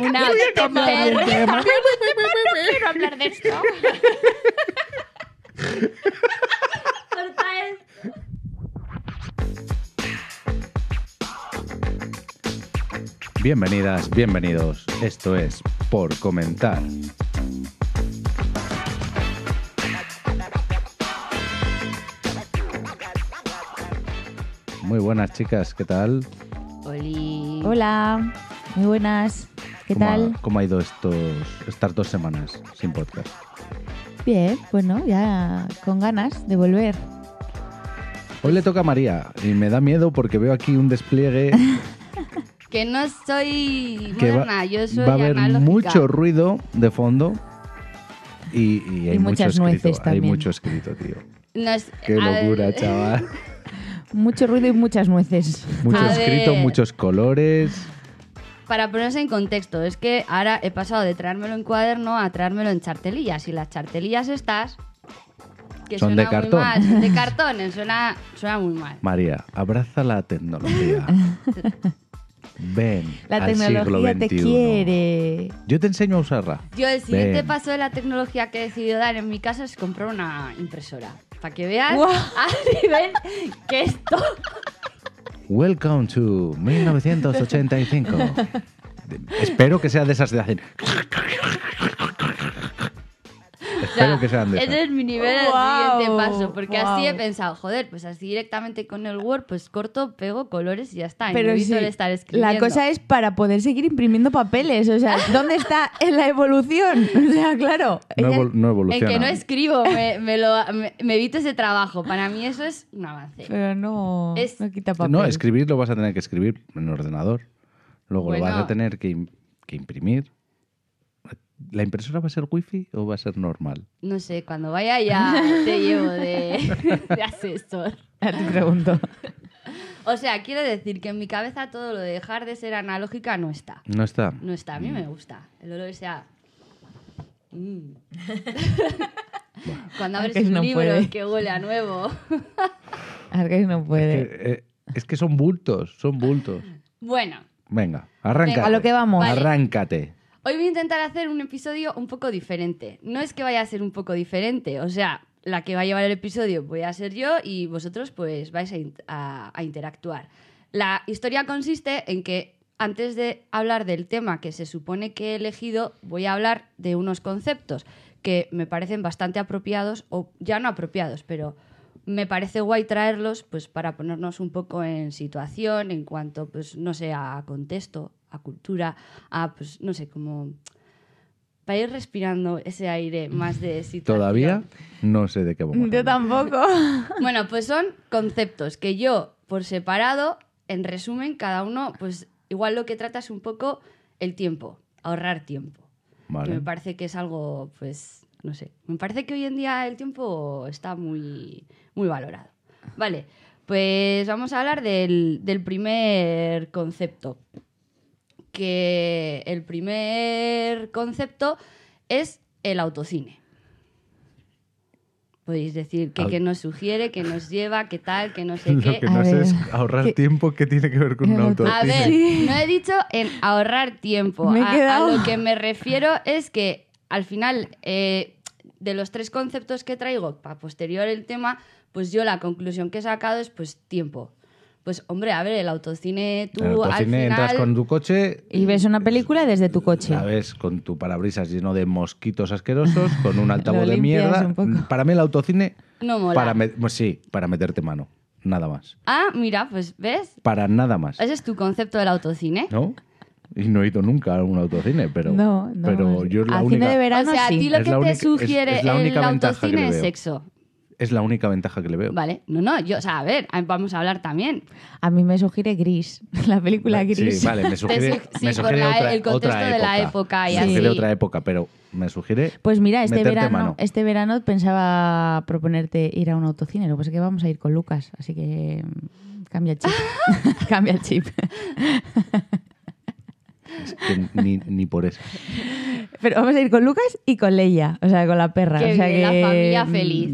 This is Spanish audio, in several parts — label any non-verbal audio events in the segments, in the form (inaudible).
una tema. (laughs) No quiero hablar de esto. Bienvenidas, bienvenidos. Esto es Por Comentar. Muy buenas chicas, ¿qué tal? Oli. Hola, muy buenas. ¿Qué ¿Cómo ha- tal? ¿Cómo ha ido estos, estas dos semanas sin podcast? Bien, bueno, ya con ganas de volver. Hoy le toca a María y me da miedo porque veo aquí un despliegue (laughs) Que no soy que va, moderna, yo soy va a haber analógica. mucho ruido de fondo y, y hay Y mucho muchas escrito. nueces hay también. mucho escrito, tío. Qué locura, chaval. Mucho ruido y muchas nueces. Mucho A escrito, ver. muchos colores. Para ponerse en contexto, es que ahora he pasado de traérmelo en cuaderno a traérmelo en chartelillas. Y las chartelillas estas, que Son de cartón. muy mal, son de (laughs) cartón, suena, suena muy mal. María, abraza la tecnología. (laughs) Ven La al siglo tecnología te XXI. quiere. Yo te enseño a usarla. Yo el siguiente Ven. paso de la tecnología que he decidido dar en mi casa es comprar una impresora. Para que veas Guau. a nivel que esto... Welcome to 1985. (laughs) Espero que sea de esas de hacer. (laughs) Espero que sean de Ese es mi nivel al siguiente paso. Porque así he pensado, joder, pues así directamente con el Word, pues corto, pego colores y ya está. y Pero sí, el estar escribiendo. la cosa es para poder seguir imprimiendo papeles. O sea, ¿dónde está en la evolución? (laughs) O sea, claro. No, ella- evol- no En evoluciona. que no escribo, me, me lo, me, me evito ese trabajo. Para mí eso es un avance. Pero no, Es- no quita papel. No, escribir lo vas a tener que escribir en ordenador. Luego lo vas a tener que, que imprimir. ¿La impresora va a ser wifi o va a ser normal? No sé, cuando vaya ya te llevo de, (laughs) de asesor. Ya te pregunto. O sea, quiero decir que en mi cabeza todo lo de dejar de ser analógica no está. No está. No está, a mí me gusta. El olor sea... Mm. Cuando abres Arcais un no libro puede. que huele a nuevo. (laughs) Arcais no puede. Es que, eh, es que son bultos, son bultos. Bueno, Venga, arráncate. A lo que vamos. Vale. Arráncate. Hoy voy a intentar hacer un episodio un poco diferente. No es que vaya a ser un poco diferente, o sea, la que va a llevar el episodio voy a ser yo y vosotros pues vais a, in- a- a interactuar. La historia consiste en que antes de hablar del tema que se supone que he elegido, voy a hablar de unos conceptos que me parecen bastante apropiados, o ya no apropiados, pero me parece guay traerlos pues para ponernos un poco en situación en cuanto pues no sé a contexto a cultura a pues no sé como para ir respirando ese aire más de (laughs) situación Todavía no sé de qué vamos a Yo tampoco. (laughs) bueno pues son conceptos que yo por separado en resumen cada uno pues igual lo que trata es un poco el tiempo ahorrar tiempo que me parece que es algo, pues, no sé, me parece que hoy en día el tiempo está muy, muy valorado. Vale, pues vamos a hablar del, del primer concepto. Que el primer concepto es el autocine. Podéis decir que, que nos sugiere, que nos lleva, que tal, que no sé (laughs) Lo qué. que A no sé ver, es ahorrar ¿qué- tiempo que tiene que ver con un El auto- A autocine. ver, Sí. no he dicho en ahorrar tiempo. Me he A- lo que me refiero es que al final eh, de los tres conceptos que traigo para posterior el tema, pues yo la conclusión que he sacado es pues tiempo. Pues hombre, a ver, el autocine tú En el al autocine final... entras con tu coche Y ves una película desde tu coche. La ves con tu parabrisas lleno de mosquitos asquerosos, con un (laughs) altavoz de mierda. Para mí el autocine, No mola. para me- pues sí, para meterte mano. Nada más. Ah, mira, pues ves, Para nada más. ese es tu concepto del autocine. ¿No? Y no he ido nunca a un autocine, pero, no, no. pero yo es la Al única, cine de verano o sea, a ti lo Es que te única- sugiere es el autocine es sexo. Es la única ventaja que le veo. Vale, no, no, yo, o sea, a ver, vamos a hablar también. A mí me sugiere Gris, (laughs) la película Gris. Sí, vale, me (laughs) sugiere, su- sí, me por sugiere la- otra, el contexto otra de la época. y me así. sugiere otra época, pero me sugiere Pues mira, este verano, mano. este verano pensaba proponerte ir a un autocine. Lo que pasa es que vamos a ir con Lucas, así que mm, cambia el chip. (laughs) cambia el chip. Es que ni, ni por eso. Pero vamos a ir con Lucas y con Leia, o sea, con la perra. Qué o sea bien, la familia feliz.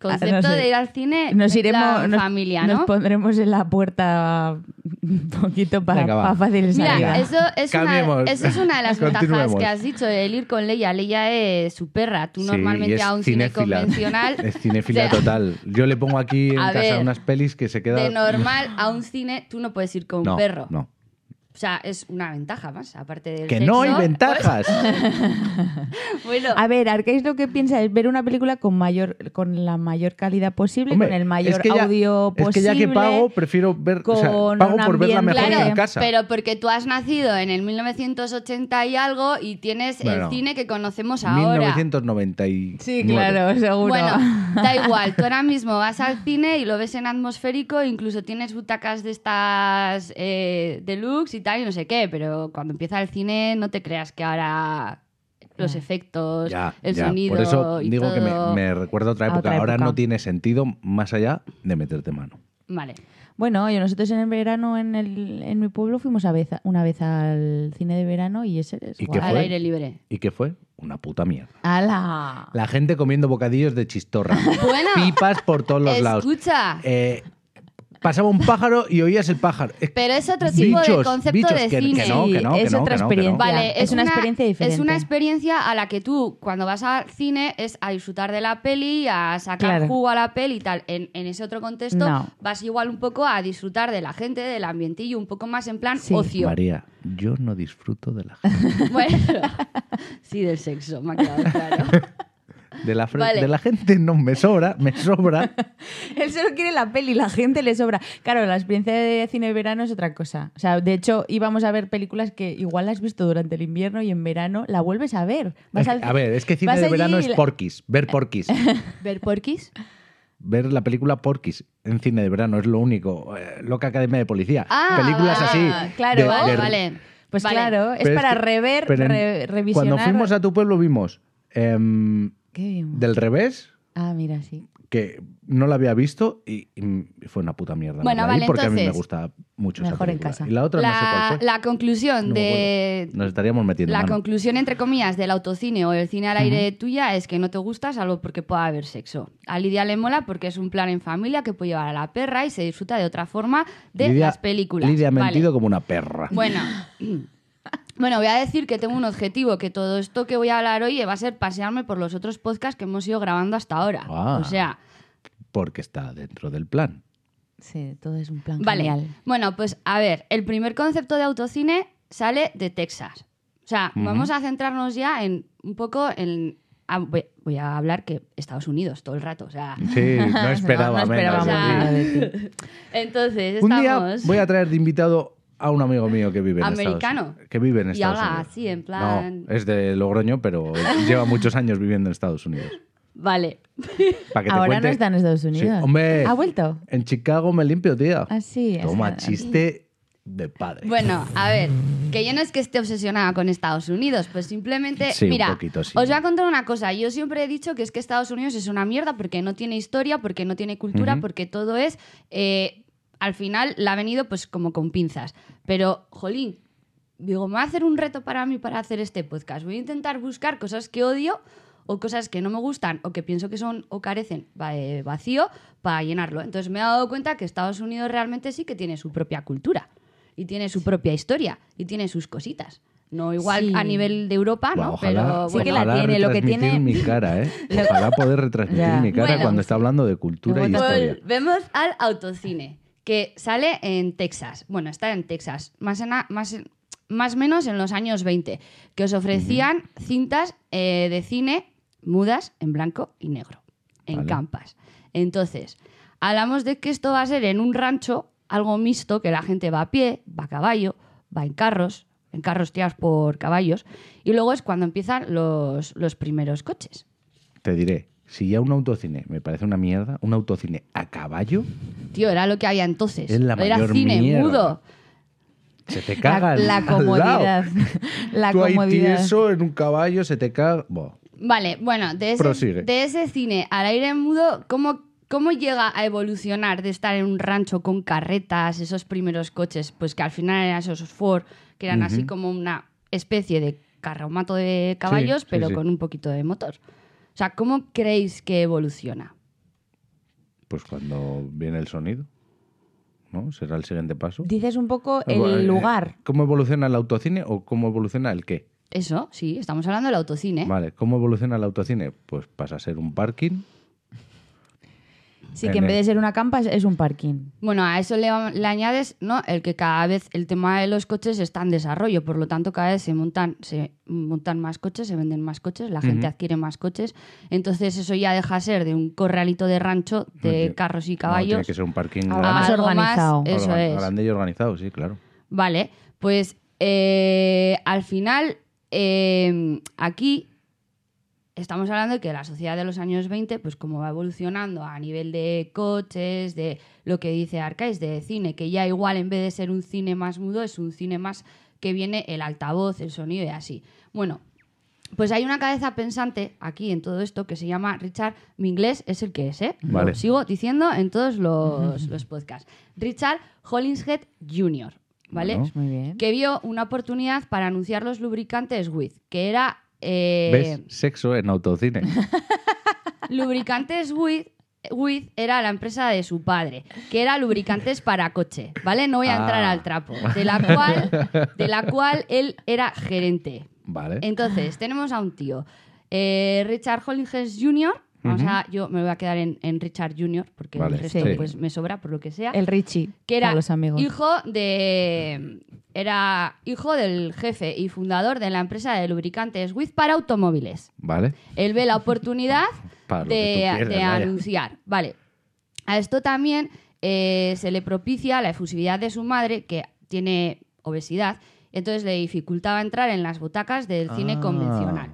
Concepto no sé. de ir al cine Nos iremos, nos, familia, nos ¿no? pondremos en la puerta un poquito para, Venga, para fácil salida. Mira, eso es, una, Cambiemos. eso es una de las ventajas que has dicho, el ir con Leia. Leia es su perra. Tú Sí, normalmente a un cine convencional... Es cinéfila (laughs) o sea, total. Yo le pongo aquí en A casa ver, unas pelis que se queda. De normal a un cine tú no puedes ir con un perro. No. O sea, es una ventaja más, aparte del Que no hay ventajas. pues, (laughs) bueno, A ver, Arcais lo que piensa es ver una película con mayor con la mayor calidad posible, Hombre, con el mayor es que ya- audio Es que posible. ya que pago, prefiero ver. o sea, con pago un por verla ambiente- mejor que claro, en casa. pero porque tú has nacido en el 1980 y algo y tienes Bueno, el cine que conocemos ahora. 1999. Sí, claro, seguro. Bueno, da (laughs) igual, tú ahora mismo vas al cine y lo ves en atmosférico, incluso tienes butacas de estas eh, deluxe y tal, y no sé qué, pero cuando empieza el cine no te creas que ahora los efectos, Ya, el ya. sonido Por eso y digo que me, me recuerda a otra A época. otra Ahora época. no tiene sentido más allá de meterte mano. Vale. Bueno, oye, nosotros en el verano en, el, en mi pueblo fuimos a vez, una vez al cine de verano y ese es ¿Y qué guay. Al aire libre. ¿Y qué fue? Una puta mierda. ¡Hala! La gente comiendo bocadillos de chistorra. (laughs) Bueno, Pipas por todos los lados. Escucha, Eh, pasaba un pájaro y oías el pájaro. Es- pero es otro tipo de concepto bichos, de que- cine. que no, que no, es que no, otra que no, que no. experiencia. Vale, es, una, experiencia diferente. Es una experiencia a la que tú, cuando vas al cine, es a disfrutar de la peli, a sacar Claro. jugo a la peli y tal. En, en ese otro contexto, No. vas igual un poco a disfrutar de la gente, del ambientillo, un poco más en plan Sí. ocio. María, yo no disfruto de la gente. (laughs) Bueno, (laughs) sí, del sexo, me ha quedado claro. (laughs) De la, fre- Vale. de la gente no me sobra, me sobra. (laughs) Él solo quiere la peli, la gente le sobra. Claro, la experiencia de cine de verano es otra cosa. O sea, de hecho, íbamos a ver películas que igual las has visto durante el invierno y en verano la vuelves a ver. Vas al- A ver, es que cine de allí verano es la- porquis, ver porquis. (laughs) ¿Ver porquis? ver la película Porquis en cine de verano es lo único. Eh, Loca Academia de Policía. Ah, Películas así. Claro. de- Vale, de- vale. Pues Vale. claro, es Pero para que- rever, re- revisionar. Cuando fuimos a tu pueblo vimos em, ¿Qué vimos? Del revés, Ah, mira, sí. que no la había visto y, y fue una puta mierda. Bueno, vale, porque a mí me entonces, gusta mucho esa mejor en casa. Y la otra no sé cuál fue. la conclusión No de... Nos estaríamos metiendo La mano. conclusión, entre comillas, del autocine o el cine al aire tuya es que no te gusta salvo porque pueda haber sexo. A Lidia le mola porque es un plan en familia que puede llevar a la perra y se disfruta de otra forma de Lidia- las películas. Lidia ha Vale. mentido como una perra. Bueno. (clears throat) Bueno, voy a decir que tengo un objetivo, que todo esto que voy a hablar hoy va a ser pasearme por los otros podcasts que hemos ido grabando hasta ahora. Ah. O sea, Porque está dentro del plan. Sí, todo es un plan Vale. genial. Bueno, pues a ver, el primer concepto de autocine sale de Texas. O sea, vamos a centrarnos ya en un poco en. ah, voy, voy a hablar que Estados Unidos todo el rato. O sea. Sí, no esperaba (laughs) no, no menos. esperábamos o sea. Entonces, Un día estamos. voy a traer de invitado a un amigo mío que vive en ¿Americano? Estados Unidos. Que vive en Y Estados habla Unidos. así, en plan- No, es de Logroño, pero (laughs) lleva muchos años viviendo en Estados Unidos. Vale. Para que te Ahora cuente- no está en Estados Sí, Unidos. hombre, ¿Ha vuelto? en Chicago me limpio, tía. Ah, sí. Toma, sea, chiste de padre. Bueno, a ver, que yo no es que esté obsesionada con Estados Unidos, pues simplemente, Sí, un mira, poquito, sí. os voy a contar una cosa. Yo siempre he dicho que es que Estados Unidos es una mierda porque no tiene historia, porque no tiene cultura, porque todo es, eh, al final, la ha venido pues como con pinzas. Pero, jolín, digo, me voy a hacer un reto para mí para hacer este podcast. Voy a intentar buscar cosas que odio o cosas que no me gustan o que pienso que son o carecen va- eh, vacío para llenarlo. Entonces me he dado cuenta que Estados Unidos realmente sí que tiene su propia cultura y tiene su propia historia y tiene sus cositas. No igual Sí. a nivel de Europa, ¿no? ojalá, Pero Sí que la ojalá tiene, lo que retransmitir tiene- mi cara, ¿eh? (laughs) Ojalá poder retransmitir mi cara Bueno. cuando está hablando de cultura y historia. Volvemos al autocine, que sale en Texas. Bueno, está en Texas, más en, más más o menos en los años 20, que os ofrecían cintas eh, de cine mudas en blanco y negro, en Vale. campas. Entonces, hablamos de que esto va a ser en un rancho, algo mixto, que la gente va a pie, va a caballo, va en carros, en carros tirados por caballos, y luego es cuando empiezan los, los primeros coches. Te diré, si ya un autocine me parece una mierda, un autocine a caballo, Tío, era lo que había entonces. Es la era mayor cine mierda. mudo. se te La, caga la al lado. comodidad. (laughs) la Tú ahí comodidad. tieso en un caballo, se te caga... Vale, bueno, de ese, de ese cine al aire mudo, ¿cómo, ¿cómo llega a evolucionar de estar en un rancho con carretas, esos primeros coches, pues que al final eran esos Ford, que eran así como una especie de carromato de caballos, sí, pero sí. con un poquito de motor? O sea, ¿cómo creéis que evoluciona? Pues cuando viene el sonido, ¿no? Será el siguiente paso. Dices un poco Eh, el lugar. ¿Cómo evoluciona el autocine o cómo evoluciona el qué? Eso, sí, estamos hablando del autocine. Vale, ¿cómo evoluciona el autocine? Pues pasa a ser un parking. Sí, en que en el- vez de ser una campa es- es un parking. Bueno, a eso le, le añades ¿no? el que cada vez el tema de los coches está en desarrollo, por lo tanto cada vez se montan, se montan más coches, se venden más coches, la gente adquiere más coches, entonces eso ya deja de ser de un corralito de rancho de carros y No, caballos. tiene que ser un parking grande, más organizado. eso organ- es. grande y organizado, sí, claro. Vale, pues eh, al final eh, aquí estamos hablando de que la sociedad de los años 20, pues como va evolucionando a nivel de coches, de lo que dice Arcais, de cine, que ya igual en vez de ser un cine más mudo, es un cine más que viene el altavoz, el sonido y así. Bueno, pues hay una cabeza pensante aquí en todo esto que se llama Richard. Mi inglés es el que es, ¿eh? Lo Vale. sigo diciendo en todos los, (laughs) los podcasts. Richard Hollingshead Jr., ¿vale? Bueno. Muy bien. que vio una oportunidad para anunciar los lubricantes With, que era eh, ¿Ves? Sexo en autocine. (laughs) lubricantes With, With era la empresa de su padre, que era lubricantes para coche, ¿vale? No voy a entrar Ah. al trapo, de la cual, de la cual él era gerente. Vale. Entonces, tenemos a un tío, eh, Richard Hollings Jr., vamos a, yo me voy a quedar en, en Richard Jr., porque Vale, el resto sí. pues, me sobra por lo que sea. El Richie. que era para los amigos. hijo de era hijo del jefe y fundador de la empresa de lubricantes With para automóviles. Vale. Él ve la oportunidad (laughs) de, anunciar. Vale. A esto también eh, se le propicia la efusividad de su madre, que tiene obesidad, entonces le dificultaba entrar en las butacas del cine Ah. convencional.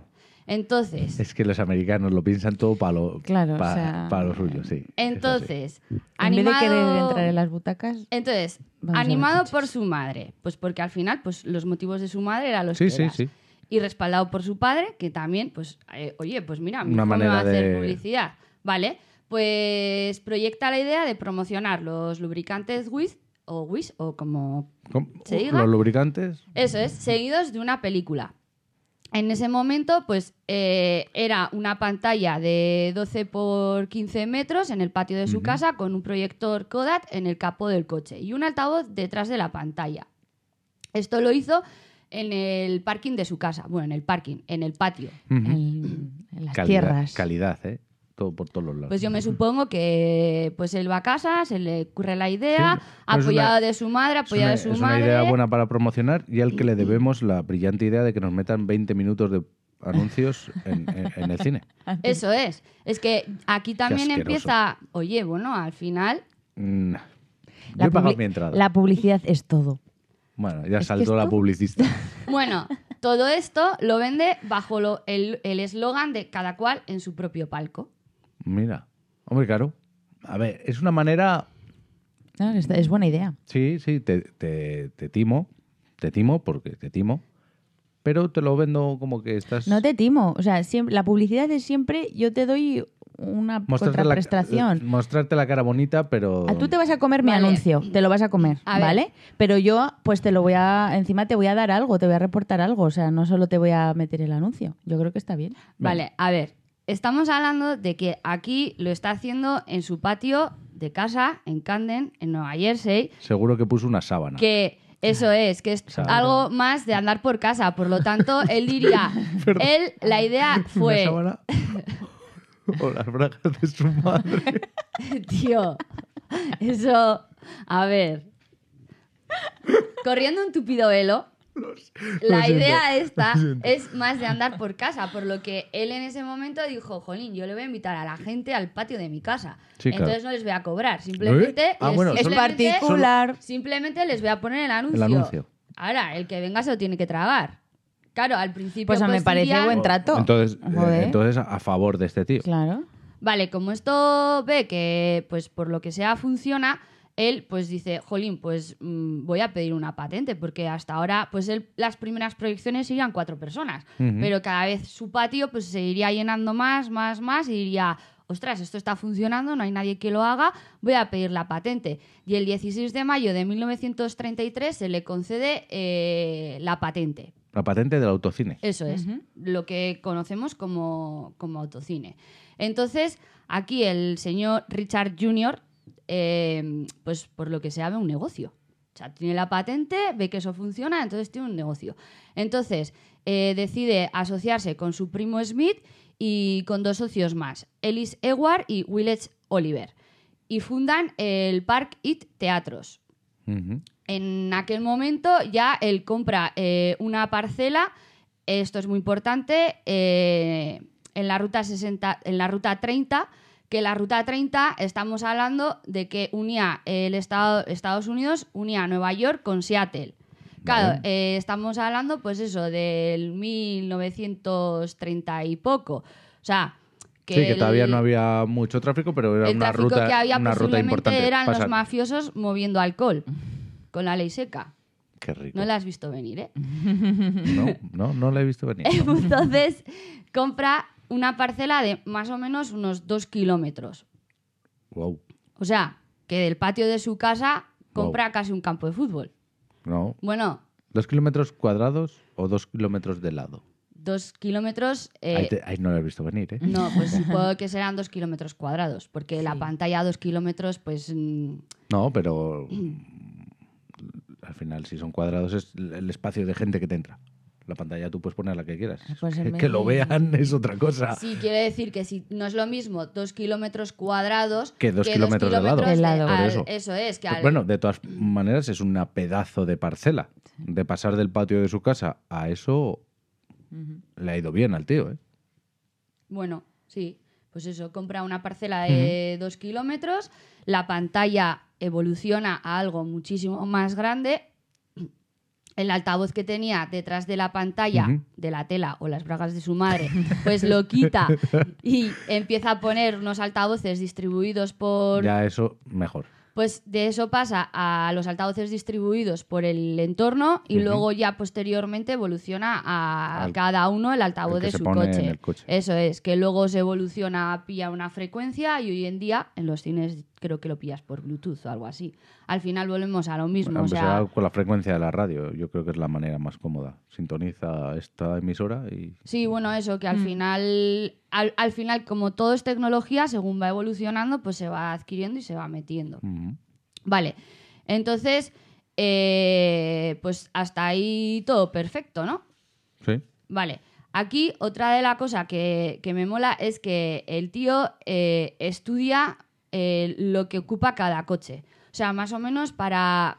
Entonces, Es que los americanos lo piensan todo para lo, Claro, o pa- sea- pa lo suyo, sí. entonces, En animado... vez de querer entrar en las butacas, Entonces, animado por su madre, pues porque al final, pues los motivos de su madre eran los Sí, que sí, sí. Y respaldado por su padre, que también, pues, eh, oye, pues mira, mi Una hijo me va a manera hacer de- publicidad, ¿vale? Pues proyecta la idea de promocionar los lubricantes Wiz, o Wiz, o como ¿Cómo? ¿Se diga? Los lubricantes. eso es, seguidos de una película. En ese momento, pues eh, era una pantalla de 12 por 15 metros en el patio de su casa con un proyector Kodak en el capó del coche y un altavoz detrás de la pantalla. Esto lo hizo en el parking de su casa. Bueno, en el parking, en el patio. En, en las calidad, tierras. Calidad, ¿eh? Todo por todos los lados. Pues yo me supongo que pues él va a casa, se le ocurre la idea, Sí, no es apoyado una- de su madre, Es apoyado una, de su es una madre. idea buena para promocionar y al que le debemos la brillante idea de que nos metan 20 minutos de anuncios en, en- en el cine. (laughs) Eso es. Es que aquí también empieza, oye, bueno, al final Mm, Yo La he pagado mi entrada. La publicidad es todo. Bueno, ya saltó la publicista. (laughs) Bueno, todo esto lo vende bajo lo- el el eslogan de cada cual en su propio palco. Mira. Hombre, claro. A ver, es una manera... No, es, es buena idea. Sí, sí, te, te, te timo. Te timo porque te timo. Pero te lo vendo como que estás... No te timo. O sea, siempre, la publicidad es siempre yo te doy una mostrarte la, contraprestación. mostrarte la cara bonita, pero... A tú te vas a comer mi Vale. anuncio, te lo vas a comer, A ver. ¿vale? Pero yo, pues te lo voy a, encima te voy a dar algo, te voy a reportar algo, o sea, no solo te voy a meter el anuncio. Yo creo que está bien. Vale, a ver, estamos hablando de que aquí lo está haciendo en su patio de casa, en Camden, en Nueva Jersey, Seguro que puso una sábana. que eso (laughs) es, que es Sábana. algo más de andar por casa. Por lo tanto, él diría, (laughs) él, la idea ¿Una fue, sábana? (laughs) o las bragas de su madre. tío, eso, a ver, corriendo un tupido velo, la siento, idea esta es más de andar por casa, por lo que él en ese momento dijo, jolín, yo le voy a invitar a la gente al patio de mi casa. Sí, claro. Entonces no les voy a cobrar, simplemente, Ah, les, bueno, Es simplemente- particular. simplemente les voy a poner el anuncio. El anuncio. Ahora, el que venga se lo tiene que tragar. Claro, al principio Pues a me parece buen trato. Entonces, eh, entonces, a favor de este tío. Claro. Vale, como esto ve que, pues por lo que sea, funciona, él pues dice, jolín, pues mm, voy a pedir una patente, porque hasta ahora, pues él, las primeras proyecciones irían cuatro personas, pero cada vez su patio pues se iría llenando más, más, más, y diría, ostras, esto está funcionando, no hay nadie que lo haga, voy a pedir la patente. Y el 16 de mayo de 1933 se le concede eh, la patente. La patente del autocine. Eso es, lo que conocemos como, como autocine. Entonces, aquí el señor Richard Jr., eh, pues por lo que se llama un negocio. O sea, tiene la patente, ve que eso funciona, entonces tiene un negocio. Entonces, eh, decide asociarse con su primo Smith y con dos socios más, Ellis Ewart y Willett Oliver. Y fundan el Park It Teatros, en aquel momento ya él compra eh, una parcela, esto es muy importante, eh, en, la ruta 60, en la ruta 30, que la ruta 30 estamos hablando de que unía el estado, Estados Unidos, unía Nueva York con Seattle. Claro, Vale. eh, estamos hablando pues eso, del 1930 y poco. O sea, que, sí, que todavía no había mucho tráfico, pero era el una tráfico ruta, que había una ruta posiblemente importante. eran Pasar. los mafiosos moviendo alcohol con la ley seca. Qué rico. No la has visto venir, ¿eh? no, no, no la he visto venir. (laughs) Entonces compra una parcela de más o menos unos dos kilómetros. wow. O sea, que del patio de su casa compra casi un campo de fútbol. No. Bueno, ¿Dos kilómetros cuadrados o dos kilómetros de lado? dos kilómetros... eh, ahí, te- ahí no la he visto venir, ¿eh? No, pues (laughs) supongo que serán dos kilómetros cuadrados, porque la pantalla a dos kilómetros, pues... mm, No, pero (clears throat) al final, si son cuadrados, es el espacio de gente que te entra. La pantalla tú puedes poner la que quieras. Pues en que, lo vean es otra cosa. Sí, quiere decir que si no es lo mismo dos kilómetros cuadrados Que dos kilómetros de lado. De lado. Por al- eso. eso es, que Pues al- Bueno, de todas maneras es una pedazo de parcela. De pasar del patio de su casa a eso le ha ido bien al tío, ¿eh? Bueno, sí, pues eso, compra una parcela de dos kilómetros, la pantalla evoluciona a algo muchísimo más grande, el altavoz que tenía detrás de la pantalla de la tela o las bragas de su madre, pues lo quita (laughs) y empieza a poner unos altavoces distribuidos por... Ya eso, mejor. Pues de eso pasa a los altavoces distribuidos por el entorno y luego ya posteriormente evoluciona a Al- cada uno el altavoz el de su coche. coche. Eso es, que luego se evoluciona, pilla una frecuencia y hoy en día en los cines creo que lo pillas por Bluetooth o algo así. Al final volvemos a lo mismo. Bueno, o sea, con la frecuencia de la radio. Yo creo que es la manera más cómoda. Sintoniza esta emisora y... Sí, bueno, eso, que al Mm. final, al, al final, como todo es tecnología, según va evolucionando, pues se va adquiriendo y se va metiendo. Vale, entonces, eh, pues hasta ahí todo perfecto, ¿no? Sí. Vale, aquí otra de las cosas que, que me mola es que el tío eh, estudia eh, lo que ocupa cada coche. O sea, más o menos para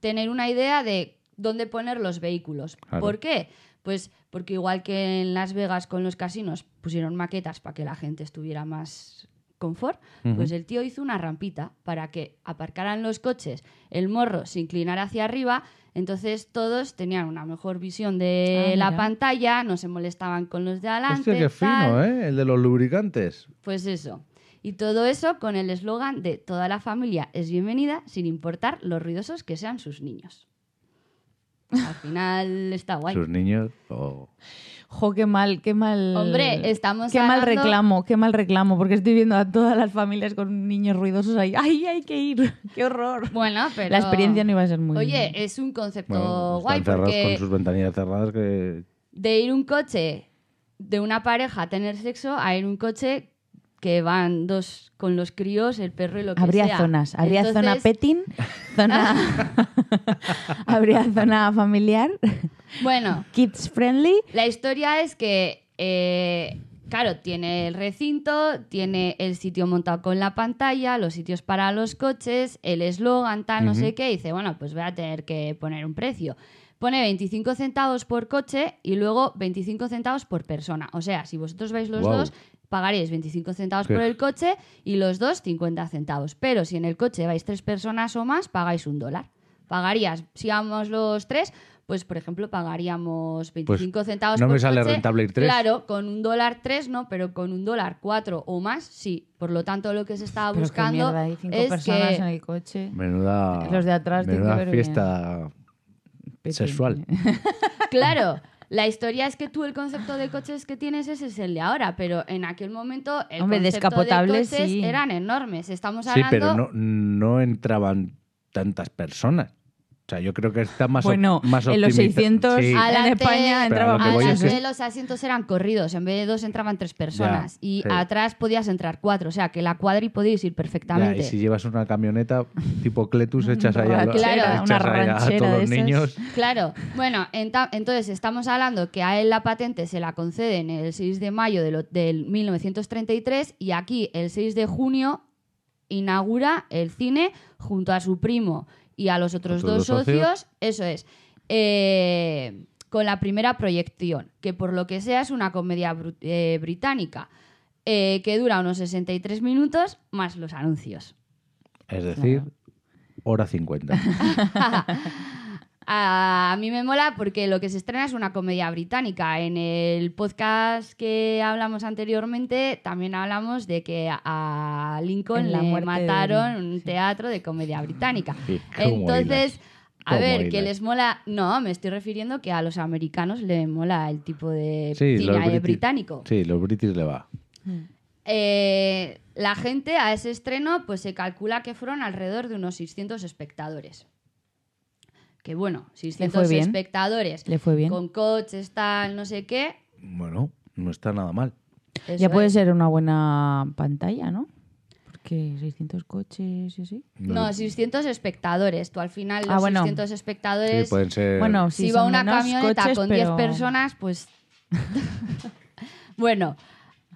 tener una idea de dónde poner los vehículos. Claro. ¿Por qué? Pues porque igual que en Las Vegas con los casinos pusieron maquetas para que la gente estuviera más confort, pues el tío hizo una rampita para que aparcaran los coches, el morro se inclinara hacia arriba, entonces todos tenían una mejor visión de Ah, la mira. pantalla, no se molestaban con los de adelante. Hostia, qué fino, tal. ¿eh? El de los lubricantes. Pues eso. Y todo eso con el eslogan de toda la familia es bienvenida sin importar los ruidosos que sean sus niños. Al final está guay. Sus niños. oh. Jo, qué mal, qué mal. Hombre, estamos Qué mal reclamo, qué mal reclamo, porque estoy viendo a todas las familias con niños ruidosos ahí. ¡Ay, hay que ir! (laughs) ¡Qué horror! Bueno, pero... La experiencia no iba a ser muy. Oye, es un concepto Bueno, guay están cerrados porque con sus ventanillas cerradas que... de ir un coche de una pareja a tener sexo a ir un coche que van dos con los críos, el perro y lo que Habría sea. zonas. Habría zona petting, (laughs) zona. (laughs) Habría zona familiar, Bueno, kids friendly. La historia es que, eh, claro, tiene el recinto, tiene el sitio montado con la pantalla, los sitios para los coches, el eslogan, tal, no sé qué. Y dice, bueno, pues voy a tener que poner un precio. Pone 25 centavos por coche y luego 25 centavos por persona. O sea, si vosotros vais los dos, pagaréis 25 centavos Qué- por el coche y los dos 50 centavos. Pero si en el coche vais tres personas o más, pagáis un dólar. Pagarías, si vamos los tres, pues por ejemplo pagaríamos 25 centavos Pues no por me sale coche. rentable ir tres. Claro, con un dólar tres no, pero con un dólar cuatro o más sí. Por lo tanto, lo que se estaba Pero qué buscando mierda, hay cinco es personas que en el coche. Menuda, Los de atrás tienen menuda que ver bien. fiesta sexual. Claro, la historia es que tú el concepto de coches que tienes ese es el de ahora, pero en aquel momento el Hombre, concepto descapotables, de coches sí. eran enormes. Estamos Sí, hablando pero no, no entraban tantas personas. Sea, yo creo que está más, Bueno, más en los optimiza- 600 Sí. en España entraba entraba Pero a lo que voy Adelante es los asientos eran corridos, en vez de dos entraban tres personas y sí. atrás podías entrar cuatro, o sea que la cuadri podíais ir Ya, perfectamente. y si llevas una camioneta tipo Cletus, (laughs) echas ahí a, lo- ranchera, Claro. echas una ahí a ranchera todos de los niños. Claro, bueno, entonces estamos hablando que a él la patente se la conceden el 6 de mayo de del 1933 y aquí el 6 de junio inaugura el cine junto a su primo y a los otros Otros dos dos socios. socios, eso es, eh, con la primera proyección, que por lo que sea es una comedia eh, británica, eh, que dura unos 63 minutos más los anuncios. Es decir, hora 50. (laughs) (laughs) A mí me mola porque lo que se estrena es una comedia británica. En el podcast que hablamos anteriormente también hablamos de que a Lincoln la le mataron de- un teatro de comedia británica. Sí, ¿cómo Entonces, a ¿Cómo ver, que les mola... No, me estoy refiriendo que a los americanos le mola el tipo de Sí, cine británico. Sí, los british le va. Eh, la gente a ese estreno pues se calcula que fueron alrededor de unos 600 espectadores. Que bueno, 600 bien? espectadores ¿Le fue bien? con coches, tal, no sé qué. Bueno, no está nada mal. eso Ya puede es. ser una buena pantalla, ¿no? Porque 600 coches y así. No, 600 espectadores. Tú al final los Ah, bueno. 600 Sí, espectadores... pueden ser. Bueno, si va una camioneta coches, con 10 pero- personas, pues... (laughs) bueno,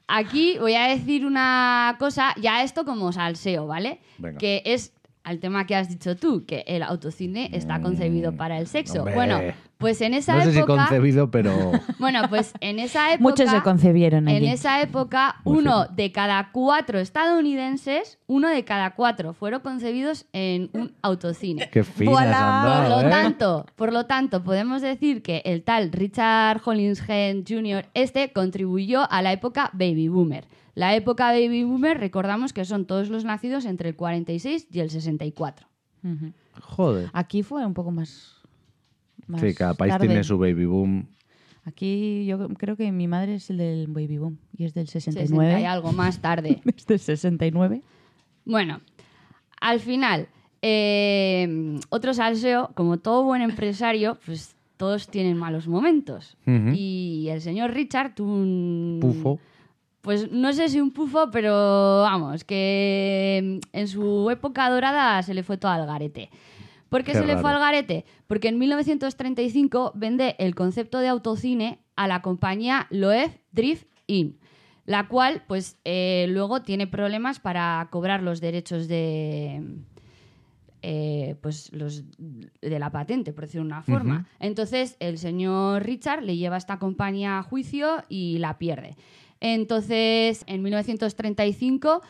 aquí voy a decir una cosa, ya esto como salseo, ¿vale? Venga. Que es al tema que has dicho tú, que el autocine está concebido para el sexo. hombre. Bueno, pues en esa no sé si época... concebido, pero. (laughs) Bueno, pues en esa época... Muchos se concebieron En esa época, Muy uno de cada cuatro estadounidenses, uno de cada cuatro fueron concebidos en un autocine. Qué finas Por lo ¿eh? tanto, por lo tanto, podemos decir que el tal Richard Hollingshead Jr. este contribuyó a la época baby boomer. La época baby boomer, recordamos que son todos los nacidos entre el 46 y el 64. Ujú. Joder. Aquí fue un poco más. Más Sí, cada país tarde. tiene su baby boom. Aquí yo creo que mi madre es el del baby boom y es del 60 69. y algo más tarde. (laughs) Es del 69. Bueno, al final, eh, otro salseo, como todo buen empresario, pues todos tienen malos momentos. Y el señor Richard un... Pufo. Pues no sé si un pufo, pero vamos, que en su época dorada se le fue todo al garete. ¿Por qué, Qué se le fue al garete? Porque en 1935 vende el concepto de autocine a la compañía Loeb Drift In, la cual pues eh, luego tiene problemas para cobrar los derechos de eh, pues los de la patente, por decirlo de una forma. Entonces el señor Richard le lleva a esta compañía a juicio y la pierde. Entonces, en 1935,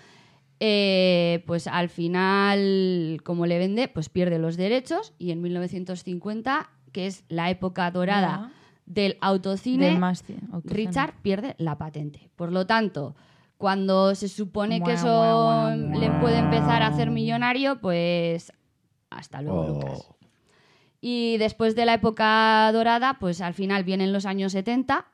eh, pues al final, como le vende, pues pierde los derechos y en 1950, que es la época dorada del autocine, Del. Richard pierde la patente. Por lo tanto, cuando se supone que eso mua, mua, le puede empezar a hacer millonario, pues hasta luego, Oh. Lucas. Y después de la época dorada, pues al final vienen los años 70,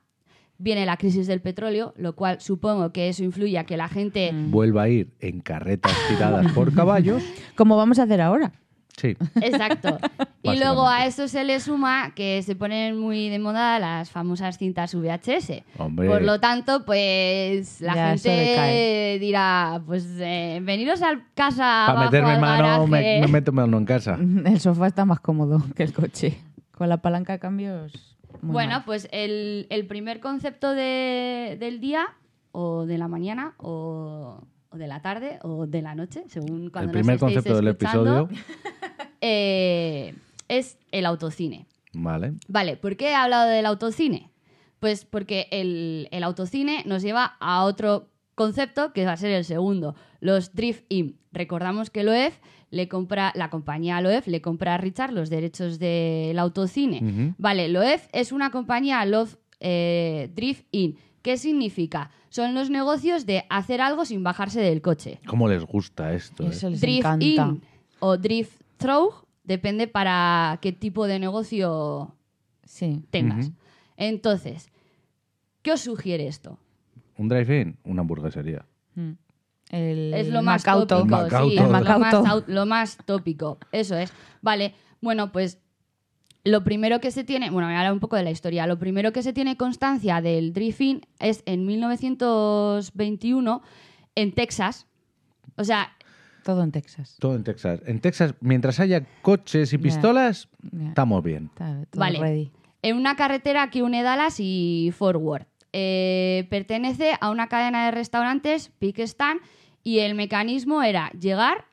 viene la crisis del petróleo, lo cual supongo que eso influye a que la gente... Mm. Vuelva a ir en carretas tiradas por (laughs) caballos. Como vamos a hacer ahora. Sí. Exacto. (laughs) y luego a eso se le suma que se ponen muy de moda las famosas cintas VHS. Hombre. Por lo tanto, pues la Ya, gente dirá, pues eh, veniros a casa Para meterme al mano, me, me meto mano en casa. (laughs) El sofá está más cómodo que el coche. Con la palanca de cambios. Muy Bueno, mal. pues el, el primer concepto de- del día, o de la mañana, o, o de la tarde, o de la noche, según cuando El primer nos concepto del episodio. (laughs) eh, es el autocine. Vale. Vale, ¿por qué he hablado del autocine? Pues porque el, el autocine nos lleva a otro concepto que va a ser el segundo, los drift-in. Recordamos que Loef le compra, la compañía Loef le compra a Richard los derechos del autocine. Ujú. Vale, Loef es una compañía Love eh, Drift-in. ¿Qué significa? Son los negocios de hacer algo sin bajarse del coche. ¿Cómo les gusta esto? eh? Les Drift encanta. in o drift through depende para qué tipo de negocio Sí. tengas. Entonces, ¿qué os sugiere esto? Un drive-in, una hamburguesería. Mm. El es lo más Macauto. tópico, Macauto. sí, El lo más, lo tópico, eso es. Vale, bueno, pues lo primero que se tiene, bueno, voy a hablar un poco de la historia. Lo primero que se tiene constancia del drifting es en 1921 en Texas. O sea, Todo en Texas. Todo en Texas. En Texas, mientras haya coches y pistolas, estamos bien. Está todo Vale. ready. en una carretera que une Dallas y Fort Worth. Eh, pertenece a una cadena de restaurantes, Peak Stand, y el mecanismo era llegar,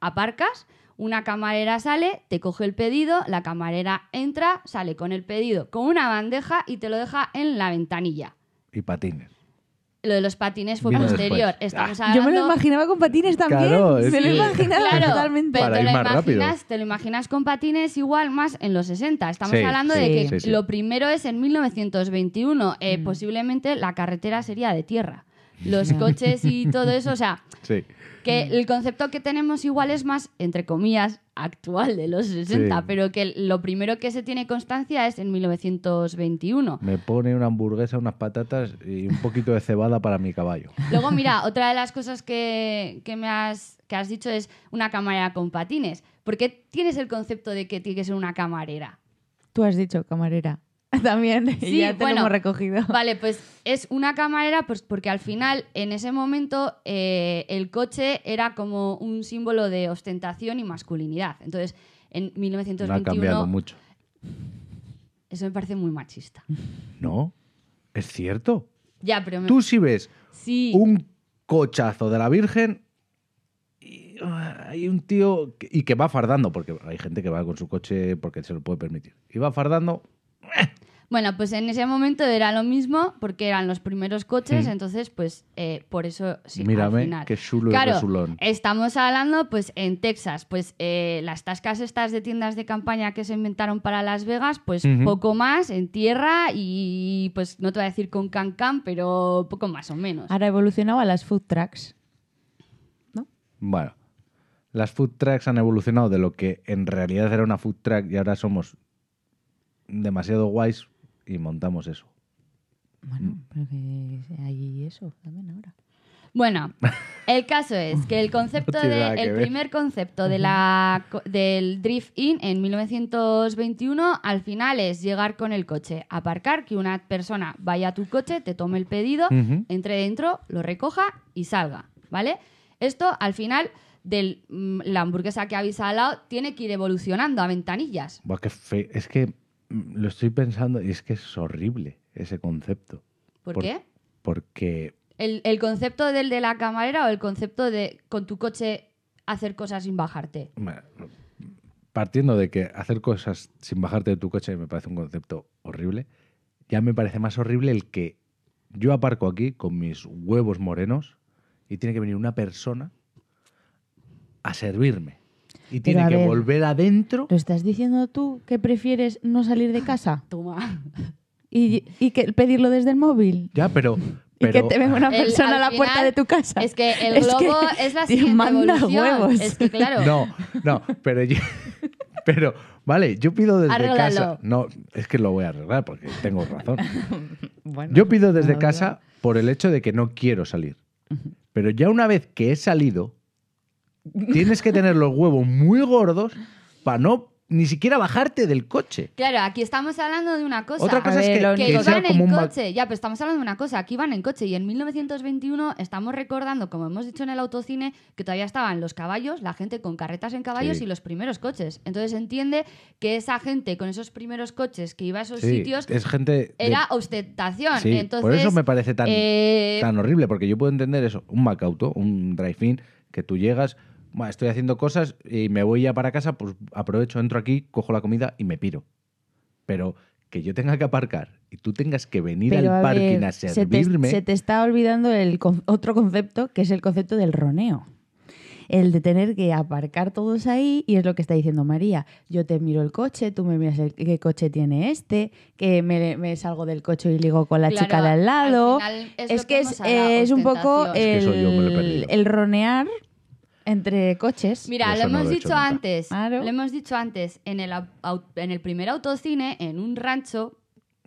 aparcas, una camarera sale, te coge el pedido, la camarera entra, sale con el pedido con una bandeja y te lo deja en la ventanilla. Y patines. Lo de los patines fue Vino posterior. después. Estamos Yo me lo imaginaba con patines también. Claro, es lo que- imaginaba Claro, totalmente. pero Para te ir lo, más rápido. imaginas, te lo imaginas con patines igual más en los 60. Estamos Sí, hablando sí, de que sí, sí. lo primero es en 1921. Eh, Mm. Posiblemente la carretera sería de tierra. Los coches y todo eso, o sea, (laughs) Sí. que el concepto que tenemos igual es más, entre comillas, actual de los 60, Sí. pero que lo primero que se tiene constancia es en 1921. Me pone una hamburguesa, unas patatas y un poquito de cebada para mi caballo. (laughs) Luego, mira, (laughs) otra de las cosas que, que me has, que has dicho es una camarera con patines. ¿Por qué tienes el concepto de que tiene que ser una camarera? Tú has dicho, camarera. (laughs) También, y ya te bueno. lo hemos recogido. Vale, pues es una camarera pues porque al final, en ese momento, eh, el coche era como un símbolo de ostentación y masculinidad. Entonces, en No ha 1921, cambiado mucho. eso me parece muy machista. (laughs) No, es cierto. Ya, pero me- Tú si ves sí, un cochazo de la Virgen y ah, hay un tío que- y que va fardando, porque hay gente que va con su coche porque se lo puede permitir. Y va fardando, Bueno, pues en ese momento era lo mismo porque eran los primeros coches, Mm. entonces pues eh, por eso sí, Mírame, al final. qué chulo y claro, resulón. estamos hablando pues en Texas, pues eh, las tascas estas de tiendas de campaña que se inventaron para Las Vegas, pues Ujú. poco más en tierra y pues no te voy a decir con can can, pero poco más o menos. Ahora ha evolucionado a las food trucks. Bueno, las food trucks han evolucionado de lo que en realidad era una food truck y ahora somos demasiado guays y montamos eso. Bueno, pero que hay eso también ahora. Bueno, (laughs) el caso es que el concepto No de, que el ver. primer concepto de la, del drift in en 1921 al final es llegar con el coche, aparcar, que una persona vaya a tu coche, te tome el pedido, entre dentro, lo recoja y salga, ¿vale? Esto al final de la hamburguesa que habéis hablado tiene que ir evolucionando a ventanillas. Buah, qué fe- Es que mm, lo estoy pensando y es que es horrible ese concepto. ¿Por, Por- qué? Porque ¿El, el concepto del de la camarera o el concepto de con tu coche hacer cosas sin bajarte? Bueno, partiendo de que hacer cosas sin bajarte de tu coche me parece un concepto horrible, ya me parece más horrible el que yo aparco aquí con mis huevos morenos y tiene que venir una persona a servirme. Y tiene que ver, volver adentro. ¿Lo estás diciendo tú que prefieres no salir de casa (laughs) Toma. y, y que pedirlo desde el móvil? Ya, pero. Y pero que te venga una persona a la puerta de tu casa. Es que el Es que globo es la te siguiente manda evolución. huevos. Es que claro. No, no, pero yo- (laughs) Pero, vale, yo pido desde casa. No, es que lo voy a arreglar porque tengo razón. (laughs) Bueno, Yo pido desde casa por el hecho de que no quiero salir. Pero ya una vez que he salido, tienes que tener los huevos muy gordos para no ni siquiera bajarte del coche. Claro, aquí estamos hablando de una cosa. Otra cosa es que, que que iban en coche. Ya, pero estamos hablando de una cosa. Aquí van en coche. Y en 1921 estamos recordando, como hemos dicho en el autocine, que todavía estaban los caballos, la gente con carretas en caballos Sí. y los primeros coches. Entonces entiende que esa gente con esos primeros coches que iba a esos Sí, sitios es gente. de- era ostentación. Sí, Entonces, por eso me parece tan, eh, tan horrible, porque yo puedo entender eso, un Macauto, un drive-in, que tú llegas, "Buah, estoy haciendo cosas y me voy ya para casa, pues aprovecho, entro aquí, cojo la comida y me piro. Pero que yo tenga que aparcar y tú tengas que venir Pero, al a parking ver, a se te, servirme. se te está olvidando el con- otro concepto, que es el concepto del roneo. El de tener que aparcar todos ahí, y es lo que está diciendo María. Yo te miro el coche, tú me miras el, qué coche tiene este, que me, me salgo del coche y ligo con la Claro, chica de al lado. al final es que es, hablado, es un poco. Es que yo el, el ronear entre coches. Mira, lo no hemos lo he dicho nunca. antes. Claro. Lo hemos dicho antes. En el, au- en el primer autocine, en un rancho,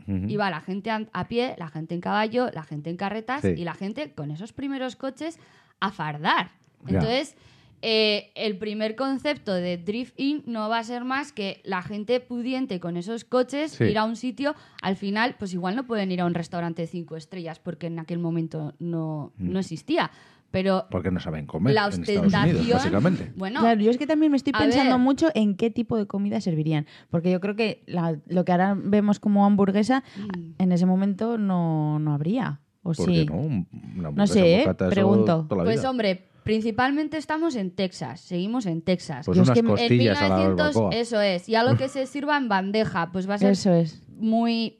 Ujú. Iba la gente a, a pie, la gente en caballo, la gente en carretas Sí. y la gente con esos primeros coches a fardar. Ya. Entonces, eh, el primer concepto de Drift In no va a ser más que la gente pudiente con esos coches Sí. ir a un sitio. Al final, pues igual no pueden ir a un restaurante de cinco estrellas porque en aquel momento no, Mm. no existía. Pero Porque no saben comer la en Estados Unidos, ostentación. básicamente. Bueno, Claro, yo es que también me estoy pensando ver. mucho en qué tipo de comida servirían. Porque yo creo que la- lo que ahora vemos como hamburguesa, Mm. en ese momento no, no habría. ¿O ¿Por sí? qué no? Un- una No hamburguesa sé, ¿eh? Pregunto. toda la Pues vida. hombre, principalmente estamos en Texas, seguimos en Texas. Pues yo es que en en costillas a la 1900, eso es, y algo que se sirva en bandeja, pues va a ser Eso es. muy...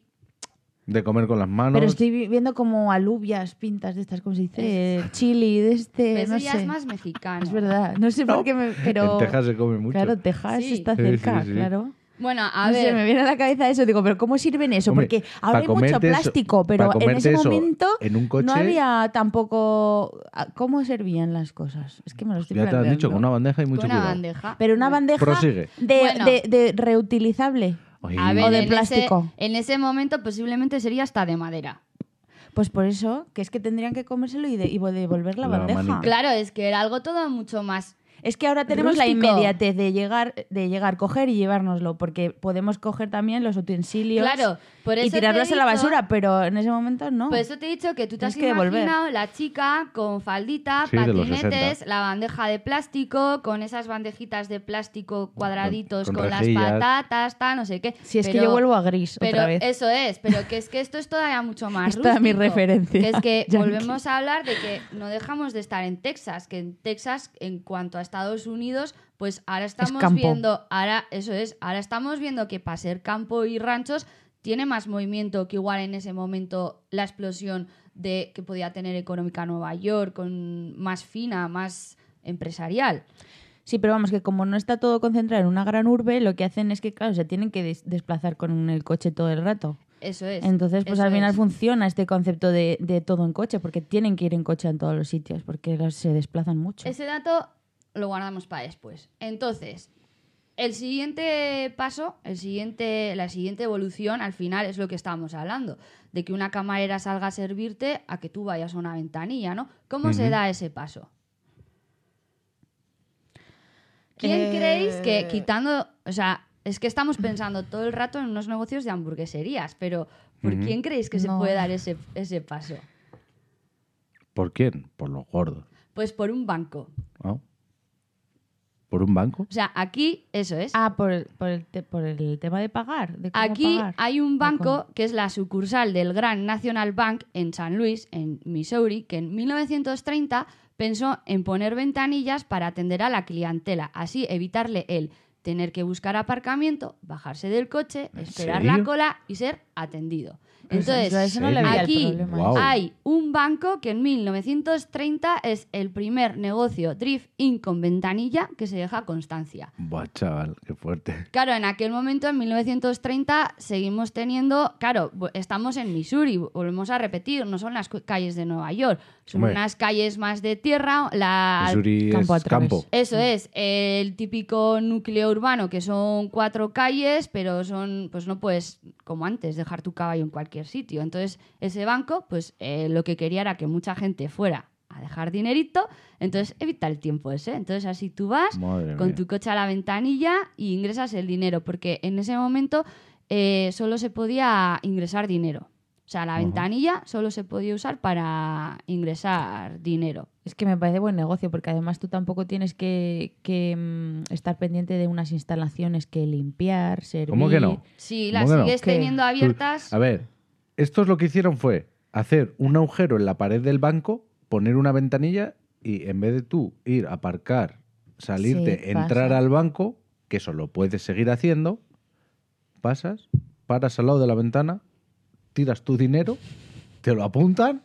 De comer con las manos. Pero estoy vi- viendo como alubias, pintas de estas, ¿cómo se dice? Chili, de este, Eso no ya sé. es más mexicano. Es verdad, no sé por qué me... Pero... En Texas se come mucho. Claro, Texas Sí. está cerca, sí, sí. claro. Bueno, a no sé, ver, me viene a la cabeza eso. Digo, pero ¿cómo sirven eso? Hombre, Porque ahora hay mucho comerte eso- plástico, pero en ese eso momento en un coche- no había tampoco... ¿Cómo servían las cosas? Es que me lo estoy ya te han planteando. dicho con una bandeja y mucho con una cuidado. bandeja. Pero una bandeja Prosigue. de, Bueno. de- de reutilizable. Oye, A ver, O de en plástico. Ese, en ese momento posiblemente sería hasta de madera. Pues por eso, que es que tendrían que comérselo y, de- y devolver la, La bandeja. manita. Claro, es que era algo todo mucho más... Es que ahora tenemos la inmediatez de llegar, de llegar, coger y llevárnoslo, porque podemos coger también los utensilios Claro, por eso y tirarlos a la basura, pero en ese momento no. Por eso te he dicho que tú te Tienes has que devolver. imaginado la chica con faldita, Sí, patinetes, 60. la bandeja de plástico, con esas bandejitas de plástico cuadraditos con con, las patatas, tal, no sé qué. si es que Pero- yo vuelvo a gris Pero otra vez. eso es, pero que es que esto es todavía mucho más Esta es mi referencia, Que es que yankee. volvemos a hablar de que no dejamos de estar en Texas, que en Texas, en cuanto a Estados Unidos, pues ahora estamos viendo, ahora, eso es, ahora estamos viendo que para ser campo y ranchos tiene más movimiento que igual en ese momento la explosión de que podía tener económica Nueva York, con más fina, más empresarial. Sí, pero vamos, que como no está todo concentrado en una gran urbe, lo que hacen es que, claro, se tienen que des- desplazar con el coche todo el rato. Eso es. Entonces, pues al final es. funciona este concepto de, de todo en coche, porque tienen que ir en coche en todos los sitios, porque se desplazan mucho. Ese dato lo guardamos para después. Entonces, el siguiente paso, el siguiente, la siguiente evolución, al final es lo que estábamos hablando, de que una camarera salga a servirte a que tú vayas a una ventanilla, ¿no? ¿Cómo se da ese paso? ¿Quién Eh, creéis que quitando, o sea, es que estamos pensando todo el rato en unos negocios de hamburgueserías, pero ¿por quién creéis que se puede dar ese, ese paso? ¿Por quién? Por los gordos. Pues por un banco. ¿no? ¿Por un banco? O sea, aquí eso es. Ah, por el, por, el te- por el tema de pagar. De cómo Aquí pagar. hay un ¿O banco que es la sucursal del Gran National Bank en San Luis, en Missouri, que en 1930 pensó en poner ventanillas para atender a la clientela, así evitarle el tener que buscar aparcamiento, bajarse del coche, ¿En esperar serio? la cola y ser atendido. Pues Entonces, no le aquí hay un banco que en 1930 es el primer negocio drift in con ventanilla que se deja constancia. Buah, chaval, qué fuerte. Claro, en aquel momento, en 1930, seguimos teniendo, claro, estamos en Missouri, volvemos a repetir, no son las calles de Nueva York, son Hombre. unas calles más de tierra, la... Missouri campo es campo. Eso es, el típico núcleo urbano que son cuatro calles, pero son, pues no puedes, como antes, dejar tu caballo en cualquier sitio. Entonces, ese banco, pues eh, lo que quería era que mucha gente fuera a dejar dinerito, entonces evita el tiempo ese. Entonces, así tú vas Madre con mía. tu coche a la ventanilla y ingresas el dinero, porque en ese momento eh, solo se podía ingresar dinero. O sea, la ventanilla solo se podía usar para ingresar dinero. Es que me parece buen negocio, porque además tú tampoco tienes que, que, mm, estar pendiente de unas instalaciones que limpiar, servir. ¿Cómo que no? Si ¿Cómo las que no? sigues ¿Qué? teniendo Tú- abiertas, A ver, estos lo que hicieron fue hacer un agujero en la pared del banco, poner una ventanilla y en vez de tú ir a aparcar, salirte, Sí, entrar al banco, que eso lo puedes seguir haciendo, pasas, paras al lado de la ventana, tiras tu dinero, te lo apuntan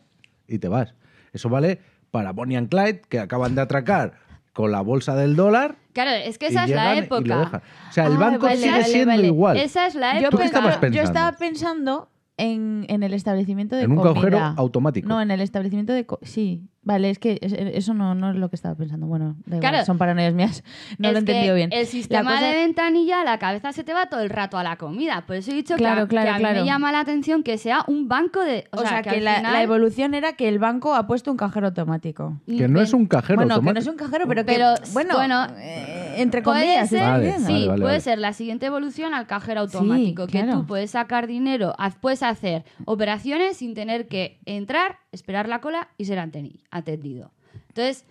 y te vas. Eso vale para Bonnie and Clyde, que acaban de atracar con la bolsa del dólar. claro, es que y esa es la llegan y lo época. dejan. O sea, el Ah, banco vale, sigue vale, siendo vale. igual. Esa es la Yo, época. qué estabas yo estaba pensando en, en el establecimiento de En un comida. cajero automático. No, en el establecimiento de... co- sí, vale, es que es- eso no, no es lo que estaba pensando. Bueno, da igual, Claro. son paranoias mías. (laughs) No lo he que entendido bien. El sistema La cosa- de ventanilla, la cabeza se te va todo el rato a la comida. Por eso he dicho que Claro, a- que, claro, a mí claro. me llama la atención que sea un banco de. O, O, sea, que, al la, final- la evolución era que el banco ha puesto un cajero automático. Que no es un cajero bueno, que no automático. es un cajero, pero que... Pero, bueno, bueno, eh, entre Puede comillas. ser, está Vale, bien. sí, vale, vale, puede vale. ser la siguiente evolución al cajero automático, que claro. tú puedes sacar dinero, haz- puedes hacer operaciones sin tener que entrar, esperar la cola y ser ateni- atendido. Entonces,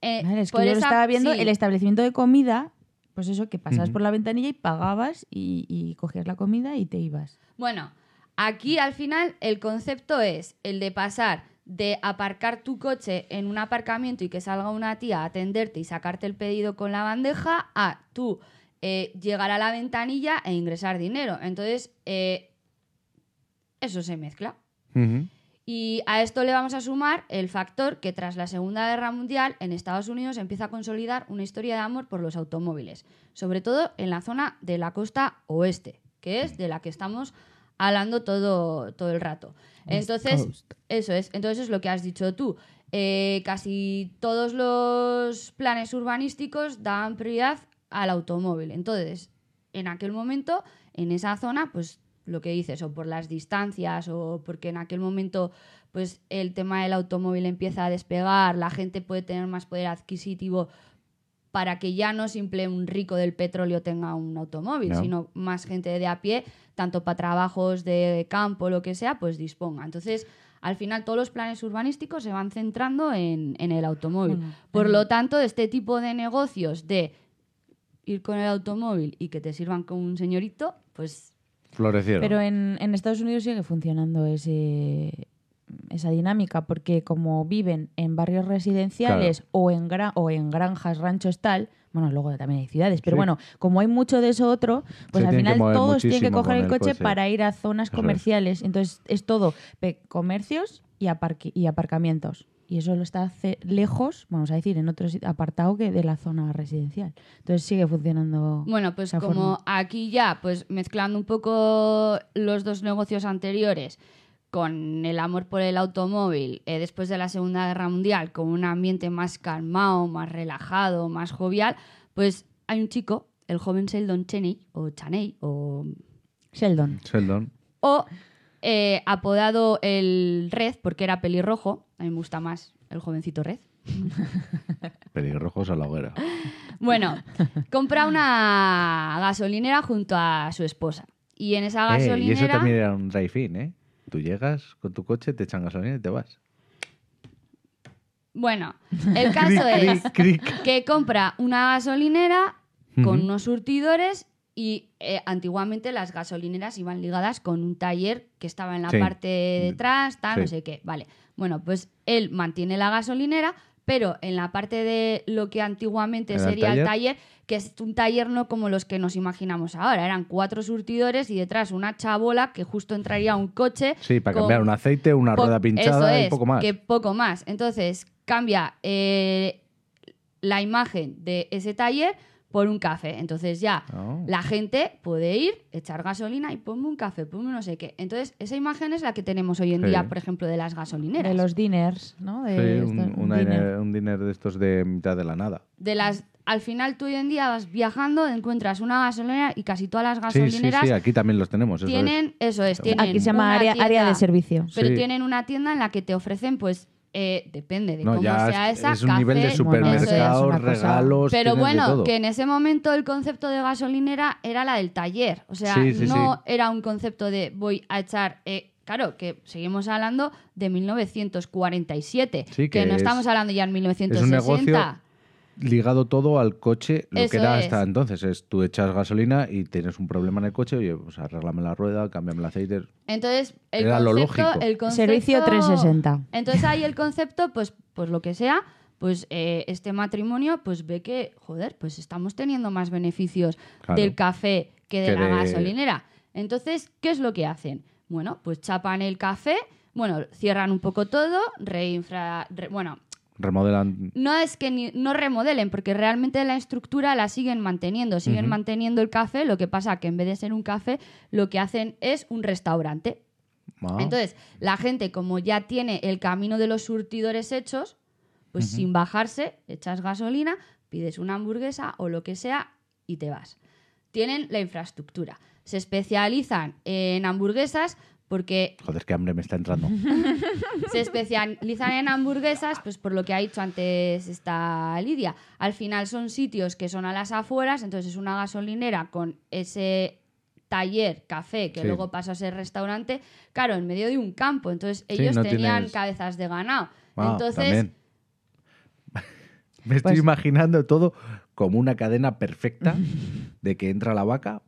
eh, Vale, es que por yo lo estaba viendo, sí. el establecimiento de comida, pues eso, que pasabas por la ventanilla y pagabas y, y cogías la comida y te ibas. Bueno, aquí al final el concepto es el de pasar de aparcar tu coche en un aparcamiento y que salga una tía a atenderte y sacarte el pedido con la bandeja a tú eh, llegar a la ventanilla e ingresar dinero. Entonces, eh, eso se mezcla. Ujú. Y a esto le vamos a sumar el factor que tras la Segunda Guerra Mundial en Estados Unidos empieza a consolidar una historia de amor por los automóviles, sobre todo en la zona de la costa oeste, que es de la que estamos hablando todo, todo el rato. Entonces, eso es, entonces es lo que has dicho tú. Eh, casi todos los planes urbanísticos dan prioridad al automóvil. Entonces, en aquel momento, en esa zona, pues lo que dices, o por las distancias, o porque en aquel momento, pues el tema del automóvil empieza a despegar, la gente puede tener más poder adquisitivo para que ya no simple un rico del petróleo tenga un automóvil, sino más gente de a pie, tanto para trabajos de campo, lo que sea, pues disponga. Entonces, al final todos los planes urbanísticos se van centrando en, en el automóvil. Bueno, Por lo tanto, este tipo de negocios de ir con el automóvil y que te sirvan como un señorito, pues Florecieron. Pero en, en Estados Unidos sigue funcionando ese, esa dinámica, porque como viven en barrios residenciales o, en gra- o en granjas, ranchos, tal, bueno, luego también hay ciudades, pero Sí. bueno, como hay mucho de eso otro, pues Se al final todos tienen que coger el coche, coche. para ir a zonas comerciales. Entonces es todo comercios y, aparqui- y aparcamientos. Y eso lo está lejos, vamos a decir, en otro apartado que de la zona residencial. Entonces sigue funcionando. Bueno, pues esa como forma. aquí ya, pues mezclando un poco los dos negocios anteriores con el amor por el automóvil eh, después de la Segunda Guerra Mundial, con un ambiente más calmado, más relajado, más jovial, pues hay un chico, el joven Sheldon Cheney, o Chaney, o, Sheldon. Sheldon. o eh, apodado el Red, porque era pelirrojo, a mí me gusta más el jovencito Red. (laughs) Pelirrojos a la hoguera. Bueno, compra una gasolinera junto a su esposa. Y en esa Eh, y gasolinera... eso también era un drive-in, ¿eh? Tú llegas con tu coche, te echan gasolina y te vas. Bueno, el caso es que compra una gasolinera con unos surtidores y eh, antiguamente las gasolineras iban ligadas con un taller que estaba en la Sí. parte de detrás, tal, no sé qué. Vale. Bueno, pues él mantiene la gasolinera, pero en la parte de lo que antiguamente ¿Era el sería el taller? taller, que es un taller no como los que nos imaginamos ahora. Eran cuatro surtidores y detrás una chabola que justo entraría un coche. Sí, para con- cambiar un aceite, una rueda pinchada eso y poco más. Que poco más. Entonces cambia eh, la imagen de ese taller por un café. Entonces ya Oh. la gente puede ir, echar gasolina y ponme un café, ponme no sé qué. Entonces esa imagen es la que tenemos hoy en Sí. día, por ejemplo, de las gasolineras. De los diners, ¿no? De Sí, un, estos- un dinner. diner, un diner de estos de mitad de la nada. De las, al final tú hoy en día vas viajando, encuentras una gasolinera y casi todas las Sí, sí, gasolineras sí, aquí también los tenemos. Eso es. tienen, eso es, tienen Aquí se llama área, área de servicio. Pero Sí. tienen una tienda en la que te ofrecen, pues, eh, depende de No, cómo ya sea es, esa, es un café, nivel de Bueno, eso es supermercado, una cosa- regalos. Pero de bueno, todo. que en ese momento el concepto de gasolinera era la del taller. O sea, Sí, sí, no sí. era un concepto de voy a echar. eh, claro, que seguimos hablando de 1947. Sí, que, que no es- estamos hablando ya en es 1960. un negocio ligado todo al coche, lo Eso que era es. hasta entonces. Es tú echas gasolina y tienes un problema en el coche, oye, pues arréglame la rueda, cámbiame el aceite. Entonces, el Era lo concepto, lógico. el concepto- Servicio 360. Entonces ahí el concepto, pues, pues lo que sea, pues eh, este matrimonio pues ve que, joder, pues estamos teniendo más beneficios Claro. del café que de Que la de- gasolinera. Entonces, ¿qué es lo que hacen? Bueno, pues chapan el café, bueno, cierran un poco todo, reinfra... re- bueno, Remodelan. no es que ni- no remodelen, porque realmente la estructura la siguen manteniendo, siguen manteniendo el café, lo que pasa que en vez de ser un café, lo que hacen es un restaurante. Ah. Entonces, la gente, como ya tiene el camino de los surtidores hechos, pues sin bajarse, echas gasolina, pides una hamburguesa o lo que sea y te vas. Tienen la infraestructura. Se especializan en hamburguesas porque Joder, qué hambre me está entrando. (laughs) se especializan en hamburguesas, pues por lo que ha dicho antes esta Lidia. Al final son sitios que son a las afueras, entonces es una gasolinera con ese taller, café, que Sí. luego pasa a ser restaurante, claro, en medio de un campo. Entonces Sí, ellos no tenían tienes- cabezas de ganado. Ah, entonces, también. (laughs) Me estoy Pues- imaginando todo como una cadena perfecta de que entra la vaca,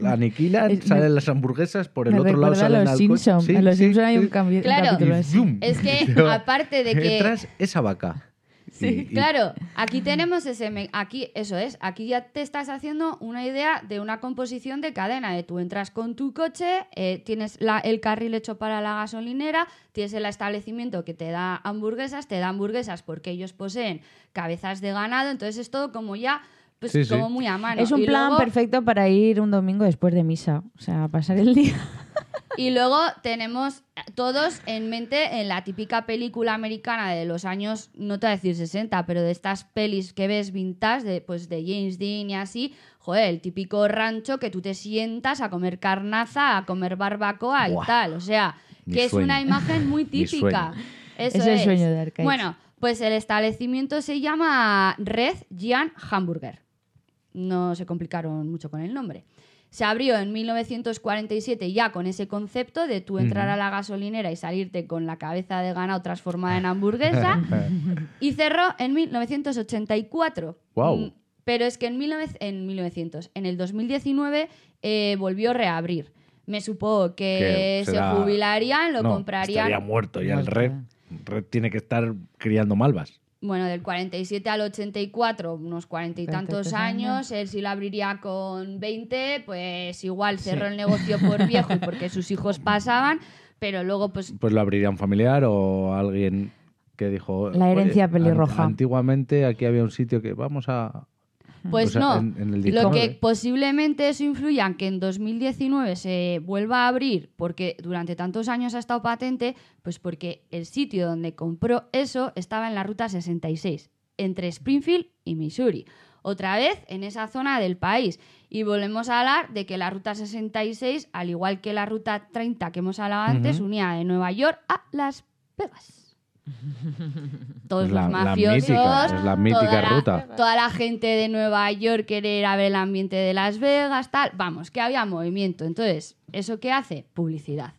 la aniquilan, Es- me- salen las hamburguesas, por el Me otro lado recuerda a salen los Simpsons. Sí, en los sí, Simpsons hay un cambio, Claro. capítulo Y así. ¡zum! Es que, (laughs) aparte de que- Entras esa vaca. Sí. Y- y- Claro, aquí tenemos ese. Aquí, eso es. Aquí ya te estás haciendo una idea de una composición de cadena. De tú entras con tu coche, eh, tienes la- el carril hecho para la gasolinera, tienes el establecimiento que te da hamburguesas, te da hamburguesas porque ellos poseen cabezas de ganado. Entonces es todo como ya, pues Sí, sí. como muy a mano. Es un Y plan luego- perfecto para ir un domingo después de misa. O sea, pasar el día. (laughs) Y luego tenemos todos en mente en la típica película americana de los años, no te voy a decir 60, pero de estas pelis que ves vintage, de, pues de James Dean y así, joder, el típico rancho que tú te sientas a comer carnaza, a comer barbacoa y tal. O sea, que es sueño. una imagen (laughs) muy típica. Eso Es el sueño de Arcaic. Bueno, pues el establecimiento se llama Red Giant Hamburger. No se complicaron mucho con el nombre. Se abrió en 1947 ya con ese concepto de tú entrar a la gasolinera y salirte con la cabeza de ganado transformada en hamburguesa (laughs) y cerró en 1984. Guau. Mm, Pero es que en, 19 en 1900, en el 2019 eh, volvió a reabrir. Me supongo que, Que se jubilarían, lo No, comprarían. Estaría muerto y el Muerto. red, red tiene que estar criando malvas. Bueno, del 47 al 84, unos cuarenta y tantos 43 años. años. Él sí lo abriría con 20, pues igual cerró el negocio por (laughs) viejo y porque sus hijos pasaban, pero luego pues Pues lo abriría un familiar o alguien que dijo... La herencia "Oye, pelirroja". an- antiguamente aquí había un sitio que vamos a... Pues O sea, no. en- en el Lo 19. que posiblemente eso influya en que en 2019 se vuelva a abrir, porque durante tantos años ha estado patente, pues porque el sitio donde compró eso estaba en la ruta 66, entre Springfield y Missouri. Otra vez en esa zona del país. Y volvemos a hablar de que la ruta 66, al igual que la ruta 30 que hemos hablado antes, unía de Nueva York a Las Vegas. (laughs) Todos la- los la mafiosos, mítica, es la mítica toda la- ruta. toda la gente de Nueva York querer ir a ver el ambiente de Las Vegas, tal. Vamos, que había movimiento. Entonces, ¿eso qué hace? Publicidad.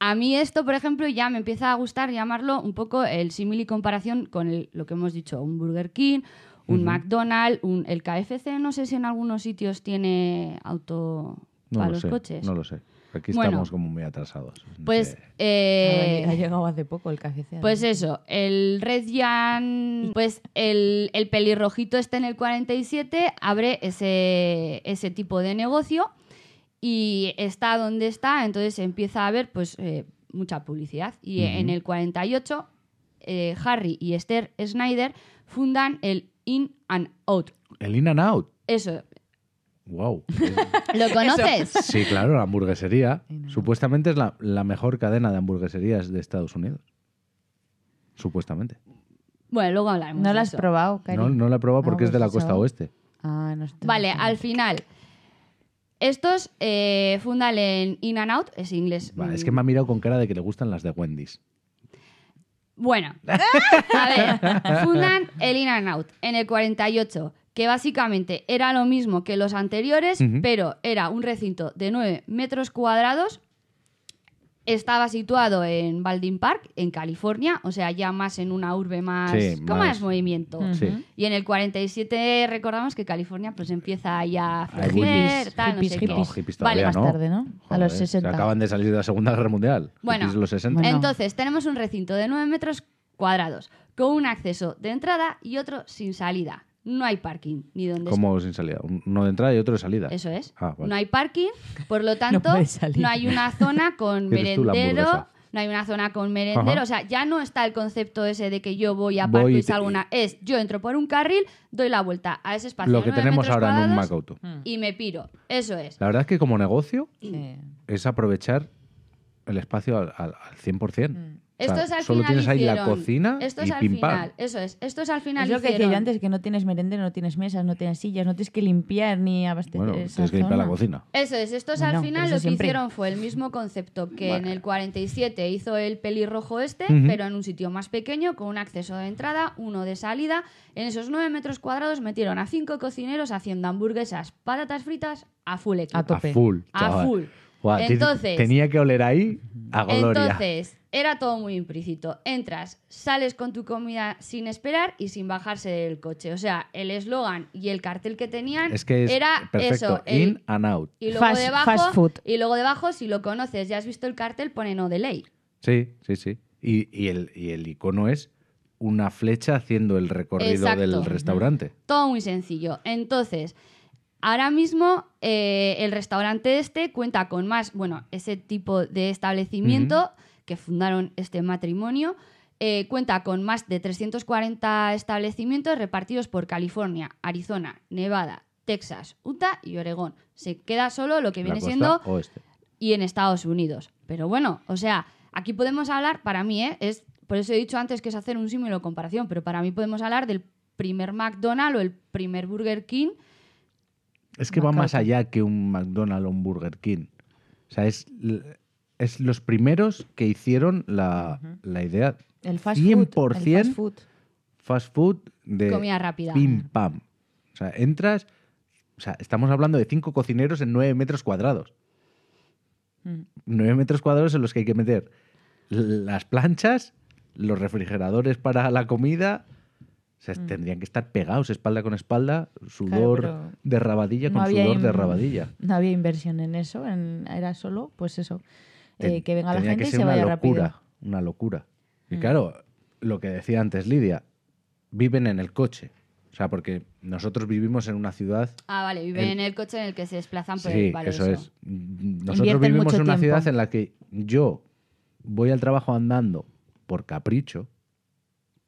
A mí esto, por ejemplo, ya me empieza a gustar llamarlo un poco el símil y comparación con el- lo que hemos dicho, un Burger King, un McDonald's, un, el KFC, no sé si en algunos sitios tiene auto No para lo los sé, coches. no lo sé. Aquí Bueno. estamos como muy atrasados. Pues, eh, ha llegado hace poco el KFC. Pues eso, el Red Jan, pues el, el pelirrojito este en el 47 abre ese, ese tipo de negocio y está donde está, entonces empieza a haber pues eh, mucha publicidad. Y en el 48 eh, Harry y Esther Snyder fundan el In and Out. El In and Out. Eso, Wow. ¿lo conoces? sí, claro, la hamburguesería. Supuestamente es la, la mejor cadena de hamburgueserías de Estados Unidos. Supuestamente. bueno, luego hablaremos. ¿No lo has probado, Cari? No, no la he probado porque Ah, es de la pues costa eso. oeste. Ah, no Vale, al final. Estos eh, fundan en In and Out, es inglés. Va, es mm, que me ha mirado con cara de que le gustan las de Wendy's. Bueno, (laughs) a ver, fundan el In and Out en el 48, que básicamente era lo mismo que los anteriores, pero era un recinto de 9 metros cuadrados. Estaba situado en Baldwin Park, en California, o sea, ya más en una urbe más Sí, con más- más movimiento. Y en el 47 recordamos que California pues empieza ya a florecer, hippies, tal, no hippies, sé hippies. qué. No, Vale, más no. tarde, ¿no? A los Joder, 60. Se acaban de salir de la Segunda Guerra Mundial. Bueno, Hippies los 60. Bueno. Entonces, tenemos un recinto de 9 metros cuadrados, con un acceso de entrada y otro sin salida. No hay parking, ni donde Como sin salida. Uno de entrada y otro de salida. Eso es. Ah, vale. No hay parking, por lo (laughs) tanto, no hay una zona con (laughs) merendero. no hay una zona con merendero, Ajá. o sea, ya no está el concepto ese de que yo voy a parco y salgo una, es yo entro por un carril, doy la vuelta a ese espacio Lo que tenemos ahora en un cuadrados Mac Auto. Mm. y me piro, eso es. La verdad es que como negocio Sí. es aprovechar el espacio al, al, al 100%. Mm. O sea, Esto es al solo final tienes ahí la hicieron- cocina Esto y es al pim pam. final, eso es. Esto es al final Es lo que decía hicieron- yo antes, que no tienes merendero, no tienes mesas, no tienes sillas, no tienes que limpiar ni abastecer Bueno, esa tienes que limpiar la zona. cocina. Eso es, esto es Bueno, al pero final eso lo que siempre. hicieron fue el mismo concepto que en el 47 hizo el pelirrojo este, pero en un sitio más pequeño, con un acceso de entrada, uno de salida. En esos 9 metros cuadrados metieron a cinco cocineros haciendo hamburguesas, patatas fritas a full equipo. A tope. A full. A chaval. full. Entonces- tenía que oler ahí a gloria. Entonces, era todo muy implícito. Entras, sales con tu comida sin esperar y sin bajarse del coche. O sea, el eslogan y el cartel que tenían es que es era perfecto. eso. el- In and out. y luego Fast- debajo, fast food. y luego debajo, si lo conoces, ya has visto el cartel, pone no de ley. Sí, sí, sí. Y, y el, y el icono es una flecha haciendo el recorrido Exacto. del restaurante. Todo muy sencillo. Entonces, ahora mismo eh, el restaurante este cuenta con más, bueno, ese tipo de establecimiento que fundaron este matrimonio. eh, cuenta con más de 340 establecimientos repartidos por California, Arizona, Nevada, Texas, Utah y Oregón. Se queda solo lo que viene siendo oeste. y en Estados Unidos. Pero bueno, o sea, aquí podemos hablar, para mí, ¿eh? es por eso he dicho antes que es hacer un símil o comparación, pero para mí podemos hablar del primer McDonald's o el primer Burger King. Es que va más allá que un McDonald's o un Burger King. O sea, es, es los primeros que hicieron la, la idea El fast food. el 100% fast food. fast food de Comida rápida. pim pam. O sea, entras. O sea, estamos hablando de cinco cocineros en nueve metros cuadrados. Mm. Nueve metros cuadrados en los que hay que meter las planchas, los refrigeradores para la comida. O sea, tendrían que estar pegados espalda con espalda, sudor de rabadilla no con sudor de rabadilla. No había inversión en eso, en- era solo, pues eso, eh, que venga la gente que y se una vaya locura, rápido. una locura. Y Mm. claro, lo que decía antes Lidia, viven en el coche. O sea, porque nosotros vivimos en una ciudad Ah, vale, viven El- en el coche en el que se desplazan por Sí, el vale, eso, es. Nosotros Invierten vivimos en una tiempo. ciudad en la que yo voy al trabajo andando por capricho,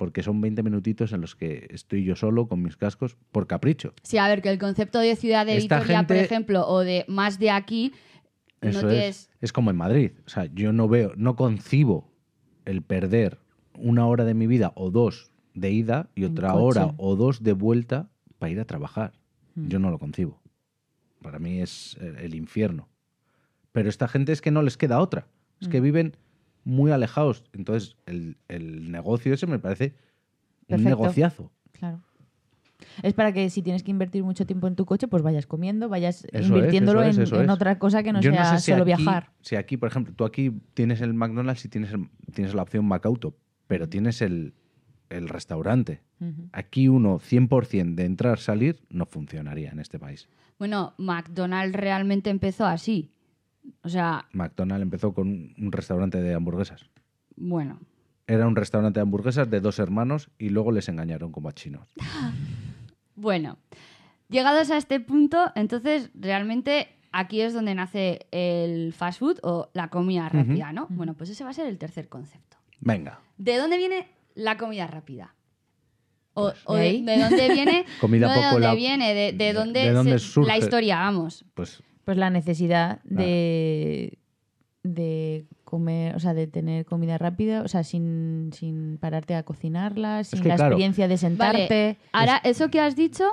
porque son 20 minutitos en los que estoy yo solo con mis cascos por capricho. Sí, a ver, que el concepto de ciudad de Esta Vitoria, por gente- ejemplo, o de más de aquí, Eso no es. tienes... Es como en Madrid. O sea, yo no veo, no concibo el perder una hora de mi vida o dos de ida y otra hora o dos de vuelta para ir a trabajar. Mm. Yo no lo concibo. Para mí es eh, el infierno. Pero esta gente es que no les queda otra. Es que Mm. viven muy alejados. Entonces, el, el negocio ese me parece un negociazo. Claro. Es para que si tienes que invertir mucho tiempo en tu coche, pues vayas comiendo, vayas invirtiéndolo es, en, en otra cosa que no Yo sea sé si solo aquí- viajar. Si aquí, por ejemplo, tú aquí tienes el McDonald's y tienes, el- tienes la opción Macauto, pero tienes el, el restaurante. Aquí uno 100% de entrar, salir, no funcionaría en este país. Bueno, McDonald's realmente empezó así. O sea, McDonald's empezó con un- restaurante de hamburguesas. bueno, Era un restaurante de hamburguesas de dos hermanos y luego les engañaron como a chinos. (laughs) Bueno, llegados a este punto, entonces realmente aquí es donde nace el fast food o la comida rápida, ¿no? Bueno, pues ese va a ser el tercer concepto. Venga, ¿De dónde viene la comida rápida? O, o ¿de de, ahí? de dónde viene, (laughs) Comida no de dónde viene, de, de de- dónde, de dónde se- surge. la historia, vamos. pues Pues la necesidad de, de comer, o sea, de tener comida rápida, o sea, sin, sin pararte a cocinarla, sin que, la claro. experiencia de sentarte. Vale, ahora eso que has dicho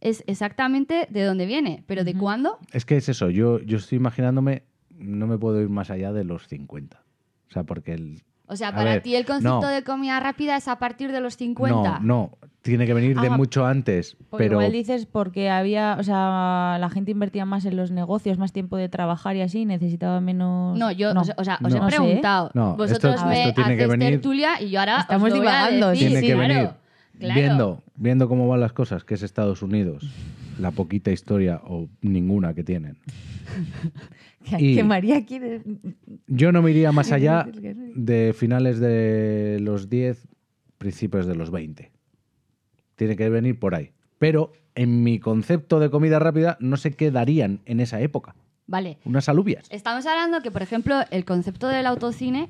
es exactamente de dónde viene, pero ¿de cuándo? es que es eso. Yo, yo estoy imaginándome, no me puedo ir más allá de los 50. O sea, porque el, O sea, para ver, ti el concepto no. de comida rápida es a partir de los 50. No, no, tiene que venir de mucho antes. Porque Pero igual dices porque había, o sea, la gente invertía más en los negocios, más tiempo de trabajar y así, necesitaba menos. No, yo, o sea, o sea, os No. he No sé. preguntado. No, Vosotros esto- me esto tiene que hacéis venir- tertulia y yo ahora os Estamos lo voy a divagando, decir, tiene que claro, venir claro. viendo, viendo cómo van las cosas, que es Estados Unidos, la poquita historia o ninguna que tienen. (laughs) que, Y- que María quiere. Yo no me iría más (laughs) allá de finales de los 10, principios de los 20. Tiene que venir por ahí. Pero en mi concepto de comida rápida no se quedarían en esa época. Vale. Unas alubias. Estamos hablando que, por ejemplo, el concepto del autocine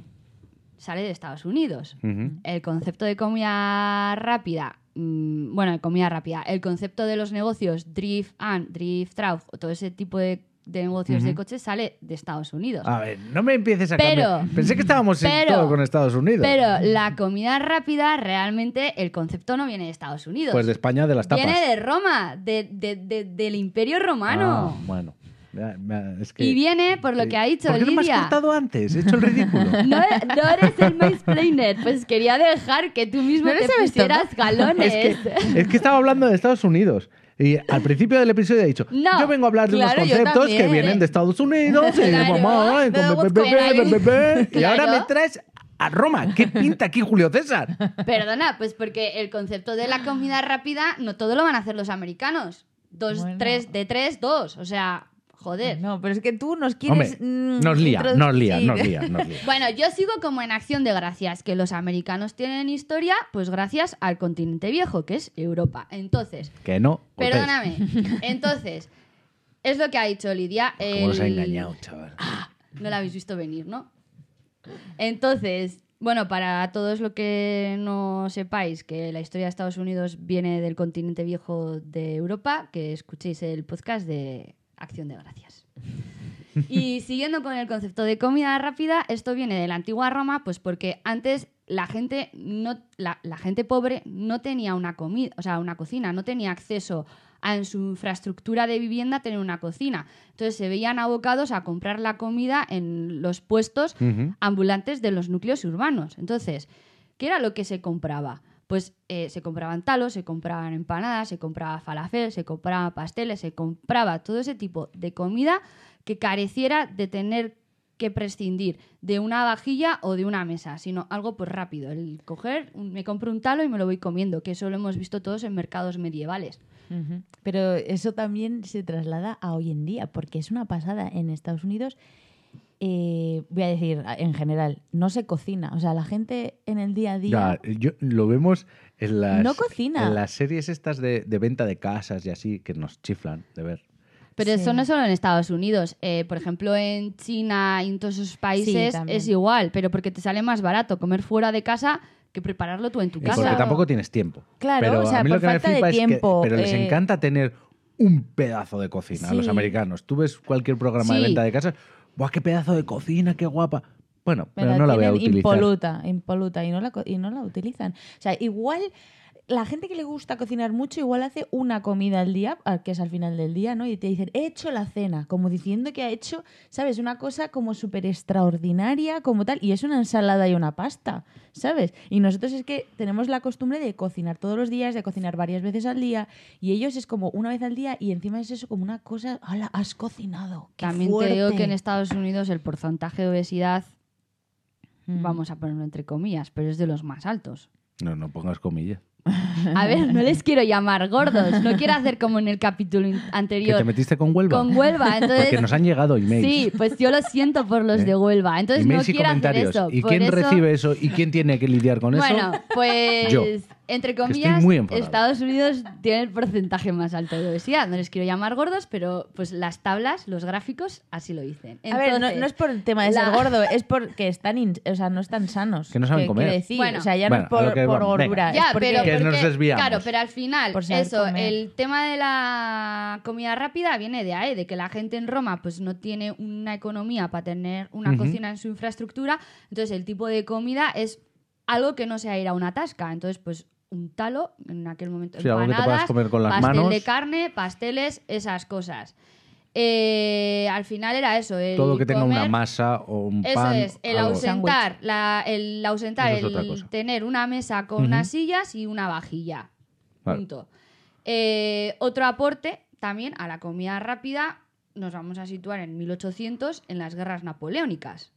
sale de Estados Unidos. El concepto de comida rápida, mm, bueno, de comida rápida, el concepto de los negocios Drift and Drift Trauf, o todo ese tipo de, de negocios de coches sale de Estados Unidos. A ver, no me empieces a Pero- cambiar. Pensé que estábamos en todo con Estados Unidos. Pero la comida rápida, realmente el concepto no viene de Estados Unidos. Pues de España, de las tapas. Viene de Roma, de, de- de- del Imperio Romano. Ah, bueno. Es que- Y viene por lo que ha dicho ¿Por qué no me has Lidia. cortado antes? He hecho el ridículo. (laughs) No, no eres el mansplainer, pues quería dejar que tú mismo ¿No te pusieras galones. es, que, es que estaba hablando de Estados Unidos. Y al principio del episodio he dicho, No, yo vengo a hablar de claro, unos conceptos que vienen de Estados Unidos, y, Claro, mamá, y, no, con bebé, claro. bebé, bebé, y ahora me traes a Roma. ¿Qué pinta aquí Julio César? Perdona, pues porque el concepto de la comida rápida no todo lo van a hacer los americanos. Dos, Bueno. tres, de tres, dos. O sea, joder. No, pero es que tú nos quieres. Hombre, mm, nos lía, nos lía, nos lía, nos (laughs) lía. Bueno, yo sigo como en acción de gracias, que los americanos tienen historia, pues gracias al continente viejo, que es Europa. Entonces, Que no. Perdóname. (laughs) Entonces, es lo que ha dicho Lidia. Cómo nos ha el- engañado, chaval. No la habéis visto venir, ¿no? Entonces, bueno, para todos lo que no sepáis, que la historia de Estados Unidos viene del continente viejo de Europa, que escuchéis el podcast de Acción de Gracias. Y siguiendo con el concepto de comida rápida, esto viene de la antigua Roma, pues porque antes la gente no, la, la gente pobre no tenía una comida, o sea, una cocina, no tenía acceso a en su infraestructura de vivienda tener una cocina. Entonces se veían abocados a comprar la comida en los puestos ambulantes de los núcleos urbanos. Entonces, ¿qué era lo que se compraba? Pues eh, se compraban talos, se compraban empanadas, se compraba falafel, se compraba pasteles, se compraba todo ese tipo de comida que careciera de tener que prescindir de una vajilla o de una mesa, sino algo pues rápido. El coger, me compro un talo y me lo voy comiendo, que eso lo hemos visto todos en mercados medievales. Pero eso también se traslada a hoy en día, porque es una pasada. En Estados Unidos, eh, voy a decir en general, no se cocina. O sea, la gente en el día a día. Ya, yo, lo vemos en las, No cocina. en las series estas de, de venta de casas y así, que nos chiflan de ver. Pero Sí. eso no es solo en Estados Unidos. Eh, por ejemplo, en China y en todos esos países es igual, pero porque te sale más barato comer fuera de casa que prepararlo tú en tu Y casa. porque Claro. tampoco tienes tiempo. Claro, pero o sea, a mí por lo que me falta de flipa es que tiempo, pero les eh, encanta tener un pedazo de cocina a los americanos. Tú ves cualquier programa de venta de casas, ¡buah, qué pedazo de cocina, qué guapa! Bueno, pero no la voy a utilizar. impoluta, impoluta y no, la, y no la utilizan. O sea, igual la gente que le gusta cocinar mucho, igual hace una comida al día, que es al final del día, ¿no? Y te dicen, he hecho la cena, como diciendo que ha hecho, ¿sabes? Una cosa como súper extraordinaria, como tal, y es una ensalada y una pasta, ¿sabes? Y nosotros es que tenemos la costumbre de cocinar todos los días, de cocinar varias veces al día, y ellos es como una vez al día, y encima es eso como una cosa, ¡hala, has cocinado! ¡Qué También te digo que en Estados Unidos el porcentaje de obesidad, Mm. vamos a ponerlo entre comillas, pero es de los más altos. No, no pongas comillas. A ver, no les quiero llamar gordos, no quiero hacer como en el capítulo in- ¿Que anterior. te metiste con Huelva? Con Huelva, entonces... Porque nos han llegado emails. Sí, pues yo lo siento por los ¿Eh? de Huelva. Entonces emails no y quiero hacer eso. ¿Y Por quién eso- recibe eso? ¿Y quién tiene que lidiar con eso? Bueno, pues Yo. Entre comillas, muy. Estados Unidos tiene el porcentaje más alto de obesidad. No les quiero llamar gordos, pero pues las tablas, los gráficos, así lo dicen. A ver, no, es por el tema de la- ser gordo, (laughs) es porque están, in- o sea, no están sanos. Que no saben ¿Qué comer. quiere decir? Bueno. o sea, ya Bueno, no a es por, que por vamos, venga. gordura. Ya, es porque pero Que nos desviamos. Claro, pero al final, Por eso, comer. el tema de la comida rápida viene de ahí, de que la gente en Roma pues no tiene una economía para tener una cocina en su infraestructura, entonces el tipo de comida es algo que no sea ir a una tasca, entonces pues un talo en aquel momento Sí, algo que te empanadas, puedas comer con las pastel manos. de carne, pasteles, esas cosas. Eh, al final era eso, el Todo que tenga una masa o un eso pan. es, el algo. ausentar, la, el ausentar, Eso es el tener una mesa con unas sillas y una vajilla. Vale. Punto. Eh, otro aporte también a la comida rápida, nos vamos a situar en 1800 en las guerras napoleónicas.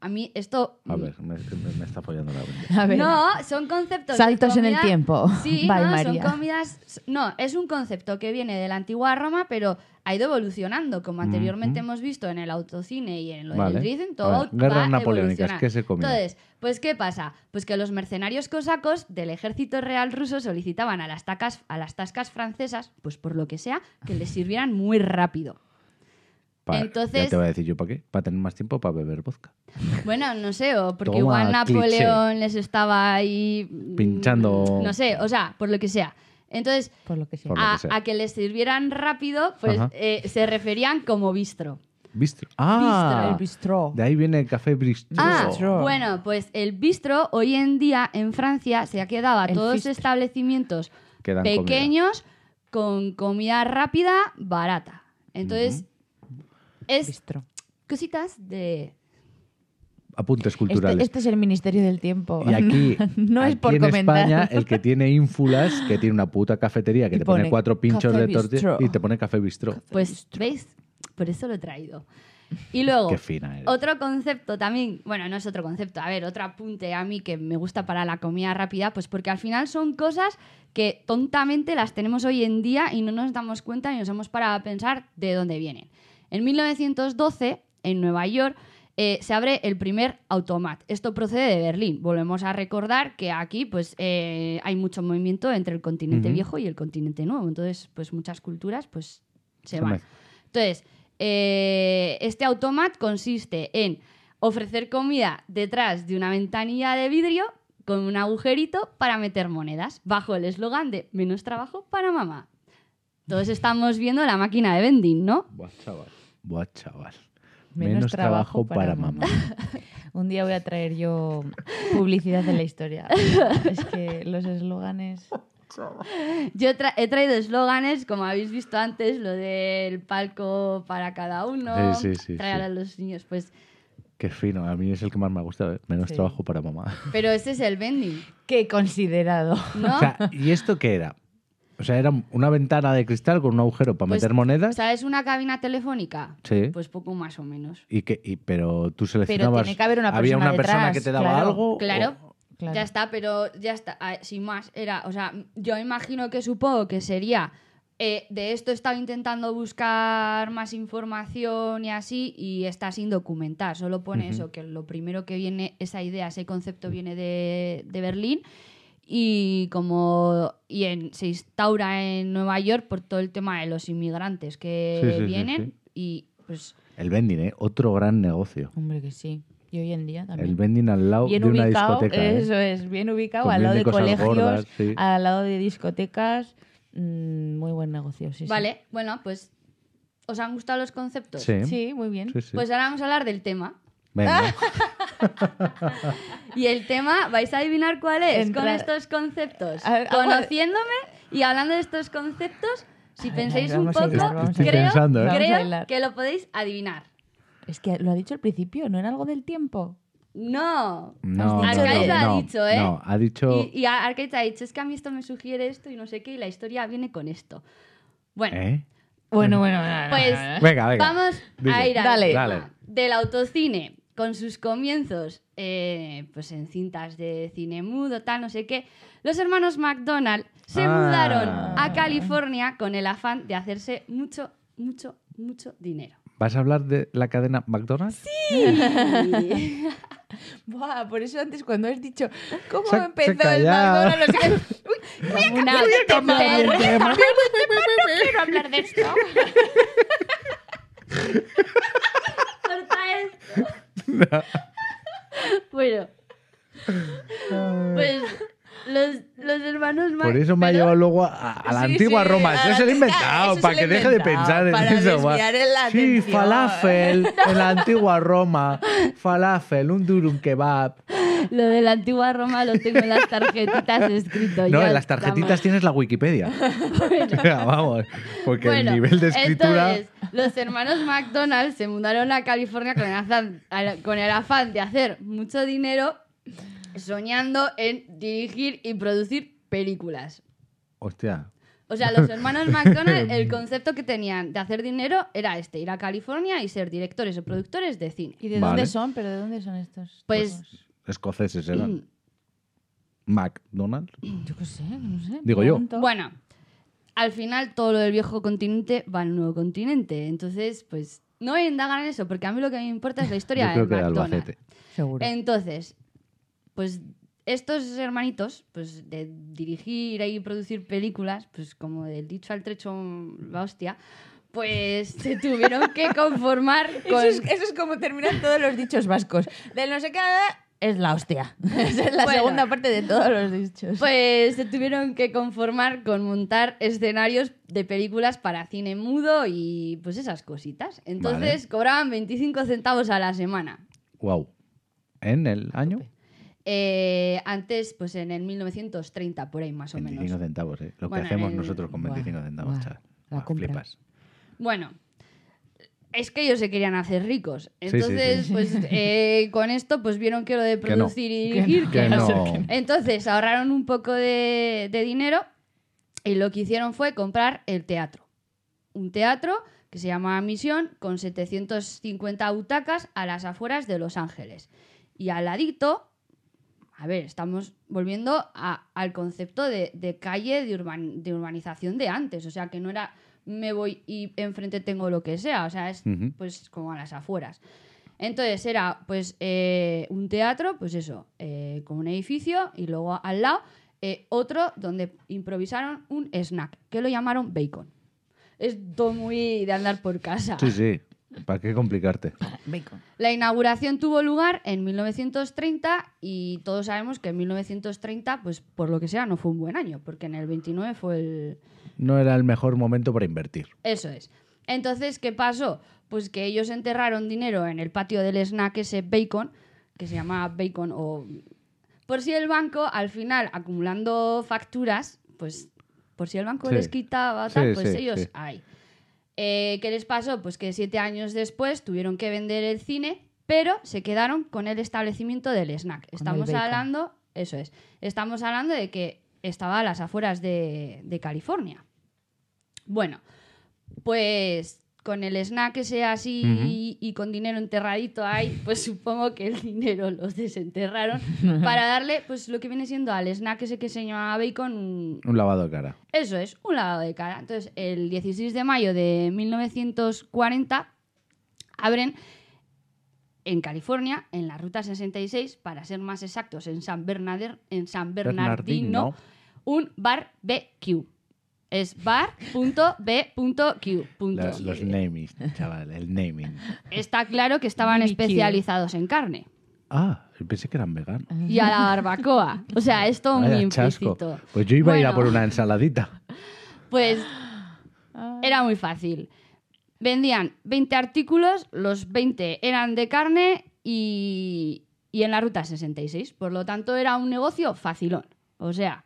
A mí esto... A ver, me, me- me está follando la mente. A ver, No, son conceptos. de saltos en el comida- tiempo. Sí, (laughs) Bye, no, María. son comidas. No, es un concepto que viene de la antigua Roma, pero ha ido evolucionando, como anteriormente hemos visto en el autocine y en lo Vale. del Drizzen, A todo ver, guerras va napoleónicas. ¿qué se comía? Entonces, pues ¿qué pasa? Pues que los mercenarios cosacos del ejército real ruso solicitaban a las, tacas, a las tascas francesas, pues por lo que sea, que les sirvieran muy rápido. Pa- Entonces- Ya te voy a decir yo para qué. Para tener más tiempo para beber vodka. Bueno, no sé, o porque Toma, igual cliché. Napoleón les estaba ahí... mm, Pinchando- No sé, o sea, por lo que sea. Entonces, Por lo que sea. Lo a, que sea. a que les sirvieran rápido, pues eh, se referían como bistro. Bistro. Ah, El bistró. de ahí viene el café bistro. Ah, Bistro. bueno, pues el bistro hoy en día en Francia se ha quedado a El todos bistro. establecimientos comida. pequeños con comida rápida, barata. Entonces, es Bistró. cositas de... Apuntes Este, culturales. este es el Ministerio del Tiempo. Y aquí, (laughs) no es aquí por en comentar. España, el que tiene ínfulas, que tiene una puta cafetería que Y te pone pone cuatro pinchos de tortilla y te pone café bistró. Pues, ¿veis? Por eso lo he traído. Y luego, Qué fina eres. otro concepto también, bueno, no es otro concepto, a ver, otro apunte a mí que me gusta para la comida rápida, pues porque al final son cosas que tontamente las tenemos hoy en día y no nos damos cuenta y nos hemos parado a pensar de dónde vienen. En 1912, en Nueva York, eh, se abre el primer automat. Esto procede de Berlín. Volvemos a recordar que aquí pues, eh, hay mucho movimiento entre el continente viejo y el continente nuevo. Entonces, pues muchas culturas pues, se van. Entonces, eh, este automat consiste en ofrecer comida detrás de una ventanilla de vidrio con un agujerito para meter monedas, bajo el eslogan de menos trabajo para mamá. Todos estamos viendo la máquina de vending, ¿no? Buah, chaval. Buah, chaval. Menos trabajo para mamá. (laughs) Un día voy a traer yo publicidad de la historia. es que los eslóganes. Yo tra- he traído eslóganes, como habéis visto antes, lo del palco para cada uno, Sí, sí, sí, traer sí. a los niños, pues... Qué fino. A mí es el que más me ha gustado. ¿eh? Menos Sí. trabajo para mamá. Pero ese es el vending, Qué considerado. ¿no? O sea, ¿y esto qué era? O sea, era una ventana de cristal con un agujero para Pues, meter monedas. ¿Sabes una cabina telefónica? Sí. Pues poco más o menos. y que, y- pero tú seleccionabas. tiene que haber una ¿Había persona una persona que te daba claro. algo? Claro. o- Claro. Ya está, pero ya está. Sin más, era, o sea, yo imagino que supongo que sería. eh, de esto he estado intentando buscar más información y así, y está sin documentar. Solo pone Ujú. eso, que lo primero que viene, esa idea, ese concepto viene de, de Berlín. Y como y en, se instaura en Nueva York por todo el tema de los inmigrantes que Sí, sí, sí, vienen. sí. Y pues El vending, ¿eh? Otro gran negocio. Hombre, que sí. Y hoy en día también. El vending al lado bien de una ubicado, discoteca. ¿eh? eso es, bien ubicado, al lado de colegios, gordas, sí. al lado de discotecas. mm, muy buen negocio, sí. sí. vale, bueno, pues ¿os han gustado los conceptos? Sí. Sí, muy bien. sí, sí. Pues ahora vamos a hablar del tema. Venga. (laughs) Y el tema, ¿vais a adivinar cuál es? Con Entrar- estos conceptos. A ver, Conociéndome y hablando de estos conceptos, si A ver, pensáis a ver, un a poco, a creo, pensando, ¿eh? A creo que lo podéis adivinar. Es que lo ha dicho al principio, ¿no era algo del tiempo? No. No, no, Arcaiz no, ha no, dicho, ¿eh? No, ha dicho. Y, y Arcaiz ha dicho, es que a mí esto me sugiere esto y no sé qué, y la historia viene con esto. Bueno, ¿Eh? Bueno, bueno, bueno. pues Venga, venga. vamos Dile. a ir al Dale. tema Dale. del autocine con sus comienzos eh, pues en cintas de cine mudo, tal, no sé qué. Los hermanos McDonald se Ah. mudaron a California con el afán de hacerse mucho, mucho, mucho dinero. ¿Vas a hablar de la cadena McDonald's? Y- (laughs) Buah, por eso antes cuando has dicho cómo Se- se empezó el callaba. McDonald's, no sé qué. (laughs) Uy, voy a cambiar de tema. No quiero hablar de esto. (laughs) (laughs) Bueno, pues los, los hermanos Mac- Por eso me ha llevado luego a, a la Sí, antigua sí, Roma. Eso se lo he antigua- inventado, para que deje de pensar en eso. Sí, falafel (laughs) en la antigua Roma. Falafel, un durum kebab. Lo de la antigua Roma lo tengo en las tarjetitas escrito. No, en las tarjetitas tienes la Wikipedia. (laughs) (laughs) Vamos, porque Bueno, el nivel de escritura. Entonces, los hermanos McDonald se mudaron a California con el, afán, con el afán de hacer mucho dinero soñando en dirigir y producir películas. Hostia. O sea, los (laughs) hermanos McDonald, el concepto que tenían de hacer dinero era este, ir a California y ser directores o productores de cine. ¿Y de Vale. dónde son? ¿Pero de dónde son estos? Pues- todos? Escoceses eran. McDonald's. Yo qué sé, no sé. Digo yo. Bueno, al final todo lo del viejo continente va al nuevo continente. Entonces, pues no voy a indagar en eso, porque a mí lo que me importa es la historia Yo creo de que de McDonald's. Albacete. Seguro. Entonces, pues estos hermanitos, pues de dirigir y producir películas, pues como del dicho al trecho, la hostia, pues se tuvieron que (laughs) conformar Eso con... es, eso es como terminan todos los dichos vascos. Del no sé qué es la hostia. (laughs) Esa es la Bueno. segunda parte de todos los dichos. Pues se tuvieron que conformar con montar escenarios de películas para cine mudo y pues esas cositas. Entonces cobraban 25 centavos a la semana. Wow. ¿En el año? Eh, antes, pues en el 1930, por ahí más o 25 menos. centavos, ¿eh? Lo Bueno, que hacemos el- nosotros con Buah, 25 centavos, chaval. la flipas. Bueno, es que ellos se querían hacer ricos. Sí, sí, Entonces, sí. pues (laughs) eh, con esto, pues vieron que lo de Que no. producir y Que no. dirigir, Que no. Entonces ahorraron un poco de, de dinero y lo que hicieron fue comprar el teatro. Un teatro que se llama Misión con 750 butacas a las afueras de Los Ángeles. Y al ladito, a ver, estamos volviendo a- al concepto de, de calle de, urban- de urbanización de antes. O sea, que no era me voy y enfrente tengo lo que sea. O sea, es pues como a las afueras. Entonces era pues eh, un teatro, pues eso, eh, con un edificio y luego al lado eh, otro donde improvisaron un snack que lo llamaron bacon. Es todo muy de andar por casa. Sí, sí. ¿Para qué complicarte? Bacon. La inauguración tuvo lugar en 1930 y todos sabemos que en 1930, pues por lo que sea, no fue un buen año, porque en el 29 fue el, No era el mejor momento para invertir. eso es. Entonces, ¿qué pasó? Pues que ellos enterraron dinero en el patio del snack ese bacon, que se llama bacon o... Por si el banco, al final, acumulando facturas, pues por si el banco Sí. les quitaba tal, Sí, pues sí, ellos ahí. Eh, ¿Qué les pasó? Pues que siete años después tuvieron que vender el cine, pero se quedaron con el establecimiento del snack. Estamos hablando, eso es, estamos hablando de que estaba a las afueras de, de California. Bueno, pues con el snack ese así y, y con dinero enterradito ahí, pues supongo que el (laughs) dinero los desenterraron (laughs) para darle pues lo que viene siendo al snack ese que se llamaba bacon un- Un lavado de cara. eso es, un lavado de cara. Entonces, el 16 de mayo de 1940 abren en California, en la ruta 66, para ser más exactos, en San, Bernader- en San Bernardino, Bernardino. un bar BQ. Es bar.b.q. La- los naming, chaval, el naming. Está claro que estaban especializados en carne. Ah, pensé que eran veganos. Y a la barbacoa. O sea, es todo muy chasco. implícito. Pues yo iba a ir a por una ensaladita. Pues era muy fácil. Vendían 20 artículos, los 20 eran de carne y, y en la ruta 66. Por lo tanto, era un negocio facilón. O sea,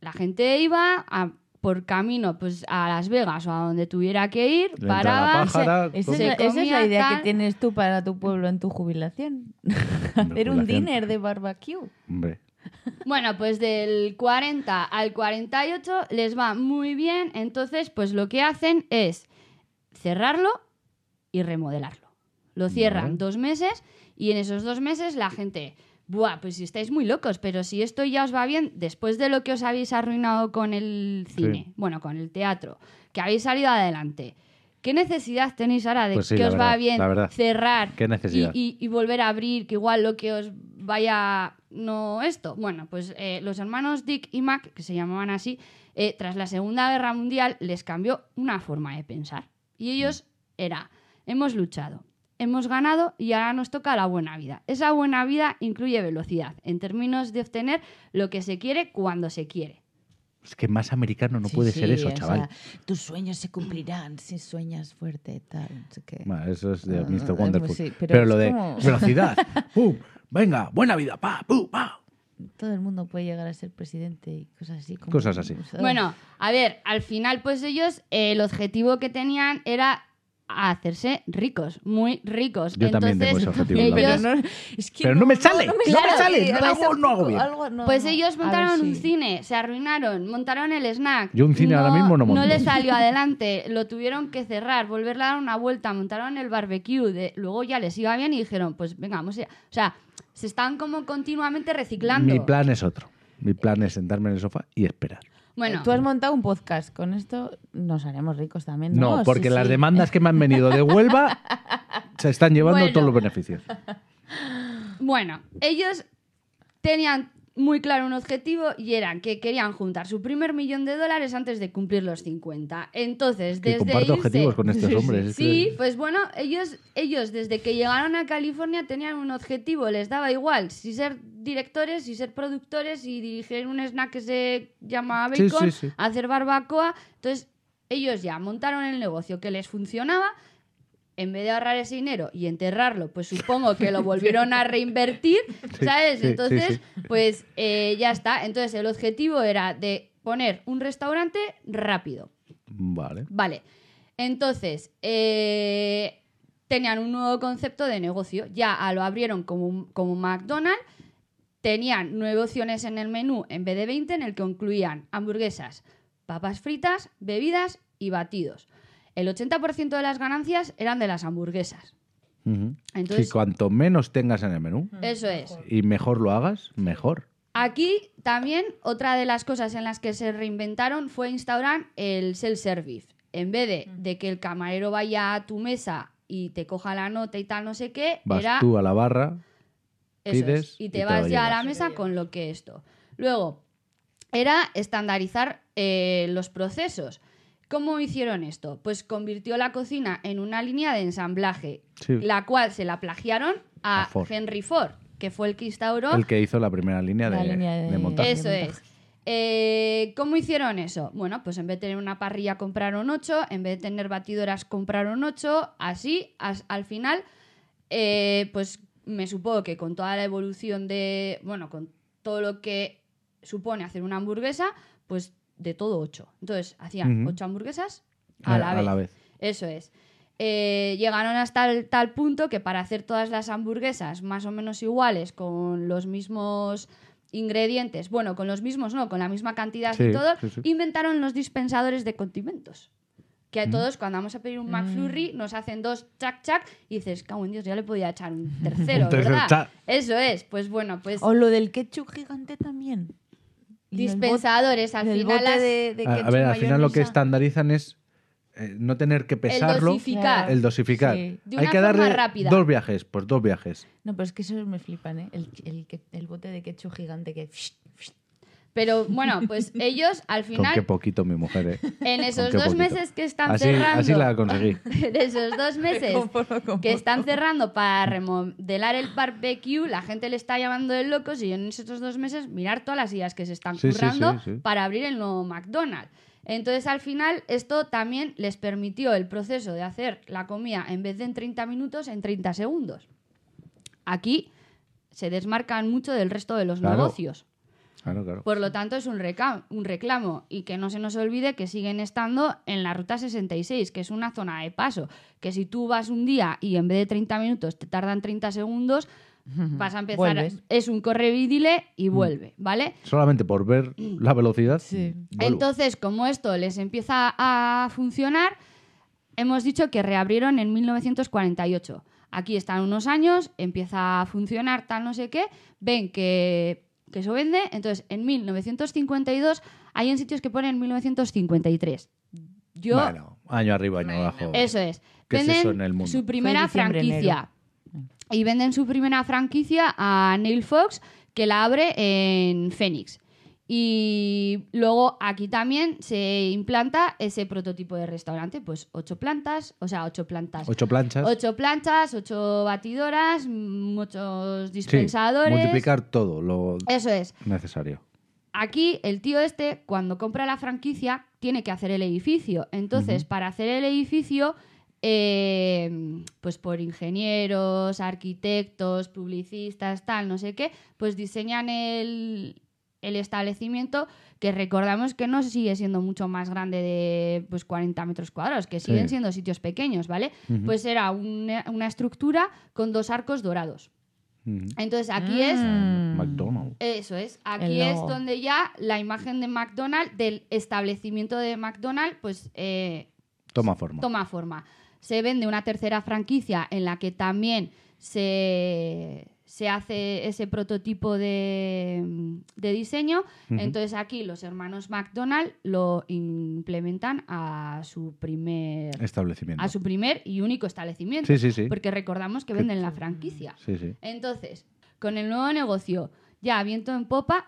la gente iba a- por camino pues, a Las Vegas o a donde tuviera que ir, Le pájara, Esa es, esa es la idea tal- que tienes tú para tu pueblo en tu jubilación. (laughs) (laughs) Hacer un dinner de barbecue. Hombre, Bueno, pues del 40 al 48 les va muy bien, entonces pues lo que hacen es cerrarlo y remodelarlo. Lo cierran Vale. dos meses y en esos dos meses la gente, buah, pues si estáis muy locos, pero si esto ya os va bien, después de lo que os habéis arruinado con el cine, Sí. bueno, con el teatro, que habéis salido adelante, ¿qué necesidad tenéis ahora de Pues sí, que os va bien cerrar ¿Qué necesidad? y, y- y volver a abrir, que igual lo que os vaya no esto. Bueno, pues eh, los hermanos Dick y Mac, que se llamaban así, eh, tras la Segunda Guerra Mundial les cambió una forma de pensar. Y ellos era, hemos luchado, hemos ganado y ahora nos toca la buena vida. Esa buena vida incluye velocidad, en términos de obtener lo que se quiere cuando se quiere. es que más americano no Sí, puede sí, ser eso, o chaval. sea, tus sueños se cumplirán si sueñas fuerte, tal, sé qué. Bueno, eso es de Ah, Mr. Wonderful. sí, pero pero lo de (laughs) velocidad, ¡pum! Venga, buena vida, pa, pum, pa. Todo el mundo puede llegar a ser presidente y cosas así. como- Cosas así. Bueno, a ver, al final pues ellos eh, el objetivo que tenían era hacerse ricos, muy ricos. Yo también tengo Entonces, ese objetivo, (laughs) pero no, es que Pero no me sale, no me Claro, sale, no, pues hago, no hago bien. algo no- pues no. ellos A ver montaron un si- cine, se arruinaron, montaron el snack. Yo un cine ahora mismo no monto. No les salió adelante, lo tuvieron que cerrar, volverle a dar una vuelta, montaron el barbecue, de, luego ya les iba bien y dijeron, pues venga, vamos a... O sea, se están como continuamente reciclando. Mi plan es otro. Mi plan es sentarme en el sofá y esperar. Bueno, Tú has montado un podcast. Con esto nos haremos ricos también. No, No, porque Sí, las sí. demandas que me han venido de Huelva se están llevando Bueno. todos los beneficios. Bueno, ellos tenían muy claro un objetivo y era que querían juntar su primer millón de dólares antes de cumplir los 50. Entonces, Que desde irse- objetivos con estos (laughs) hombres. es Sí, que- pues bueno, ellos, ellos desde que llegaron a California tenían un objetivo, les daba igual si ser directores, si ser productores, si dirigir un snack que se llama Sí, Bacon, sí, sí. hacer barbacoa. Entonces, ellos ya montaron el negocio que les funcionaba. En vez de ahorrar ese dinero y enterrarlo, pues supongo que lo (laughs) volvieron a reinvertir, ¿sabes? sí, Entonces, sí. pues eh, ya está. Entonces, el objetivo era de poner un restaurante rápido. Vale. Vale. Entonces, eh, tenían un nuevo concepto de negocio. Ya lo abrieron como, un- como McDonald's. Tenían nueve opciones en el menú en vez de 20, en el que incluían hamburguesas, papas fritas, bebidas y batidos. El 80% de las ganancias eran de las hamburguesas. Ujú. Entonces- Si cuanto menos tengas en el menú Eso es. y mejor lo hagas, mejor. Aquí también otra de las cosas en las que se reinventaron fue instaurar el self-service. En vez de, de que el camarero vaya a tu mesa y te coja la nota y tal, no sé qué, Vas era tú a la barra, eso es, pides y y te vas ya a la mesa con lo que esto. Luego, era estandarizar eh, los procesos. ¿Cómo hicieron esto? Pues convirtió la cocina en una línea de ensamblaje, Sí. la cual se la plagiaron a, A Ford. Henry Ford, que fue el que instauró el que hizo la primera línea, La de, línea de- de montaje. eso es. Eh, ¿Cómo hicieron eso? Bueno, pues en vez de tener una parrilla compraron ocho, en vez de tener batidoras compraron ocho, así, as- al final, eh, pues me supongo que con toda la evolución de, bueno, con todo lo que supone hacer una hamburguesa, pues de todo ocho. Entonces hacían Ujú. ocho hamburguesas a, la, vez. a la vez. Eso es. Eh, llegaron hasta el tal punto que para hacer todas las hamburguesas más o menos iguales, con los mismos ingredientes, bueno, con los mismos, no, con la misma cantidad Sí, y todo, sí, sí. inventaron los dispensadores de condimentos. Que a todos, cuando vamos a pedir un McFlurry, nos hacen dos chac chac y dices, cago en Dios, ya le podía echar un (laughs) tercero, Un tercer ¿verdad? chac. Eso es, pues bueno, pues O lo del ketchup gigante también. El dispensadores, al el final bote las- de, de A, ver, al final lo que estandarizan es eh, no tener que pesarlo, dosificar. el dosificar. Sí. De Hay que forma darle rápida. dos viajes, pues dos viajes. No, pero es que esos me flipan, ¿eh? El, el, el bote de ketchup gigante que... Pero bueno, pues (laughs) ellos al Con final qué poquito mi mujer, ¿eh? En esos dos poquito. meses que están Así, cerrando. así la conseguí. (laughs) En esos dos meses que están cerrando para remodelar el barbecue, la gente le está llamando de locos y en esos dos meses mirar todas las ideas que se están Sí, sí, currando sí, sí. para abrir el nuevo McDonald's. Entonces, al final, esto también les permitió el proceso de hacer la comida en vez de en 30 minutos, en 30 segundos. Aquí se desmarcan mucho del resto de los Claro. negocios. Claro, claro. Por lo tanto, es un, un reclamo. Y que no se nos olvide que siguen estando en la ruta 66, que es una zona de paso. Que si tú vas un día y en vez de 30 minutos te tardan 30 segundos, (laughs) vas a empezar. a- es un correvidile y Mm. vuelve, ¿vale? Solamente por ver la velocidad. Sí. Entonces, como esto les empieza a funcionar, hemos dicho que reabrieron en 1948. Aquí están unos años, empieza a funcionar tal no sé qué, ven que, que eso vende, entonces en 1952 hay en sitios que ponen 1953. Yo, Bueno, año arriba, año abajo. eso es. ¿Qué es Venden eso en el mundo? su primera franquicia. Y venden su primera franquicia a Neil Fox, que la abre en Phoenix. Y luego aquí también se implanta ese prototipo de restaurante, pues ocho plantas, o sea, ocho plantas. Ocho planchas. Ocho planchas, ocho batidoras, muchos Sí, dispensadores. multiplicar todo lo Eso es. necesario. Aquí el tío este, cuando compra la franquicia, tiene que hacer el edificio. Entonces, para hacer el edificio, eh, pues por ingenieros, arquitectos, publicistas, tal, no sé qué, pues diseñan el, el establecimiento que recordamos que no sigue siendo mucho más grande de pues 40 metros cuadrados, que siguen Sí. siendo sitios pequeños, ¿vale? Pues era una, una estructura con dos arcos dorados. Entonces aquí es Mm. McDonald's. eso es. Aquí es donde ya la imagen de McDonald's, del establecimiento de McDonald's, pues eh, Toma forma. toma forma. Se vende una tercera franquicia en la que también se, se hace ese prototipo de, de diseño. Entonces aquí los hermanos McDonald's lo implementan a su primer, Establecimiento. a su primer y único establecimiento. Sí, sí, sí. Porque recordamos que Que- venden la franquicia. Sí, sí. Entonces, con el nuevo negocio ya viento en popa,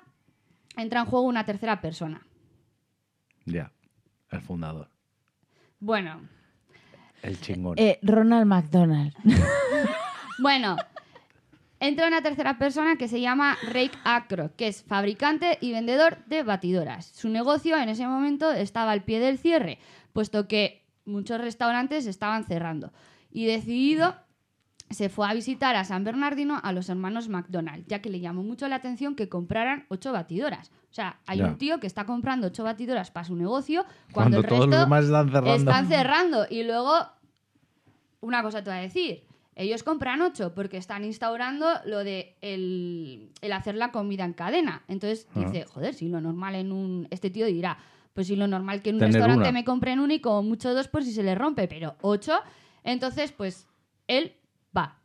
entra en juego una tercera persona. Ya, el fundador, Bueno, el chingón. Eh, Ronald McDonald. (laughs) Bueno, entra una tercera persona que se llama Rake Acro, que es fabricante y vendedor de batidoras. Su negocio en ese momento estaba al pie del cierre, puesto que muchos restaurantes estaban cerrando. Y decidido, se fue a visitar a San Bernardino a los hermanos McDonald, ya que le llamó mucho la atención que compraran ocho batidoras. O sea, hay un tío que está comprando ocho batidoras para su negocio cuando, Cuando el todos resto los demás están cerrando. están cerrando. Y luego, una cosa te voy a decir. Ellos compran ocho porque están instaurando lo de el, el hacer la comida en cadena. Entonces dice, joder, si lo normal en un... Este tío dirá, pues si lo normal que en un Tener restaurante una. me compren uno y como mucho dos por si se le rompe, pero ocho. Entonces, pues él va.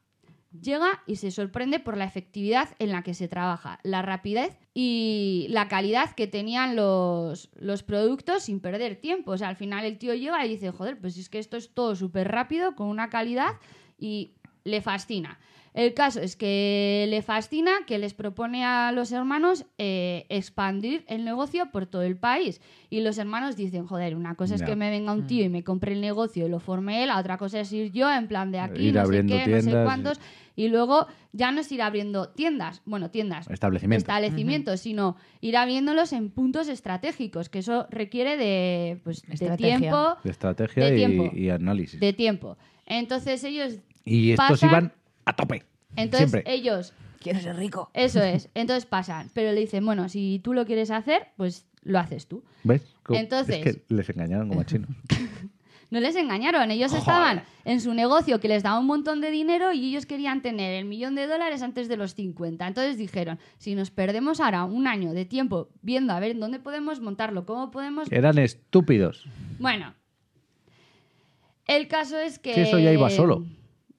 Llega y se sorprende por la efectividad en la que se trabaja, la rapidez y la calidad que tenían los, los productos sin perder tiempo. O sea, al final el tío llega y dice, joder, pues es que esto es todo súper rápido, con una calidad y le fascina. El caso es que le fascina que les propone a los hermanos eh, expandir el negocio por todo el país. Y los hermanos dicen, joder, una cosa es que me venga un tío y me compre el negocio y lo forme él, a otra cosa es ir yo en plan de aquí, Ir no sé abriendo qué, no sé tiendas. cuántos. Y luego ya no es ir abriendo tiendas, bueno, tiendas, Establecimiento. establecimientos, sino ir abriéndolos en puntos estratégicos, que eso requiere de, pues, de Estrategia. tiempo, de estrategia de y- tiempo. y, análisis. de tiempo. Entonces ellos, y estos pasan- iban a tope. entonces Siempre. ellos Quiero ser rico. Eso es. Entonces pasan. Pero le dicen, bueno, si tú lo quieres hacer, pues lo haces tú. ¿Ves? Entonces- Es que les engañaron como a chinos. (laughs) No les engañaron. Ellos Joder. estaban en su negocio que les daba un montón de dinero y ellos querían tener el millón de dólares antes de los 50. Entonces dijeron, si nos perdemos ahora un año de tiempo viendo a ver dónde podemos montarlo, cómo podemos... Eran estúpidos. Bueno. El caso es que... Sí, eso ya iba solo.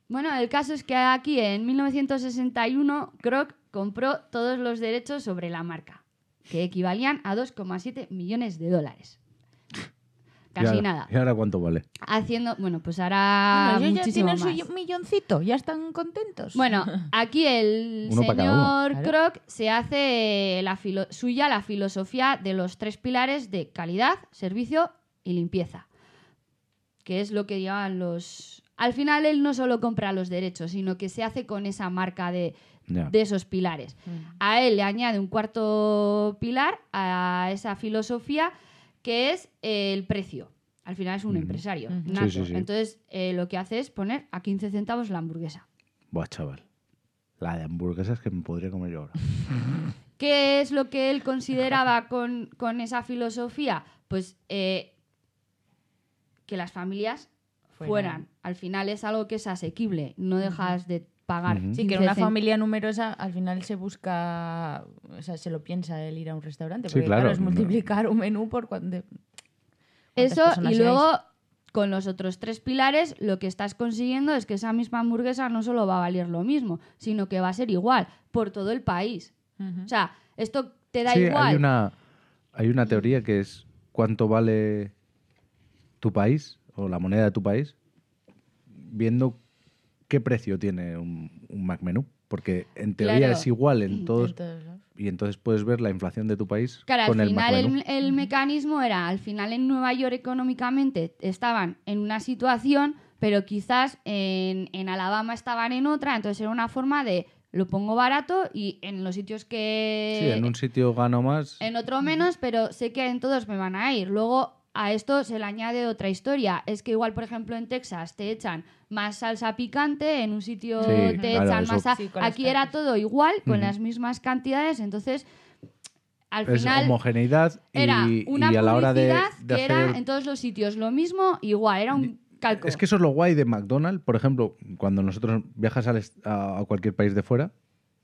Bueno, el caso es que aquí en 1961 Kroc compró todos los derechos sobre la marca, que equivalían a 2,7 millones de dólares. (laughs) ¿Y Casi ahora- nada. ¿Y ahora cuánto vale? Haciendo, bueno, pues hará Bueno, ellos ya tienen más. su milloncito, ya están contentos. Bueno, (laughs) aquí el Uno señor Claro. Kroc se hace la filo- suya la filosofía de los tres pilares de calidad, servicio y limpieza, que es lo que llevan los... Al final él no solo compra los derechos, sino que se hace con esa marca de, esos pilares. A él le añade un cuarto pilar a esa filosofía que es el precio. Al final es un empresario. Ujú. nato. Sí, sí, sí. Entonces eh, lo que hace es poner a 15 centavos la hamburguesa. Buah, chaval. La de hamburguesas que me podría comer yo ahora. (laughs) ¿Qué es lo que él consideraba (laughs) con, con esa filosofía? Pues eh, que las familias Fueran. fueran. Al final es algo que es asequible, no dejas de pagar. Ujú. Sí, que 15 una familia numerosa al final se busca, o sea, se lo piensa el ir a un restaurante. Sí, Porque claro. es multiplicar un menú por cuánto. Eso y luego con los otros tres pilares lo que estás consiguiendo es que esa misma hamburguesa no solo va a valer lo mismo, sino que va a ser igual por todo el país. O sea, esto te da sí, igual. hay una, hay una teoría que es cuánto vale tu país o la moneda de tu país viendo qué precio tiene un, un Mac menú. Porque en teoría Claro. es igual en todos Entonces, ¿no? y entonces puedes ver la inflación de tu país Claro, con al el Mac final menú. el, el mecanismo era, al final en Nueva York económicamente estaban en una situación, pero quizás en, en Alabama estaban en otra, entonces era una forma de lo pongo barato y en los sitios que... Sí, en un sitio gano más. en otro menos, pero sé que en todos me van a ir. Luego a esto se le añade otra historia. Es que igual, por ejemplo, en Texas te echan más salsa picante, en un sitio Sí, te claro, echan eso- más... Sí, Aquí era carnes. todo igual, con las mismas cantidades, entonces al es final homogeneidad y, era una y a la hora de, publicidad de que hacer... era en todos los sitios lo mismo, igual, era un calco. Es que eso es lo guay de McDonald's. Por ejemplo, cuando nosotros viajas al a a cualquier país de fuera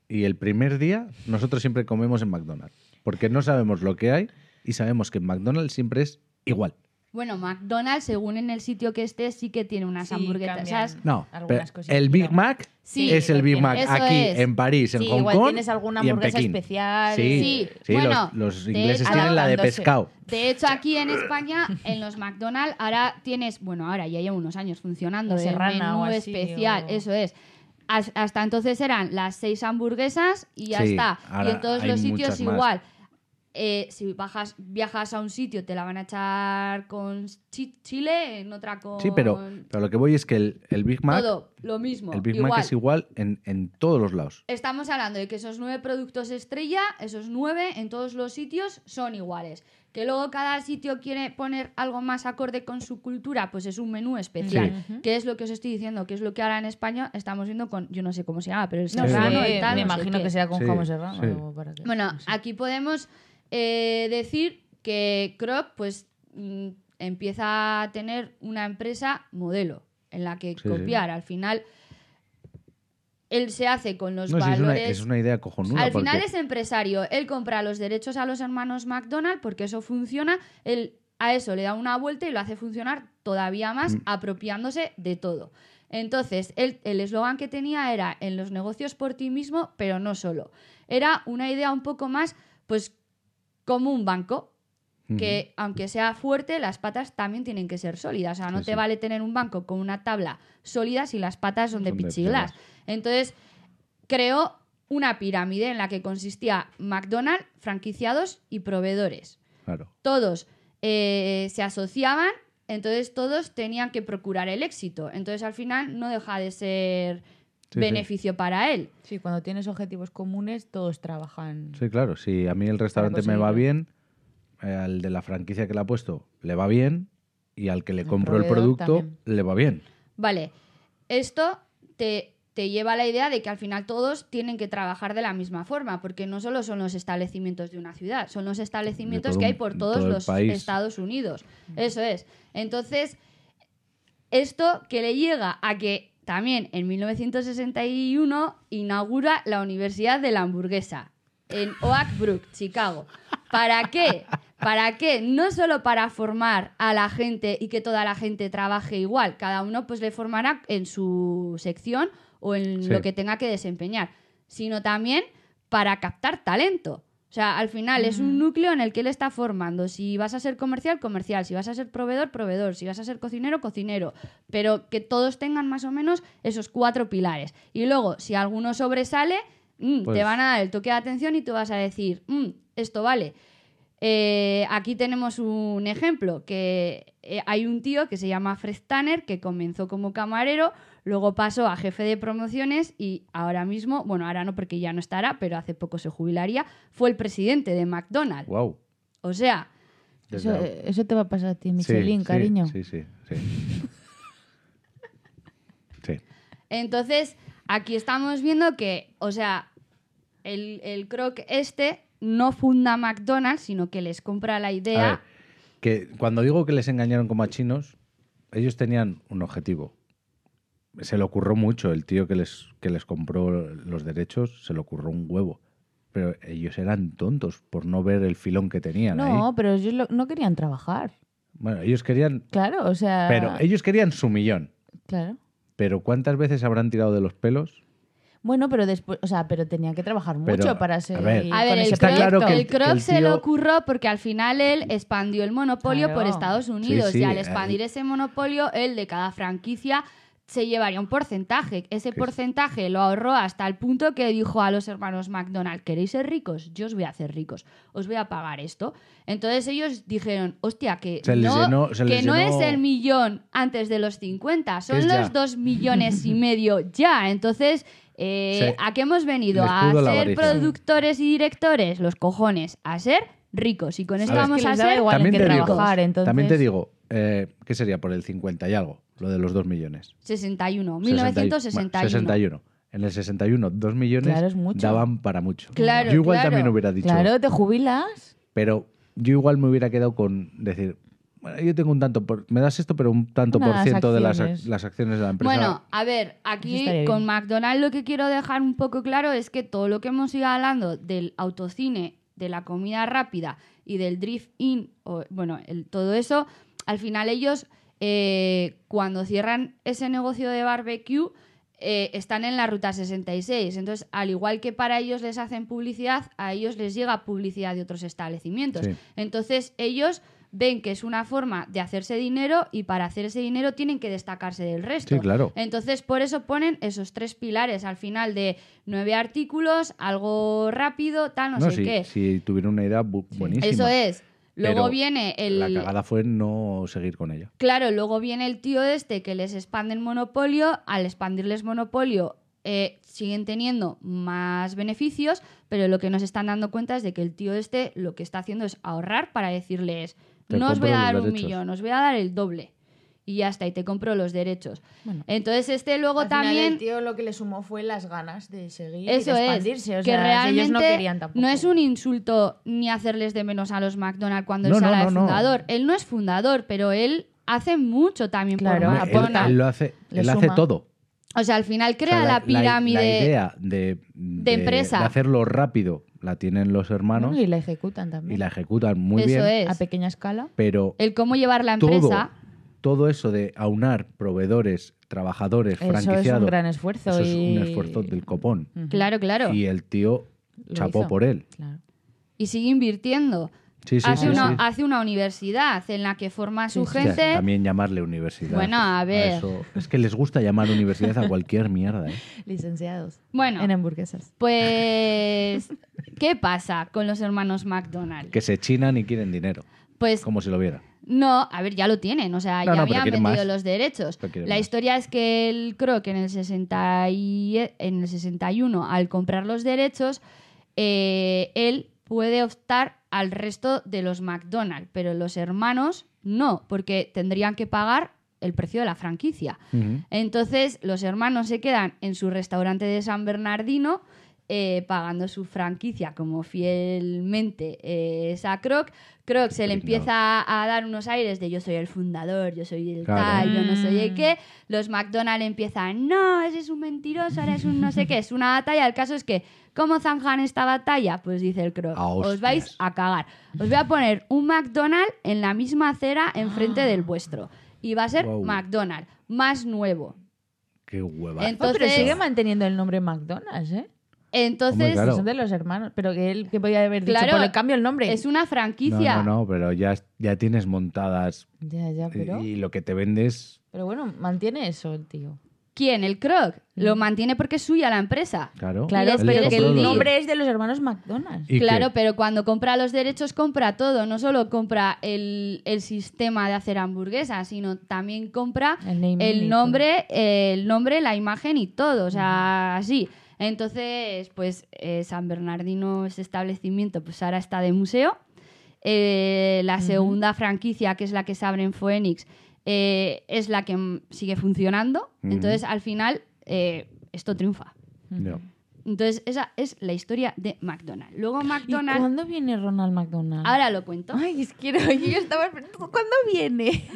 y el primer día nosotros siempre comemos en McDonald's. Porque no sabemos lo que hay y sabemos que en McDonald's siempre es igual. Bueno, McDonald's, según en el sitio que estés, sí que tiene unas Sí, hamburguesas. No, Algunas pero cositas, el Big. Mac Sí, es el Big Mac aquí es. en París, en Sí, Hong igual Kong tienes alguna y en hamburguesa Pekín. especial. Sí, Sí, sí, bueno, los, ingleses tienen la de pescado. De hecho, aquí en España, en los McDonald's, ahora tienes, bueno, ahora ya lleva unos años funcionando, el menú así, especial, o- eso es. Has- Hasta entonces eran las seis hamburguesas y ya Sí, está. Y en todos los sitios más. Eh, si bajas, viajas a un sitio te la van a echar con chi- chile, en otra con... Sí, pero, pero lo que voy es que el, el Big Mac, Todo, lo mismo. el Big igual. Mac es igual en, en todos los lados. Estamos hablando de que esos nueve productos estrella, esos nueve en todos los sitios son iguales. Que luego cada sitio quiere poner algo más acorde con su cultura, pues es un menú especial. Sí. Que es lo que os estoy diciendo, que es lo que ahora en España estamos viendo con, yo no sé cómo se llama, pero el No serrano y tal. me no imagino que será con Sí, jamón serrano. Bueno, aquí podemos eh, decir que Kroc pues mm, empieza a tener una empresa modelo en la que Sí, sí. copiar. Al final, él se hace con los No, sí, es, una, valores... es una idea cojonuda. Al final porque- es empresario. Él compra los derechos a los hermanos McDonald porque eso funciona. Él a eso le da una vuelta y lo hace funcionar todavía más, Mm. apropiándose de todo. Entonces, él- el eslogan que tenía era en los negocios por ti mismo, pero no solo. Era una idea un poco más, pues, como un banco. Que aunque sea fuerte, las patas también tienen que ser sólidas. O sea, no Sí, te sí. vale tener un banco con una tabla sólida si las patas son de Son de pichiglas. piedras. Entonces, creó una pirámide en la que consistía McDonald's, franquiciados y proveedores. Claro. Todos eh, se asociaban, entonces todos tenían que procurar el éxito. Entonces, al final, no deja de ser Sí, sí. beneficio para él. Sí, cuando tienes objetivos comunes, todos trabajan. Sí, claro. Si a mí el restaurante me va bien, eh, al de la franquicia que le ha puesto le va bien y al que le El compro el producto también. le va bien. Vale, esto te, te lleva a la idea de que al final todos tienen que trabajar de la misma forma, porque no solo son los establecimientos de una ciudad, son los establecimientos todo que hay por todos todo los país. Estados Unidos. Eso es. Entonces, esto que le llega a que también en 1961 inaugura la Universidad de la Hamburguesa en Oak Brook, Chicago. ¿Para qué? ¿Para qué? No solo para formar a la gente y que toda la gente trabaje igual, cada uno pues le formará en su sección o en Sí. lo que tenga que desempeñar, sino también para captar talento. O sea, al final es un núcleo en el que él está formando. Si vas a ser comercial, comercial. Si vas a ser proveedor, proveedor. Si vas a ser cocinero, cocinero. Pero que todos tengan más o menos esos cuatro pilares. Y luego, si alguno sobresale, mm, Pues- te van a dar el toque de atención y tú vas a decir, "Mm, esto vale. Eh, aquí tenemos un ejemplo, que eh, hay un tío que se llama Fred Tanner, que comenzó como camarero, luego pasó a jefe de promociones y ahora mismo, bueno, ahora no porque ya no estará, pero hace poco se jubilaría, fue el presidente de McDonald's. Wow. O sea, Eso, eso te va a pasar a ti, Michelin, sí, cariño. Sí, sí, sí. Sí. entonces aquí estamos viendo que, o sea, el, el croc este no funda McDonald's, sino que les compra la A idea. ver, que cuando digo que les engañaron como a chinos, ellos tenían un objetivo. Se le ocurrió mucho, el tío que les, que les compró los derechos, se le ocurrió un huevo. Pero ellos eran tontos por no ver el filón que tenían No, ahí. pero ellos lo- no querían trabajar. Bueno, ellos querían... Claro, o sea. Pero ellos querían su millón. Claro. Pero ¿cuántas veces habrán tirado de los pelos? Bueno, pero después, o sea, pero tenía que trabajar mucho Pero, para a ser. ver, A ver, el Está Croc, claro que el el- Croc el se le tío- ocurrió porque al final él expandió el monopolio por. Estados Unidos sí, y al eh, expandir ese monopolio, él de cada franquicia se llevaría un porcentaje. Ese porcentaje lo ahorró hasta el punto que dijo a los hermanos McDonald, ¿queréis ser ricos? Yo os voy a hacer ricos, os voy a pagar esto. Entonces ellos dijeron, hostia, que, Se no, llenó- que no llenó- es el millón antes de los 50, son los dos millones y medio ya. Entonces, eh, ¿a qué hemos venido? A ser productores y directores, los cojones, a ser ricos. Y con esto vamos a ser igual También te digo- trabajar, entonces. También te digo, eh, ¿qué sería por el 50 y algo? Lo de los 2 millones. 61, 60 y- 1961. bueno, 61. En el 61, 2 millones Claro, es mucho. daban para mucho. Claro, yo igual claro. también hubiera dicho. Claro, te jubilas. Pero yo igual me hubiera quedado con decir, bueno, yo tengo un tanto, por, me das esto, pero un tanto por ciento de las, ac- acciones. las acciones de la empresa. Bueno, a ver, aquí con. McDonald's lo que quiero dejar un poco claro es que todo lo que hemos ido hablando del autocine, de la comida rápida y del drift-in, bueno, el- todo eso, al final ellos, eh, cuando cierran ese negocio de barbecue, eh, están en la ruta 66. Entonces, al igual que para ellos les hacen publicidad, a ellos les llega publicidad de otros establecimientos. Sí. Entonces, ellos ven que es una forma de hacerse dinero y para hacer ese dinero tienen que destacarse del resto. Sí, claro. Entonces, por eso ponen esos tres pilares al final de nueve artículos, algo rápido, tal, no, No, sé qué. si tuvieron una idea bu- buenísima. Eso es. Luego Pero viene el... La cagada fue no seguir con ella. Claro, luego viene el tío este que les expanden monopolio. Al expandirles monopolio, eh, siguen teniendo más beneficios, pero lo que nos están dando cuenta es de que el tío este lo que está haciendo es ahorrar para decirles: Te No os voy a dar un derechos". millón, os voy a dar el doble. Y ya está, y te compro los derechos. Bueno. Entonces, este luego Al final, también. el tío lo que le sumó fue las ganas de seguir Eso y de es, expandirse. O que sea, realmente ellos no querían tampoco. no es un insulto ni hacerles de menos a los McDonald's cuando No, él se no, habla no, de no. fundador. Él no es fundador, pero él hace mucho también Claro, por él, McDonald's. él lo hace, Le él hace todo. O sea, al final O crea sea, la pirámide. La, idea de, de- empresa. de hacerlo rápido la tienen los hermanos y la ejecutan también. y la ejecutan muy Eso bien. es. A pequeña escala. Pero El cómo llevar la todo, empresa. Todo eso de aunar proveedores, trabajadores, Eso es un franquiciados. gran esfuerzo eso es un esfuerzo del copón. Claro, claro. Y el tío Lo chapó hizo. por él. Claro. Y sigue invirtiendo. Sí, sí, hace, sí, una, sí. hace una universidad en la que forma a su gente. también llamarle universidad. Bueno, a ver. eso- Es que les gusta llamar universidad a cualquier mierda. ¿eh? (laughs) Licenciados. Bueno, En hamburguesas. pues. ¿Qué pasa con los hermanos McDonald? Que se chinan y quieren dinero. Pues Como si lo vieran. No, a ver, ya lo tienen, o sea, No, ya no, habían vendido más. los derechos. La más. historia es que el Croc en el, 60 y- en el 61, al comprar los derechos, eh, él puede optar al resto de los McDonald's, pero los hermanos no, porque tendrían que pagar el precio de la franquicia. Entonces, los hermanos se quedan en su restaurante de San Bernardino eh, pagando su franquicia como fielmente eh, es a Croc. Croc se le empieza a dar unos aires de yo soy el fundador, yo soy el Claro. tal, yo no soy el Mm. qué. Los McDonald's empiezan, no, ese es un mentiroso, ahora es un no sé qué. Es una batalla. El caso es que, ¿cómo zanjan esta batalla? Pues dice el Croc, os vais a cagar. Os voy a poner un McDonald's en la misma acera enfrente del vuestro. Y va a ser Guau. McDonald's, más nuevo. Qué hueva. Oh, Entonces, pero sigue manteniendo el nombre McDonald's, ¿eh? Entonces Hombre, claro. Son de los hermanos. Pero que él que podía haber dicho, Claro, por el cambio el nombre. es una franquicia. no, no, pero ya, ya tienes montadas Ya, ya, pero... y lo que te vendes, Pero bueno, mantiene eso el tío. ¿Quién? ¿El Croc? Lo mantiene porque es suya la empresa. claro. Claro, él pero les que compró el los- nombre es de los hermanos McDonald's. ¿Y claro, qué? pero cuando compra los derechos compra todo. No solo compra el, el sistema de hacer hamburguesas, sino también compra El naming y el todo. nombre, el nombre, la imagen y todo. O sea, así. Entonces, pues eh, San Bernardino, ese establecimiento, pues ahora está de museo. Eh, la segunda franquicia, que es la que se abre en Phoenix, eh, es la que sigue funcionando. Entonces, al final, esto triunfa. Entonces, esa es la historia de McDonald's. Luego ¿Y McDonald's... cuándo viene Ronald McDonald? Ahora lo cuento. Ay, es que no, yo estaba esperando. ¿Cuándo viene?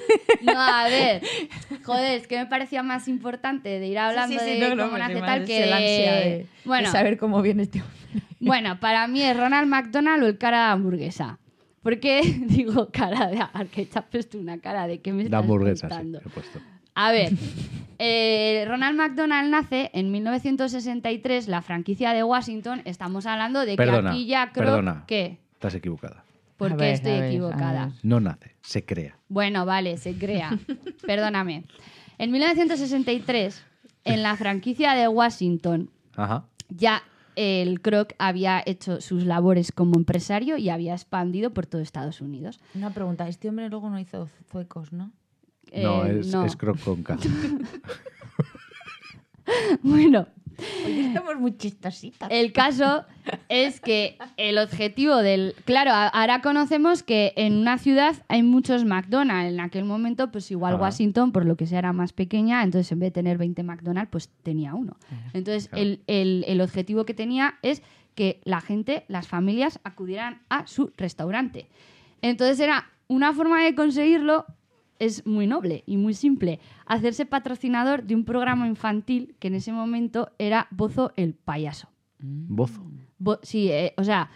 No, a ver. Joder, es que me parecía más importante de ir hablando de cómo nace tal que... el ansia de, bueno, de saber cómo viene este hombre. bueno, para mí es Ronald McDonald o el cara de hamburguesa. ¿Por qué (laughs) digo cara de... Que te has puesto una cara de que me estás hamburguesa, sí, contando? he puesto. A ver, eh, Ronald McDonald nace en 1963, la franquicia de Washington. Estamos hablando de Perdona, que aquí ya creo perdona. que... Estás equivocada. ¿Por A qué ver, estoy a ver, a equivocada? ver. No nace, se crea. Bueno, vale, se crea. (laughs) Perdóname. En 1963, en la franquicia de Washington, Ajá. ya el Croc había hecho sus labores como empresario y había expandido por todo Estados Unidos. Una pregunta, este hombre luego no hizo zuecos, ¿no? No, Eh, es, no. es croc con K. (laughs) Bueno, Hoy estamos muy chistositas. el caso es que el objetivo del... Claro, a- ahora conocemos que en una ciudad hay muchos McDonald's. En aquel momento, pues igual Ajá. Washington, por lo que sea, era más pequeña, entonces en vez de tener 20 McDonald's, pues tenía uno. Entonces, Claro. el, el- el objetivo que tenía es que la gente, las familias, acudieran a su restaurante. Entonces era una forma de conseguirlo es muy noble y muy simple. Hacerse patrocinador de un programa infantil que en ese momento era Bozo el payaso. Bozo. Bo- sí, eh, o sea,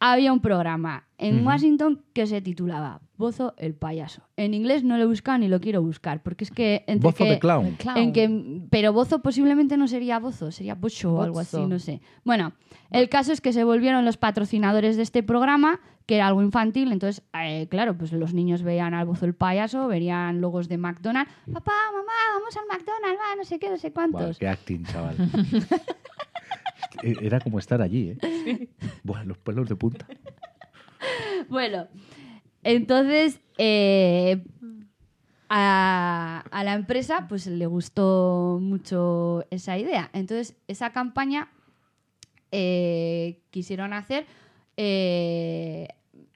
había un programa en Washington que se titulaba Bozo el payaso. En inglés no lo he buscado ni lo quiero buscar, porque es que... entre Bozo que- de clown. Clown. en que, pero Bozo posiblemente no sería Bozo, sería Bocho o algo así, no sé. Bueno, el caso es que se volvieron los patrocinadores de este programa, que era algo infantil, entonces, eh, claro, pues los niños veían al Bozo el payaso, verían logos de McDonald's, papá, mamá, vamos al McDonald's, va, no sé qué, no sé cuántos. qué acting, chaval. (laughs) Era como estar allí, ¿eh? (laughs) Buah, los pelos de punta. (laughs) Bueno, entonces eh, a, a la empresa pues le gustó mucho esa idea. Entonces esa campaña eh, quisieron hacer... eh,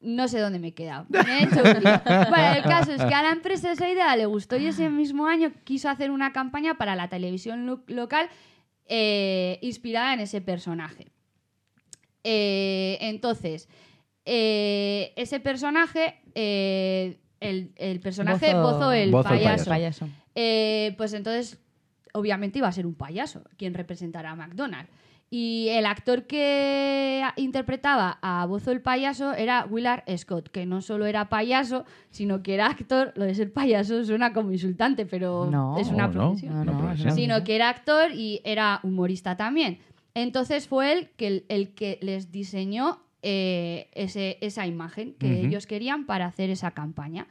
no sé dónde me he quedado. Me he hecho un lío. (laughs) Bueno, el caso es que a la empresa esa idea le gustó y ese mismo año quiso hacer una campaña para la televisión lo- local eh, inspirada en ese personaje. Eh, entonces, eh, ese personaje, eh, el, el personaje Bozo- Bozo el Bozo el payaso, eh, pues entonces, obviamente iba a ser un payaso quien representará a McDonald's. Y el actor que interpretaba a Bozo el payaso era Willard Scott, que no solo era payaso, sino que era actor. Lo de ser payaso suena como insultante, pero No, es una no, profesión. No, no, sino que era actor y era humorista también. Entonces fue él que el, el que les diseñó eh, ese- esa imagen que ellos querían para hacer esa campaña.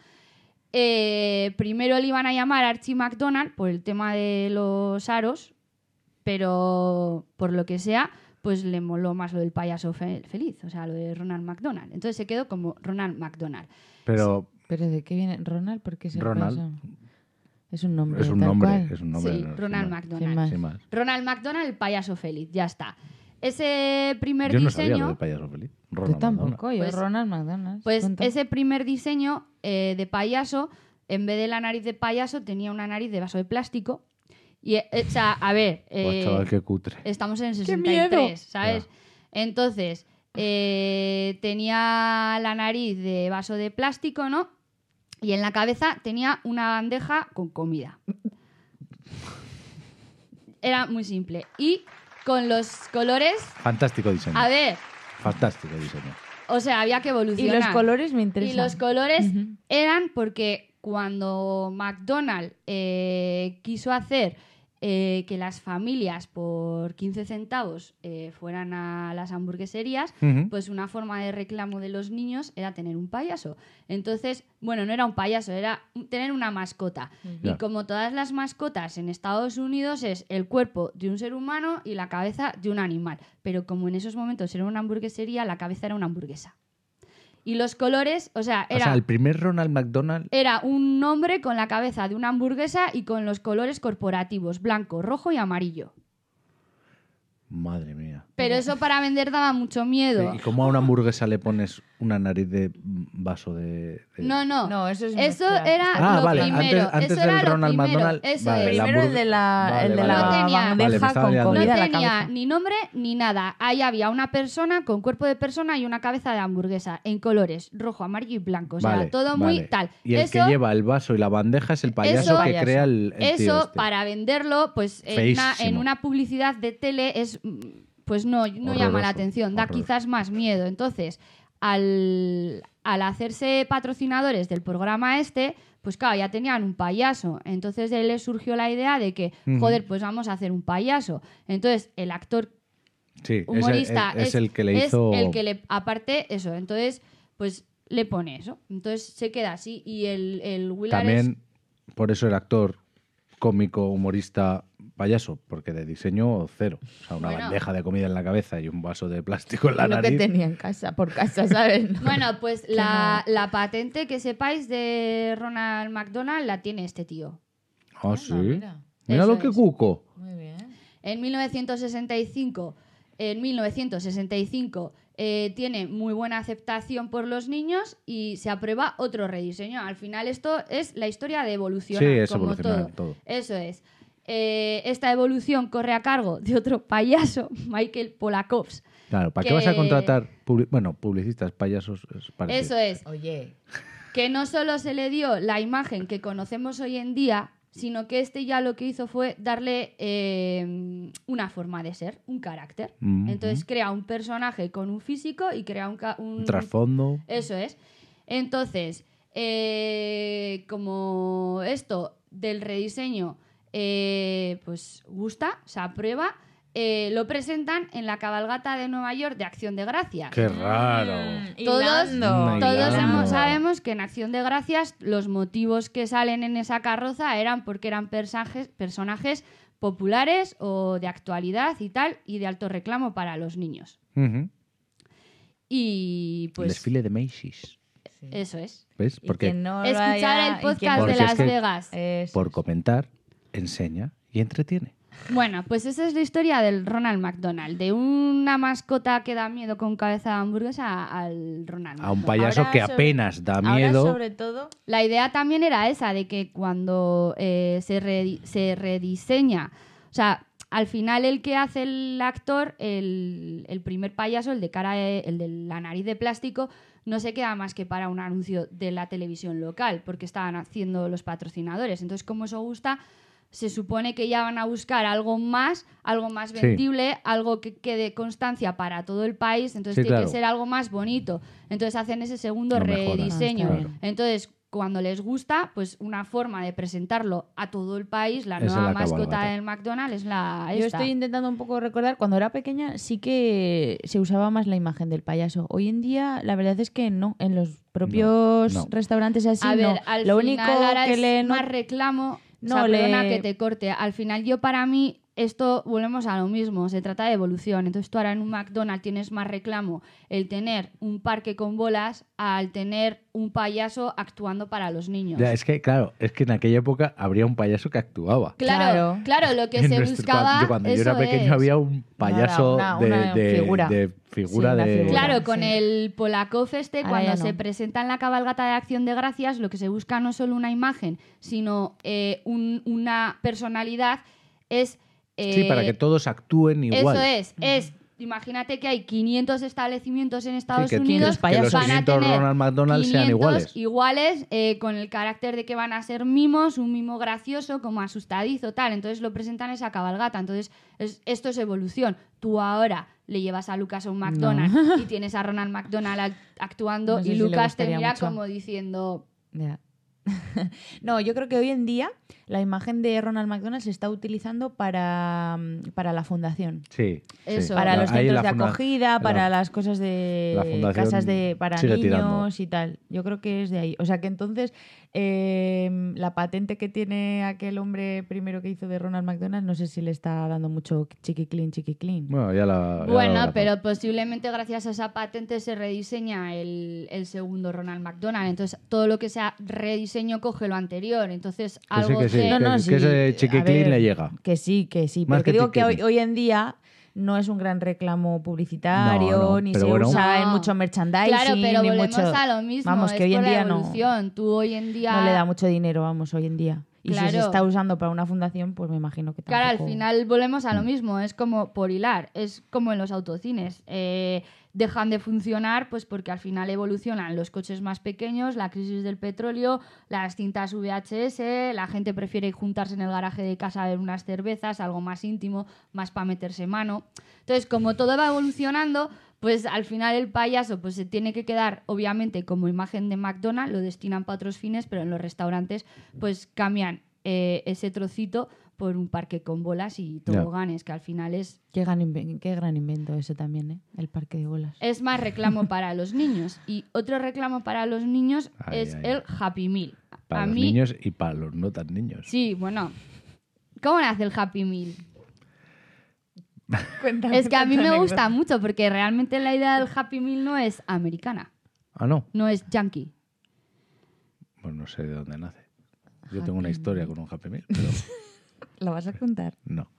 Eh, primero le iban a llamar Archie McDonald por el tema de los aros, pero por lo que sea, pues le moló más lo del payaso fe- feliz, o sea, lo de Ronald McDonald. Entonces se quedó como Ronald McDonald. Pero ¿Pero de qué viene? ¿Ronald? ¿Por qué es el Ronald. Es un nombre. es un tal nombre. cual. Es un nombre sí, no, Ronald. McDonald. Más. Más. Ronald McDonald, el payaso feliz, ya está. Ese primer Yo no sabía diseño... lo del payaso feliz. Yo Ronald tampoco, McDonald. yo Pues- Ronald McDonald. Pues Cuenta. ese primer diseño eh, de payaso, en vez de la nariz de payaso, tenía una nariz de vaso de plástico. Y, eh, o sea, a ver, (laughs) Buah, eh, chaval, qué cutre. estamos en el ¡Qué miedo! 63, ¿sabes? Ya. Entonces, eh, tenía la nariz de vaso de plástico, ¿no? Y en la cabeza tenía una bandeja con comida. (laughs) Era muy simple. Y con los colores, Fantástico diseño. a ver, Fantástico diseño. o sea, había que Y evolucionar. los colores me Y interesan. los colores eran porque cuando McDonald's eh, quiso hacer eh, que las familias por 15 centavos eh, fueran a las hamburgueserías, pues una forma de reclamo de los niños era tener un payaso. Entonces, bueno, no era un payaso, era tener una mascota. Y como todas las mascotas en Estados Unidos es el cuerpo de un ser humano y la cabeza de un animal. Pero como en esos momentos era una hamburguesería, la cabeza era una hamburguesa. Y los colores, o sea, O era, sea, el primer Ronald McDonald. era un hombre con la cabeza de una hamburguesa y con los colores corporativos, blanco, rojo y amarillo. Madre mía. Pero eso para vender daba mucho miedo. ¿Y cómo a una hamburguesa le pones una nariz de vaso de.? de- No, no. No, eso es Eso mezclar. era Ah, lo vale, primero. antes- antes eso del era lo Ronald primero. McDonald, Eso vale, Primero el de la, Vale, el de vale, la vale. No tenía- Vale, con. No ni nombre ni nada. Ahí había una persona con cuerpo de persona y una cabeza de hamburguesa en colores rojo, amarillo y blanco. O sea, Vale, todo vale. muy tal. Y el eso, que lleva el vaso y la bandeja es el payaso Eso- que Payaso. crea el, el tío eso este. para venderlo, pues en una, en Feísimo. una publicidad de tele es mm, pues no, no llama la atención, da quizás más miedo. Entonces, al, al hacerse patrocinadores del programa este, pues claro, ya tenían un payaso. Entonces de él le surgió la idea de que, joder, pues vamos a hacer un payaso. Entonces, el actor Sí, humorista es, es el que le es hizo. el que le aparte eso entonces pues le pone eso entonces se queda así y el, el Willard También, por eso el actor cómico, humorista, payaso, porque de diseño cero. O sea, una Bueno. bandeja de comida en la cabeza y un vaso de plástico en la lo que nariz. tenía en casa, por casa, ¿sabes? (laughs) bueno pues la, la patente que sepáis de Ronald McDonald la tiene este tío Ah, sí. mira. Mira Eso lo que es. cuco. Muy bien. en 1965 en 1965 eh, tiene muy buena aceptación por los niños y se aprueba otro rediseño. Al final esto es la historia de evolucionar, Sí, es como evolucionar todo. todo. Eso es. Eh, esta evolución corre a cargo de otro payaso, (laughs) Michael Polakovs. Claro, ¿para que- qué vas a contratar bueno, publicistas, payasos? Es. Eso es. Oye, Que no solo se le dio la imagen que conocemos hoy en día, sino que este ya lo que hizo fue darle eh, una forma de ser, un carácter. Mm, Entonces crea un personaje con un físico y crea un- Un trasfondo. Eso es. Entonces, eh, como esto del rediseño eh, pues gusta, se aprueba, eh, lo presentan en la cabalgata de Nueva York de Acción de Gracias. Qué raro. Todos- Hilando. Todos hemos- sabemos que en Acción de Gracias los motivos que salen en esa carroza eran porque eran personajes, personajes populares o de actualidad y tal, y de alto reclamo para los niños. Y El pues desfile de Macy's. eso es. ¿Ves? Porque no Escuchar haya- el podcast de es Las que- Vegas. Eso por comentar, enseña y entretiene. Bueno, pues esa es la historia del Ronald McDonald, de una mascota que da miedo con cabeza de hamburguesa al Ronald. A un McDonald. payaso Ahora que sobre- apenas da Ahora, miedo. sobre todo, La idea también era esa, de que cuando eh, se, se rediseña, o sea, al final el que hace el actor, el, el primer payaso, el de cara, de- el de la nariz de plástico, no se queda más que para un anuncio de la televisión local, porque estaban haciendo los patrocinadores. Entonces, como eso gusta, se supone que ya van a buscar algo más, algo más Sí. vendible, algo que quede constancia para todo el país, entonces Sí, tiene claro. que ser algo más bonito. Entonces hacen ese segundo rediseño. claro. Entonces, cuando les gusta, pues una forma de presentarlo a todo el país, la es nueva la mascota del McDonald's es la Yo esta. estoy intentando un poco recordar, cuando era pequeña sí que se usaba más la imagen del payaso. Hoy en día la verdad es que no, en los propios no. restaurantes así a no. ver, al Lo final único ahora que es le no- más reclamo. No, o sea, perdona que te corte. Al final yo para mí esto volvemos a lo mismo, se trata de evolución. Entonces tú ahora en un McDonald's tienes más reclamo el tener un parque con bolas al tener un payaso actuando para los niños. Ya, es que, claro, es que en aquella época habría un payaso que actuaba. Claro, Claro. claro, lo que (laughs) En se nuestro- buscaba. cuando, cuando yo era eso pequeño es. había un payaso una- de, una de- figura. de figura Sí, una de... figura. Claro, Sí. con el Polakov este, Ahora cuando se presenta en la cabalgata de Acción de Gracias, lo que se busca no solo una imagen, sino eh, un- una personalidad, es... Sí, eh, para que todos actúen igual. Eso es, es... Imagínate que hay 500 establecimientos en Estados que, que- Unidos que los payasos. van a 500 tener Ronald McDonald sean 500 iguales. iguales, eh, con el carácter de que van a ser mimos, un mimo gracioso, como asustadizo, tal. Entonces lo presentan esa cabalgata. Entonces es- esto es evolución. Tú ahora le llevas a Lucas a un McDonald's (laughs) y tienes a Ronald McDonald act- actuando No sé y si Lucas te mira mucho. como diciendo... (laughs) no, yo creo que hoy en día la imagen de Ronald McDonald se está utilizando para, mm, para la fundación. Sí. Eso. Para La- los centros de acogida, para la- las cosas de la casas de para niños tirando. y tal. Yo creo que es de ahí. O sea que entonces eh, la patente que tiene aquel hombre primero que hizo de Ronald McDonald, no sé si le está dando mucho chiqui clean, chiqui clean. Bueno, ya la. ya la Bueno, pero posiblemente gracias a esa patente se rediseña el, el segundo Ronald McDonald. Entonces, todo lo que sea rediseño coge lo anterior. Entonces, Que sí, algo que sí, que- No, no, que sí, ese chiqui a clean ver, le llega. Que sí, que sí. Más Porque que digo que hoy, hoy en día no es un gran reclamo publicitario, No, no, ni pero se bueno. usa en No. mucho merchandising, Claro, pero ni volvemos mucho... a lo mismo. Vamos, es que hoy en por la día no. Tú hoy en día... no le da mucho dinero, vamos, hoy en día. Y si se Claro. está usando para una fundación, pues me imagino que tampoco... Claro, al final volvemos a Mm. lo mismo, es como por hilar, es como en los autocines. Eh, dejan de funcionar pues porque al final evolucionan los coches más pequeños, la crisis del petróleo, las cintas VHS, la gente prefiere juntarse en el garaje de casa a ver unas cervezas, algo más íntimo, más para meterse mano. Entonces, como todo va evolucionando, pues al final el payaso pues se tiene que quedar obviamente como imagen de McDonald's, lo destinan para otros fines, pero en los restaurantes pues cambian eh, ese trocito por un parque con bolas y toboganes, que al final es, Qué gran, qué gran invento ese también, ¿eh? El parque de bolas. es más reclamo (laughs) para los niños. Y otro reclamo para los niños Ay, es ay. el Happy Meal. Para a los mí, niños y para los no tan niños. sí, bueno. ¿Cómo nace el Happy Meal? (laughs) Cuéntame Es que a mí me anécdota. gusta mucho porque realmente la idea del Happy Meal no es americana, Ah, no. no es yankee. Pues no sé de dónde nace. Yo tengo una historia con un Happy Meal, pero (laughs) ¿La vas a contar? no.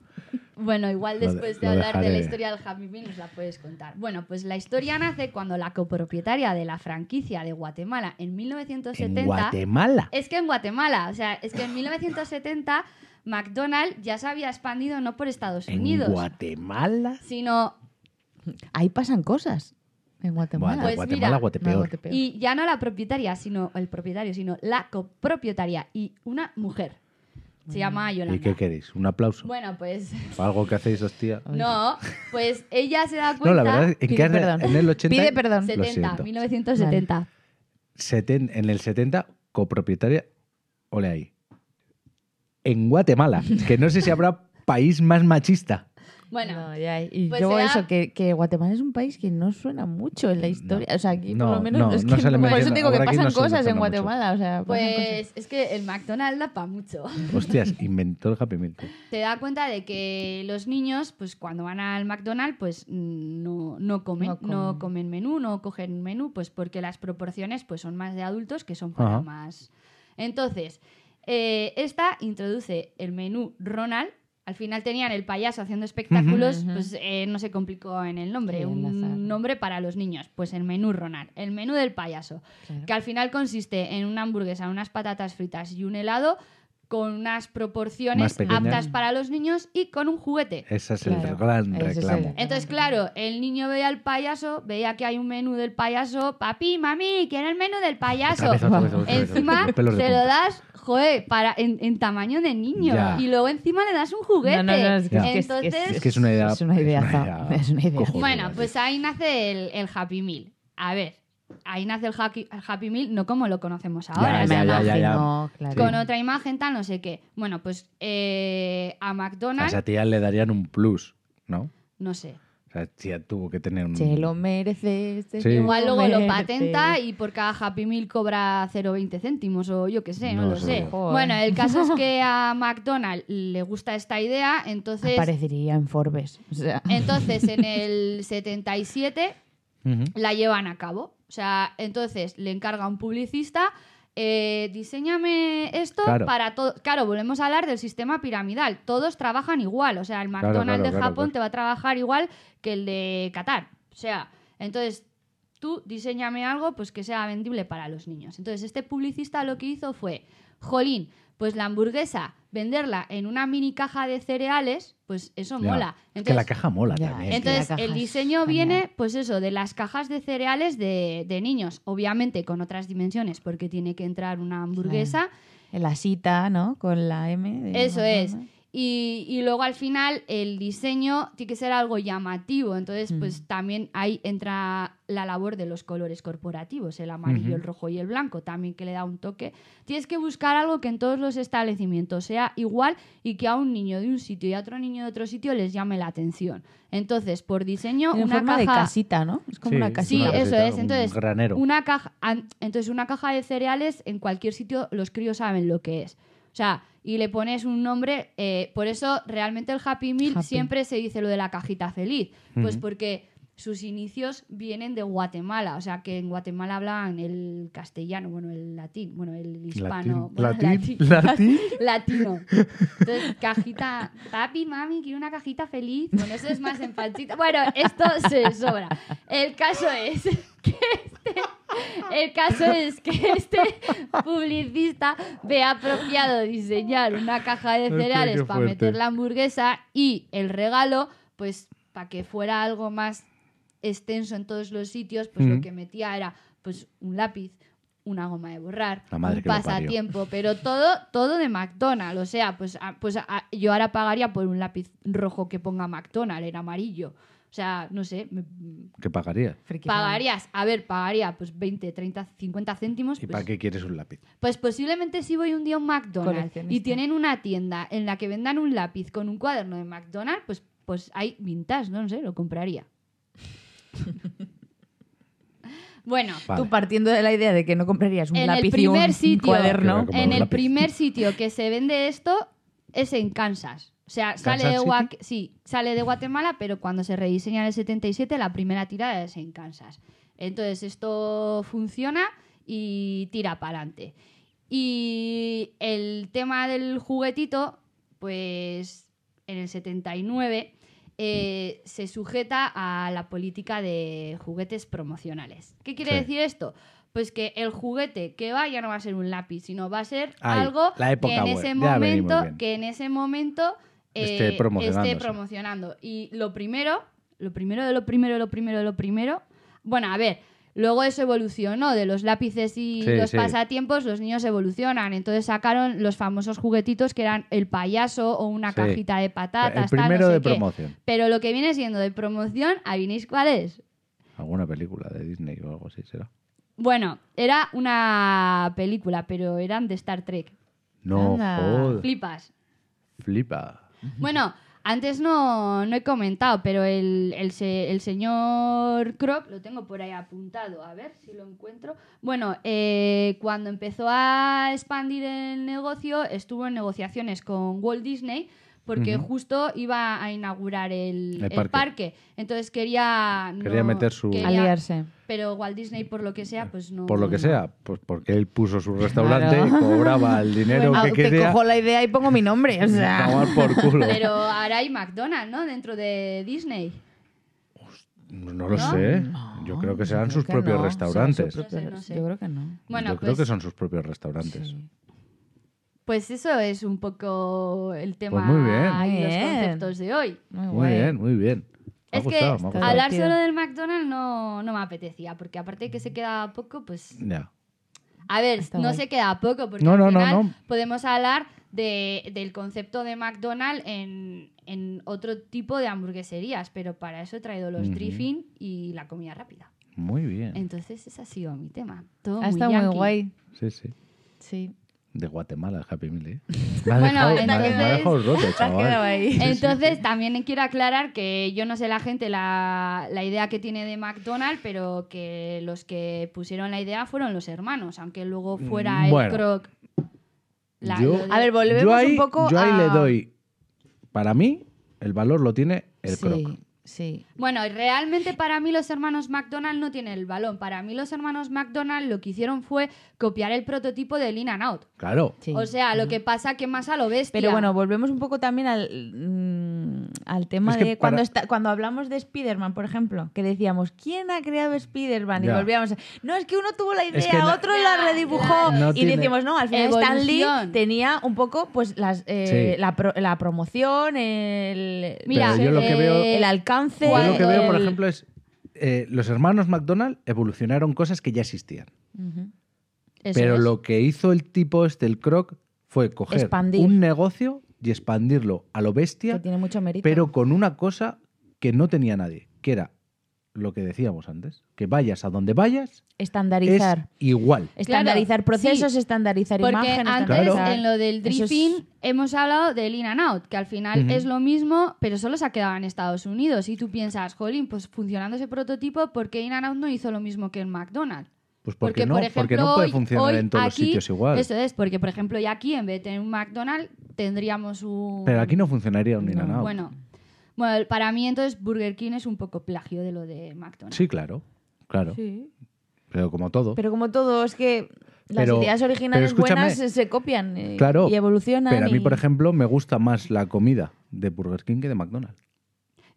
Bueno, igual (laughs) Lo de- después de lo hablar de la historia del Happy Meal nos la puedes contar. Bueno, pues la historia nace cuando la copropietaria de la franquicia de Guatemala en 1970... En Guatemala. Es que en Guatemala, o sea, es que en 1970 McDonald's ya se había expandido no por Estados En Unidos, Guatemala. sino Ahí pasan cosas en Guatemala. Guate- Pues Guatemala, mira, Guatepeor. No, Guatepeor. y ya no la propietaria, sino el propietario, sino la copropietaria y una mujer. Se llama Yolanda. ¿Y qué queréis? ¿Un aplauso? Bueno, pues ¿Para algo que hacéis, hostia? no, pues ella se da cuenta. No, la verdad es que Pide en, perdón. en el 80... Pide perdón. Lo 70, siento. 1970. Seten- en el 70, copropietaria, ole ahí. En Guatemala, que no sé si habrá país más machista. Bueno, No, ya, y pues luego da- eso, que, que Guatemala es un país que no suena mucho en la historia. O sea, aquí No, por lo menos no, es no que por eso digo que pasan cosas en. Guatemala. O sea, pues es que el McDonald's da para mucho. Hostias, inventó el Happy Meal. tío. Te da cuenta de que los niños, pues cuando van al McDonald's, pues no, no comen, No no comen. comen. menú, no cogen menú, pues porque las proporciones pues son más de adultos que son para Ajá. más. Entonces, eh, esta introduce el menú Ronald. Al final tenían el payaso haciendo espectáculos, pues eh, no se complicó en el nombre, un nombre para los niños, pues el menú Ronald, el menú del payaso, Claro. que al final consiste en una hamburguesa, unas patatas fritas y un helado con unas proporciones aptas para los niños y con un juguete. Ese es Claro, el gran ese es el- reclamo. Entonces, claro, el niño veía al payaso, veía que hay un menú del payaso, papi, mami, quiero el menú del payaso. Otra vez, otra vez, otra vez, Encima se lo das, joder, para, en, en tamaño de niño. Ya. Y luego encima le das un juguete. No, no, no, es que, Entonces, es, Es que es una idea- Es una una idea Es una idea. (laughs) Bueno, pues ahí nace el, el Happy Meal. A ver, ahí nace el Happy, el happy Meal, no como lo conocemos ahora. Ya, me ya, ya, ya, ya. imagino, claro. Con otra imagen, tal, no sé qué. Bueno, pues eh, a A McDonald's, esa tía le darían un plus, ¿no? no sé. O sea, tía tuvo que tener un... Se lo merece. se Sí. lo Igual luego lo patenta y por cada Happy Meal cobra 0,20 céntimos o yo qué sé, no, No lo sé. Joder. Bueno, el caso es que a (laughs) McDonald's le gusta esta idea, entonces, Aparecería en Forbes. O sea, entonces en (laughs) el 77 Ujú. la llevan a cabo. O sea, entonces le encarga a un publicista, eh, diseñame esto Claro. para todo. Claro, volvemos a hablar del sistema piramidal. Todos trabajan igual. O sea, el McDonald's claro, de Japón te va a trabajar igual que el de Qatar. O sea, entonces tú diseñame algo pues que sea vendible para los niños. Entonces este publicista lo que hizo fue, jolín, pues la hamburguesa, venderla en una mini caja de cereales, pues eso Ya. mola. Es que la caja mola Ya, también. Entonces, el diseño viene, pues eso, de las cajas de cereales de, de niños, obviamente con otras dimensiones, porque tiene que entrar una hamburguesa. el asita, ¿no? Con la M. de Eso es. Y, y luego al final el diseño tiene que ser algo llamativo. Entonces, Mm. pues también ahí entra la labor de los colores corporativos, el amarillo, el rojo y el blanco, también que le da un toque. Tienes que buscar algo que en todos los establecimientos sea igual y que a un niño de un sitio y a otro niño de otro sitio les llame la atención. Entonces, por diseño, una forma caja... de casita, ¿no? Es como Sí, una casita. Sí, una eso casita, es. un Entonces, granero. Una caja, entonces, una caja de cereales en cualquier sitio los críos saben lo que es. O sea, y le pones un nombre. eh, por eso, realmente el Happy Meal Happy. siempre se dice lo de la cajita feliz. Pues porque sus inicios vienen de Guatemala. O sea, que en Guatemala hablan el castellano, bueno, el latín, bueno, el hispano. bueno, Latín, (laughs) latín. latino. Entonces, cajita, papi, mami, quiero una cajita feliz. Bueno, eso es más en panchita. Bueno, esto se sobra. El caso es que este, el caso es que este publicista ve apropiado diseñar una caja de cereales para meter la hamburguesa y el regalo, pues para que fuera algo más extenso en todos los sitios, pues lo que metía era pues un lápiz, una goma de borrar, La madre un pasatiempo, pero todo, todo de McDonald's. O sea, pues, a- pues a- yo ahora pagaría por un lápiz rojo que ponga McDonald's, era amarillo. O sea, no sé, me- ¿Qué pagarías? Pagarías, a ver, pagaría pues 20, 30, 50 céntimos. ¿Y pues, para qué quieres un lápiz? pues posiblemente si voy un día a un McDonald's y tienen una tienda en la que vendan un lápiz con un cuaderno de McDonald's, pues, pues hay vintage, no, No sé, lo compraría. (laughs) bueno, Vale. Tú partiendo de la idea de que no comprarías un En el y un primer sitio. (laughs) cuaderno. En un el lápiz. primer sitio que se vende esto es en Kansas. O sea, sale de, sí, sale de Guatemala, pero cuando se rediseña en el 77, la primera tirada es en Kansas. Entonces, esto funciona y tira para adelante. Y el tema del juguetito, pues en el 79 eh, se sujeta a la política de juguetes promocionales. ¿Qué quiere Sí. decir esto? Pues que el juguete que va ya no va a ser un lápiz, sino va a ser algo la época que en ese momento, que en ese momento eh, esté promocionando. Y lo primero, lo primero de lo primero de lo primero de lo primero, bueno, a ver, Luego eso evolucionó, de los lápices y Sí, los sí. pasatiempos, los niños evolucionan. Entonces sacaron los famosos juguetitos que eran el payaso o una Sí. cajita de patatas. El tal, no primero sé de qué. promoción. Pero lo que viene siendo de promoción, ¿adivinéis cuál es? Alguna película de Disney o algo así será. Bueno, era una película, pero eran de Star Trek. No, Anda. joder. Flipas. Flipa. Bueno, antes no, no he comentado, pero el, el, se- el señor Croc, lo tengo por ahí apuntado, a ver si lo encuentro. Bueno, eh, cuando empezó a expandir el negocio, estuvo en negociaciones con Walt Disney porque justo iba a inaugurar el, El el parque. Entonces quería... no- Quería meter su- quería- Aliarse. Pero Walt Disney, por lo que sea, pues no... Por lo que sea, pues porque él puso su restaurante Claro. y (laughs) cobraba el dinero que te quería. cojo la idea y pongo mi nombre. O sea. (laughs) Tomar por culo. Pero ahora hay McDonald's, ¿no? Dentro de Disney. No lo sé. No, Yo creo que serán creo sus que propios no, restaurantes. son sus propios- No sé, no sé. Yo creo que no. Bueno, Yo creo pues- que son sus propios restaurantes. Sí. Pues eso es un poco el tema Pues muy bien. y los bien. conceptos de hoy. Muy, bien, muy bien. Me es gustado, que hablar solo del McDonald's no, no me apetecía, porque aparte de que se queda poco, pues... Ya. A ver, Está no guay. se queda poco, porque No, al no, no, final no. podemos hablar de- del concepto de McDonald's en, en otro tipo de hamburgueserías, pero para eso he traído los drive-in y la comida rápida. Muy bien. Entonces ese ha sido mi tema. Todo Ha muy estado muy guay. Sí, sí. Sí. De Guatemala, el Happy Meal, ¿eh? Me ha Bueno, dejado, entonces- me ha dejado roto, Te has quedado chaval. ahí. Entonces, también quiero aclarar que yo no sé la gente la, la idea que tiene de McDonald's, pero que los que pusieron la idea fueron los hermanos, aunque luego fuera el croc. la- Yo- lo de- A ver, volvemos Yo ahí, un poco yo ahí a... le doy. Para mí, el valor lo tiene el sí, croc. Sí. Bueno, y realmente para mí los hermanos McDonald no tienen el balón. Para mí los hermanos McDonald lo que hicieron fue copiar el prototipo del In and Out. Claro. sí. O sea, lo que pasa que más a lo bestia. Pero bueno, volvemos un poco también al, mm, al tema Es que de para- cuando, está, cuando hablamos de Spider-Man, por ejemplo, que decíamos, ¿quién ha creado Spider-Man? Y volvíamos a, no, es que uno tuvo la idea, Es que no- otro Ya, la redibujó. No y tiene- decíamos, no, al final Stan Lee tenía un poco pues las, eh, Sí. la, pro- la promoción, el, Mira, Pero yo lo que eh, veo- el alcance. Yo lo que veo, por ejemplo, es. eh, los hermanos McDonald evolucionaron cosas que ya existían. Pero es. lo que hizo el tipo este, el croc, fue coger Expandir. un negocio y expandirlo a lo Que bestia, tiene mucho mérito. pero con una cosa que no tenía nadie, que era lo que decíamos antes, que vayas a donde vayas, Estandarizar. es igual. Estandarizar Claro, procesos, sí. estandarizar Porque imágenes. antes, Claro. en lo del es- drifting, hemos hablado del in and out, que al final es lo mismo, pero solo se ha quedado en Estados Unidos. Y tú piensas, jolín, pues funcionando ese prototipo, ¿por qué in and out no hizo lo mismo que en McDonald's? Pues porque, no, por ejemplo, porque no puede hoy- funcionar hoy en todos los sitios igual. Eso es, porque por ejemplo, ya aquí, en vez de tener un McDonald's, tendríamos un. Pero aquí no funcionaría un No, In-N-Out. Bueno, bueno, para mí entonces Burger King es un poco plagio de lo de McDonald's. Sí, claro. Claro. Sí. Pero como todo. Pero como todo, es que las Pero- ideas originales buenas se, se copian eh, claro, y evolucionan. Pero a mí, y- por ejemplo, me gusta más la comida de Burger King que de McDonald's.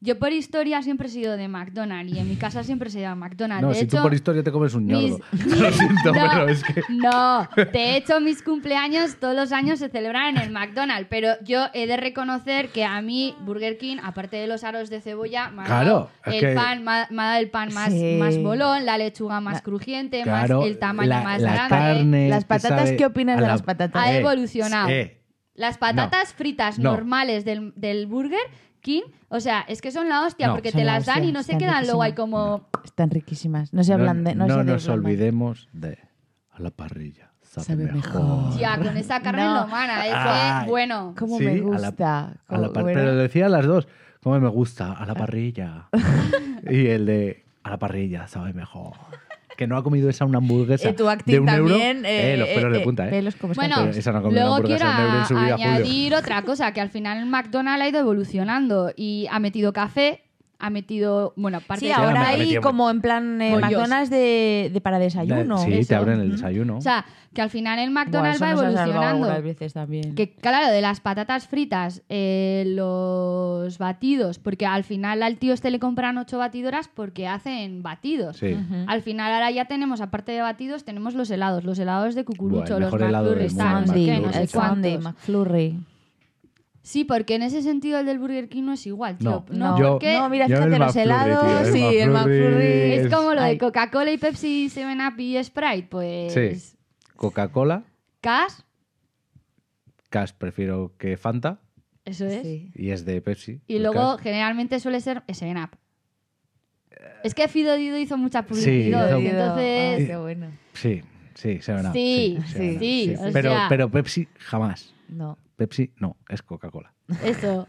Yo por historia siempre he sido de McDonald's y en mi casa siempre sido de McDonald's. No, de si hecho, tú por historia te comes un mis- ñordo. (laughs) Lo siento, No, pero es que... No, de hecho mis cumpleaños todos los años se celebran en el McDonald's, pero yo he de reconocer que a mí Burger King, aparte de los aros de cebolla, me ha Claro, dado el que- pan, me ha, me ha dado el pan más, Sí. más bolón, la lechuga más crujiente, Claro, más el tamaño la, más la grande. carne... Las patatas, sabe ¿qué opinas de la- las patatas? Ha Eh, evolucionado. eh, Las patatas fritas No. normales del, del Burger King, o sea, es que son la hostia No. porque Son te la las dan hostia, y no se están quedan luego ahí como... Están riquísimas. No se hablan de. No, no se nos olvidemos de a la parrilla. Sabe, Sabe mejor. mejor. Tía, con esa carne No. lomana, es Ay. que, bueno... ¿Cómo Sí, me a la- gusta? A la Cómo- par- bueno, Pero decía las dos. Como me gusta, a la parrilla. (laughs) y el de a la parrilla, sabe mejor. Que no ha comido esa una hamburguesa eh, tu de un euro. también. Eh, los pelos de punta, ¿eh? pelos como Bueno, escarpias. Esa no ha comido luego una quiero hamburguesa de un euro en su vida, Julio. añadir otra cosa, que al final McDonald's ha ido evolucionando y ha metido café, ha metido, bueno, aparte Sí, de- ahora hay metido- como en plan eh, Pollos. McDonald's de, de para desayuno. Sí, te abren el desayuno. O sea, que al final el McDonald's va evolucionando. algunas veces también. Que claro, de las patatas fritas, eh, los batidos, porque al final al tío este le compran ocho batidoras porque hacen batidos. Sí. Al final ahora ya tenemos, aparte de batidos, tenemos los helados, los helados de cucurucho, el los mejor helado del McFlurries, mundo, tal, no sé cuántos. McFlurry. Sí, porque en ese sentido el del Burger King no es igual, tío. No. No, No, Yo- porque no, mira, fíjate los McFlurry, helados. tío, el sí, el McFlurry es como lo de. Coca-Cola y Pepsi, 7-Up y Sprite, pues... Sí. Coca-Cola, Cash, Cash prefiero que Fanta eso es. Sí. y es de Pepsi. Y luego Cash. generalmente suele ser 7-Up. Es que Fido Dido hizo mucha publicidad, Ay, entonces... qué bueno. Sí, sí, Seven Up, Sí, sí, sí, Seven Up, sí, pero Pepsi jamás. No. Pepsi no, es Coca-Cola. Eso.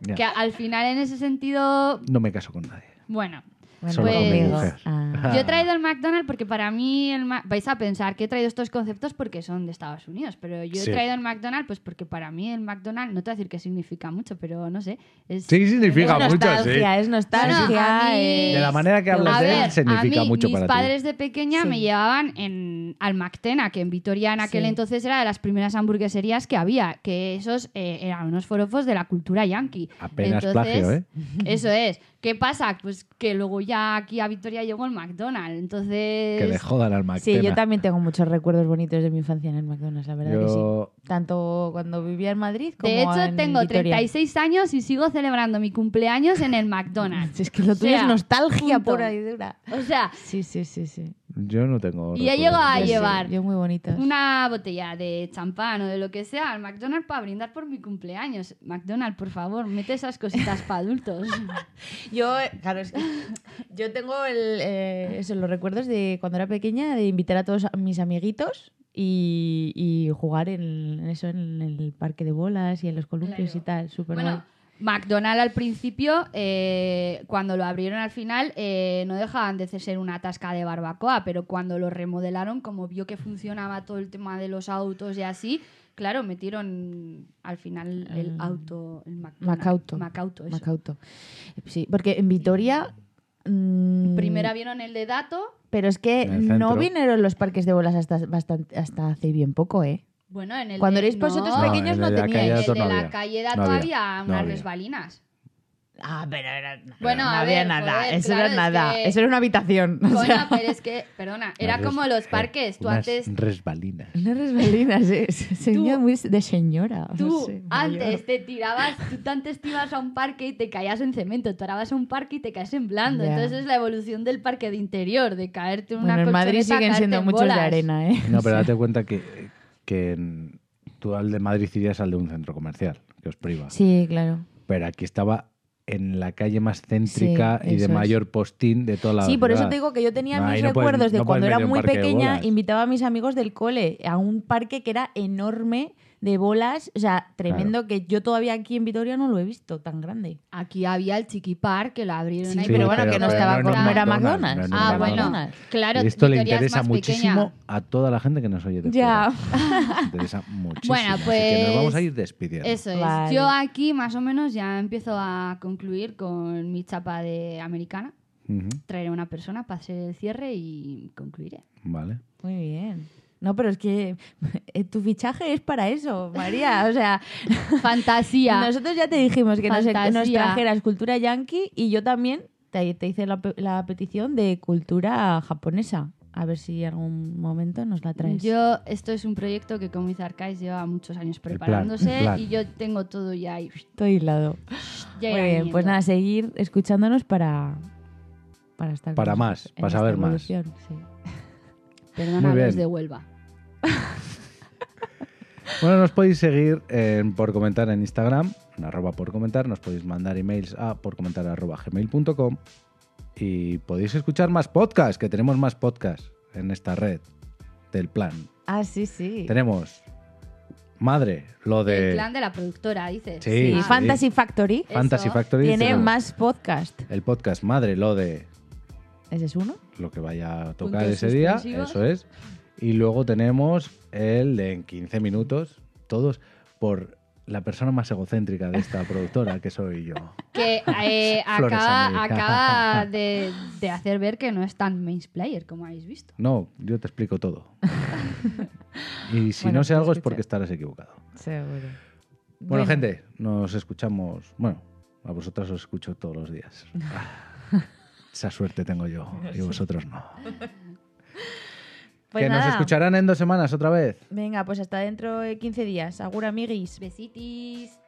Ya. Que al final en ese sentido, No me caso con nadie. bueno, Bueno, Solo con mi conmigo. mujer. Ah. (laughs) Yo he traído el McDonald's porque para mí el Ma- vais a pensar que he traído estos conceptos porque son de Estados Unidos, pero yo Sí. he traído el McDonald's pues porque para mí el McDonald's no te voy a decir que significa mucho, pero no sé, es Sí, significa es mucho, sí. nostalgia, es nostalgia. Bueno, a mí- es- De la manera que hablas a de él, significa a mí, mucho mis para ti. padres de pequeña Sí. me llevaban en, al McTena, que en Vitoria en aquel Sí. entonces era de las primeras hamburgueserías que había, que esos eh, eran unos forofos de la cultura yankee. Apenas Entonces, plagio, ¿eh? Eso es. ¿Qué pasa? Pues que luego ya aquí a Vitoria llegó el McDonald's, entonces... Que le jodan al Sí, McTena. yo también tengo muchos recuerdos bonitos de mi infancia en el McDonald's, la verdad que sí. Tanto cuando vivía en Madrid como De hecho, en tengo Vitoria. 36 años y sigo celebrando mi cumpleaños en el McDonald's. Si (laughs) es que lo O tuyo sea, es nostalgia punto. pura y dura. O sea, Sí, sí, sí, sí. Yo no tengo. Y ya recuerdos. llego a llevar yo muy bonitos. una botella de champán o de lo que sea al McDonald's para brindar por mi cumpleaños. McDonald's, por favor, mete esas cositas para adultos. (laughs) Yo, eh, claro, es que yo tengo el, eh, eso, los recuerdos de cuando era pequeña, de invitar a todos a mis amiguitos y, y jugar en, en eso, en el parque de bolas y en los columpios Claro. y tal. Súper Bueno, McDonald's al principio, eh, cuando lo abrieron al final, eh, no dejaban de ser una tasca de barbacoa, pero cuando lo remodelaron, como vio que funcionaba todo el tema de los autos y así, claro, metieron al final el auto, el McDonald's. Macauto. Macauto, eso. Macauto. Sí, porque en Vitoria... mm, Primero vieron el de Dato, Pero es que no vinieron los parques de bolas hasta, bastante, hasta hace bien poco, ¿eh? Bueno, en el Cuando de- erais vosotros no, pequeños en no teníais. calle En Dato el de no la calle No había, no unas resbalinas. Ah, pero era... Bueno, no a había ver, nada. joder, eso claro, era es nada. que- Eso era una habitación. o sea, pero es que, perdona, era como los parques. Tú unas antes resbalinas. Unas resbalinas, ¿eh? Tú- muy de señora. no Tú mayor. antes te tirabas, tú antes te ibas a un parque y te caías en cemento, tú ahora vas a un parque y te caes en blando. Entonces es la evolución del parque de interior, de caerte en una Bueno, en Madrid siguen caerte siendo en muchos de bolas. arena, ¿eh? No, pero (laughs) date cuenta que, que en- tú al de Madrid irías al de un centro comercial, que os priva. Sí, claro. Pero aquí estaba en la calle más céntrica Sí, y de es. mayor postín de toda la Sí, por eso te digo que yo tenía No, mis puedes- recuerdos de no cuando era muy pequeña, invitaba a mis amigos del cole a un parque que era enorme de bolas, o sea, tremendo, que yo todavía aquí en Vitoria no lo he visto tan grande. Aquí había el Chiqui Park que lo abrieron Sí, ahí. pero bueno, que no estaba un no era McDonald's, McDonald's. no Ah, bueno, McDonald's. claro, Y esto le es interesa más muchísimo pequeña. a toda la gente que nos oye de Ya. fuera. (laughs) Interesa muchísimo. Bueno, así que nos pues, vamos a ir despidiendo. Eso es. Vale. Yo aquí más o menos ya empiezo a concluir con mi chapa de americana. Traeré una persona para hacer el cierre y concluiré. Vale. Muy bien. No, pero es que (laughs) eh, tu fichaje es para eso, María. O sea, (laughs) Fantasía. nosotros ya te dijimos que nos, trajeras cultura yankee y yo también te, te hice la, pe- la petición de cultura japonesa. A ver si en algún momento nos la traes. Yo, esto es un proyecto que, como dice Arcais, lleva muchos años preparándose plan. y yo tengo todo ya ahí. Estoy hilado. ya Muy bien, pues nada, seguir escuchándonos para, para estar Para más, para saber más. sí. Perdona los de Huelva. (laughs) Bueno, nos podéis seguir en por comentar en Instagram, en arroba por comentar, nos podéis mandar emails a por comentar arroba gmail.com y podéis escuchar más podcasts, que tenemos más podcasts en esta red del plan. Ah, sí, sí. Tenemos Madre, lo de El clan de la productora, dices. Sí. Fantasy Factory Fantasy. Factory. tiene tenemos más podcast. El podcast Madre, lo de ¿Ese es uno? lo que vaya a tocar Puntos ese día, eso es. Y luego tenemos el de en 15 minutos, todos por la persona más egocéntrica de esta productora, que soy yo. Que eh, (laughs) acaba, acaba de, de hacer ver que no es tan main player, como habéis visto. No, yo te explico todo. (laughs) y si Bueno, no sé te algo es porque estarás equivocado. Seguro. Bueno, gente, nos escuchamos. Bueno, a vosotras os escucho todos los días. (laughs) Ah, Esa suerte tengo yo y vosotros no. Pues que nos escucharán en dos semanas otra vez. Venga, pues hasta dentro de 15 días. Agur, amiguis. Besitis.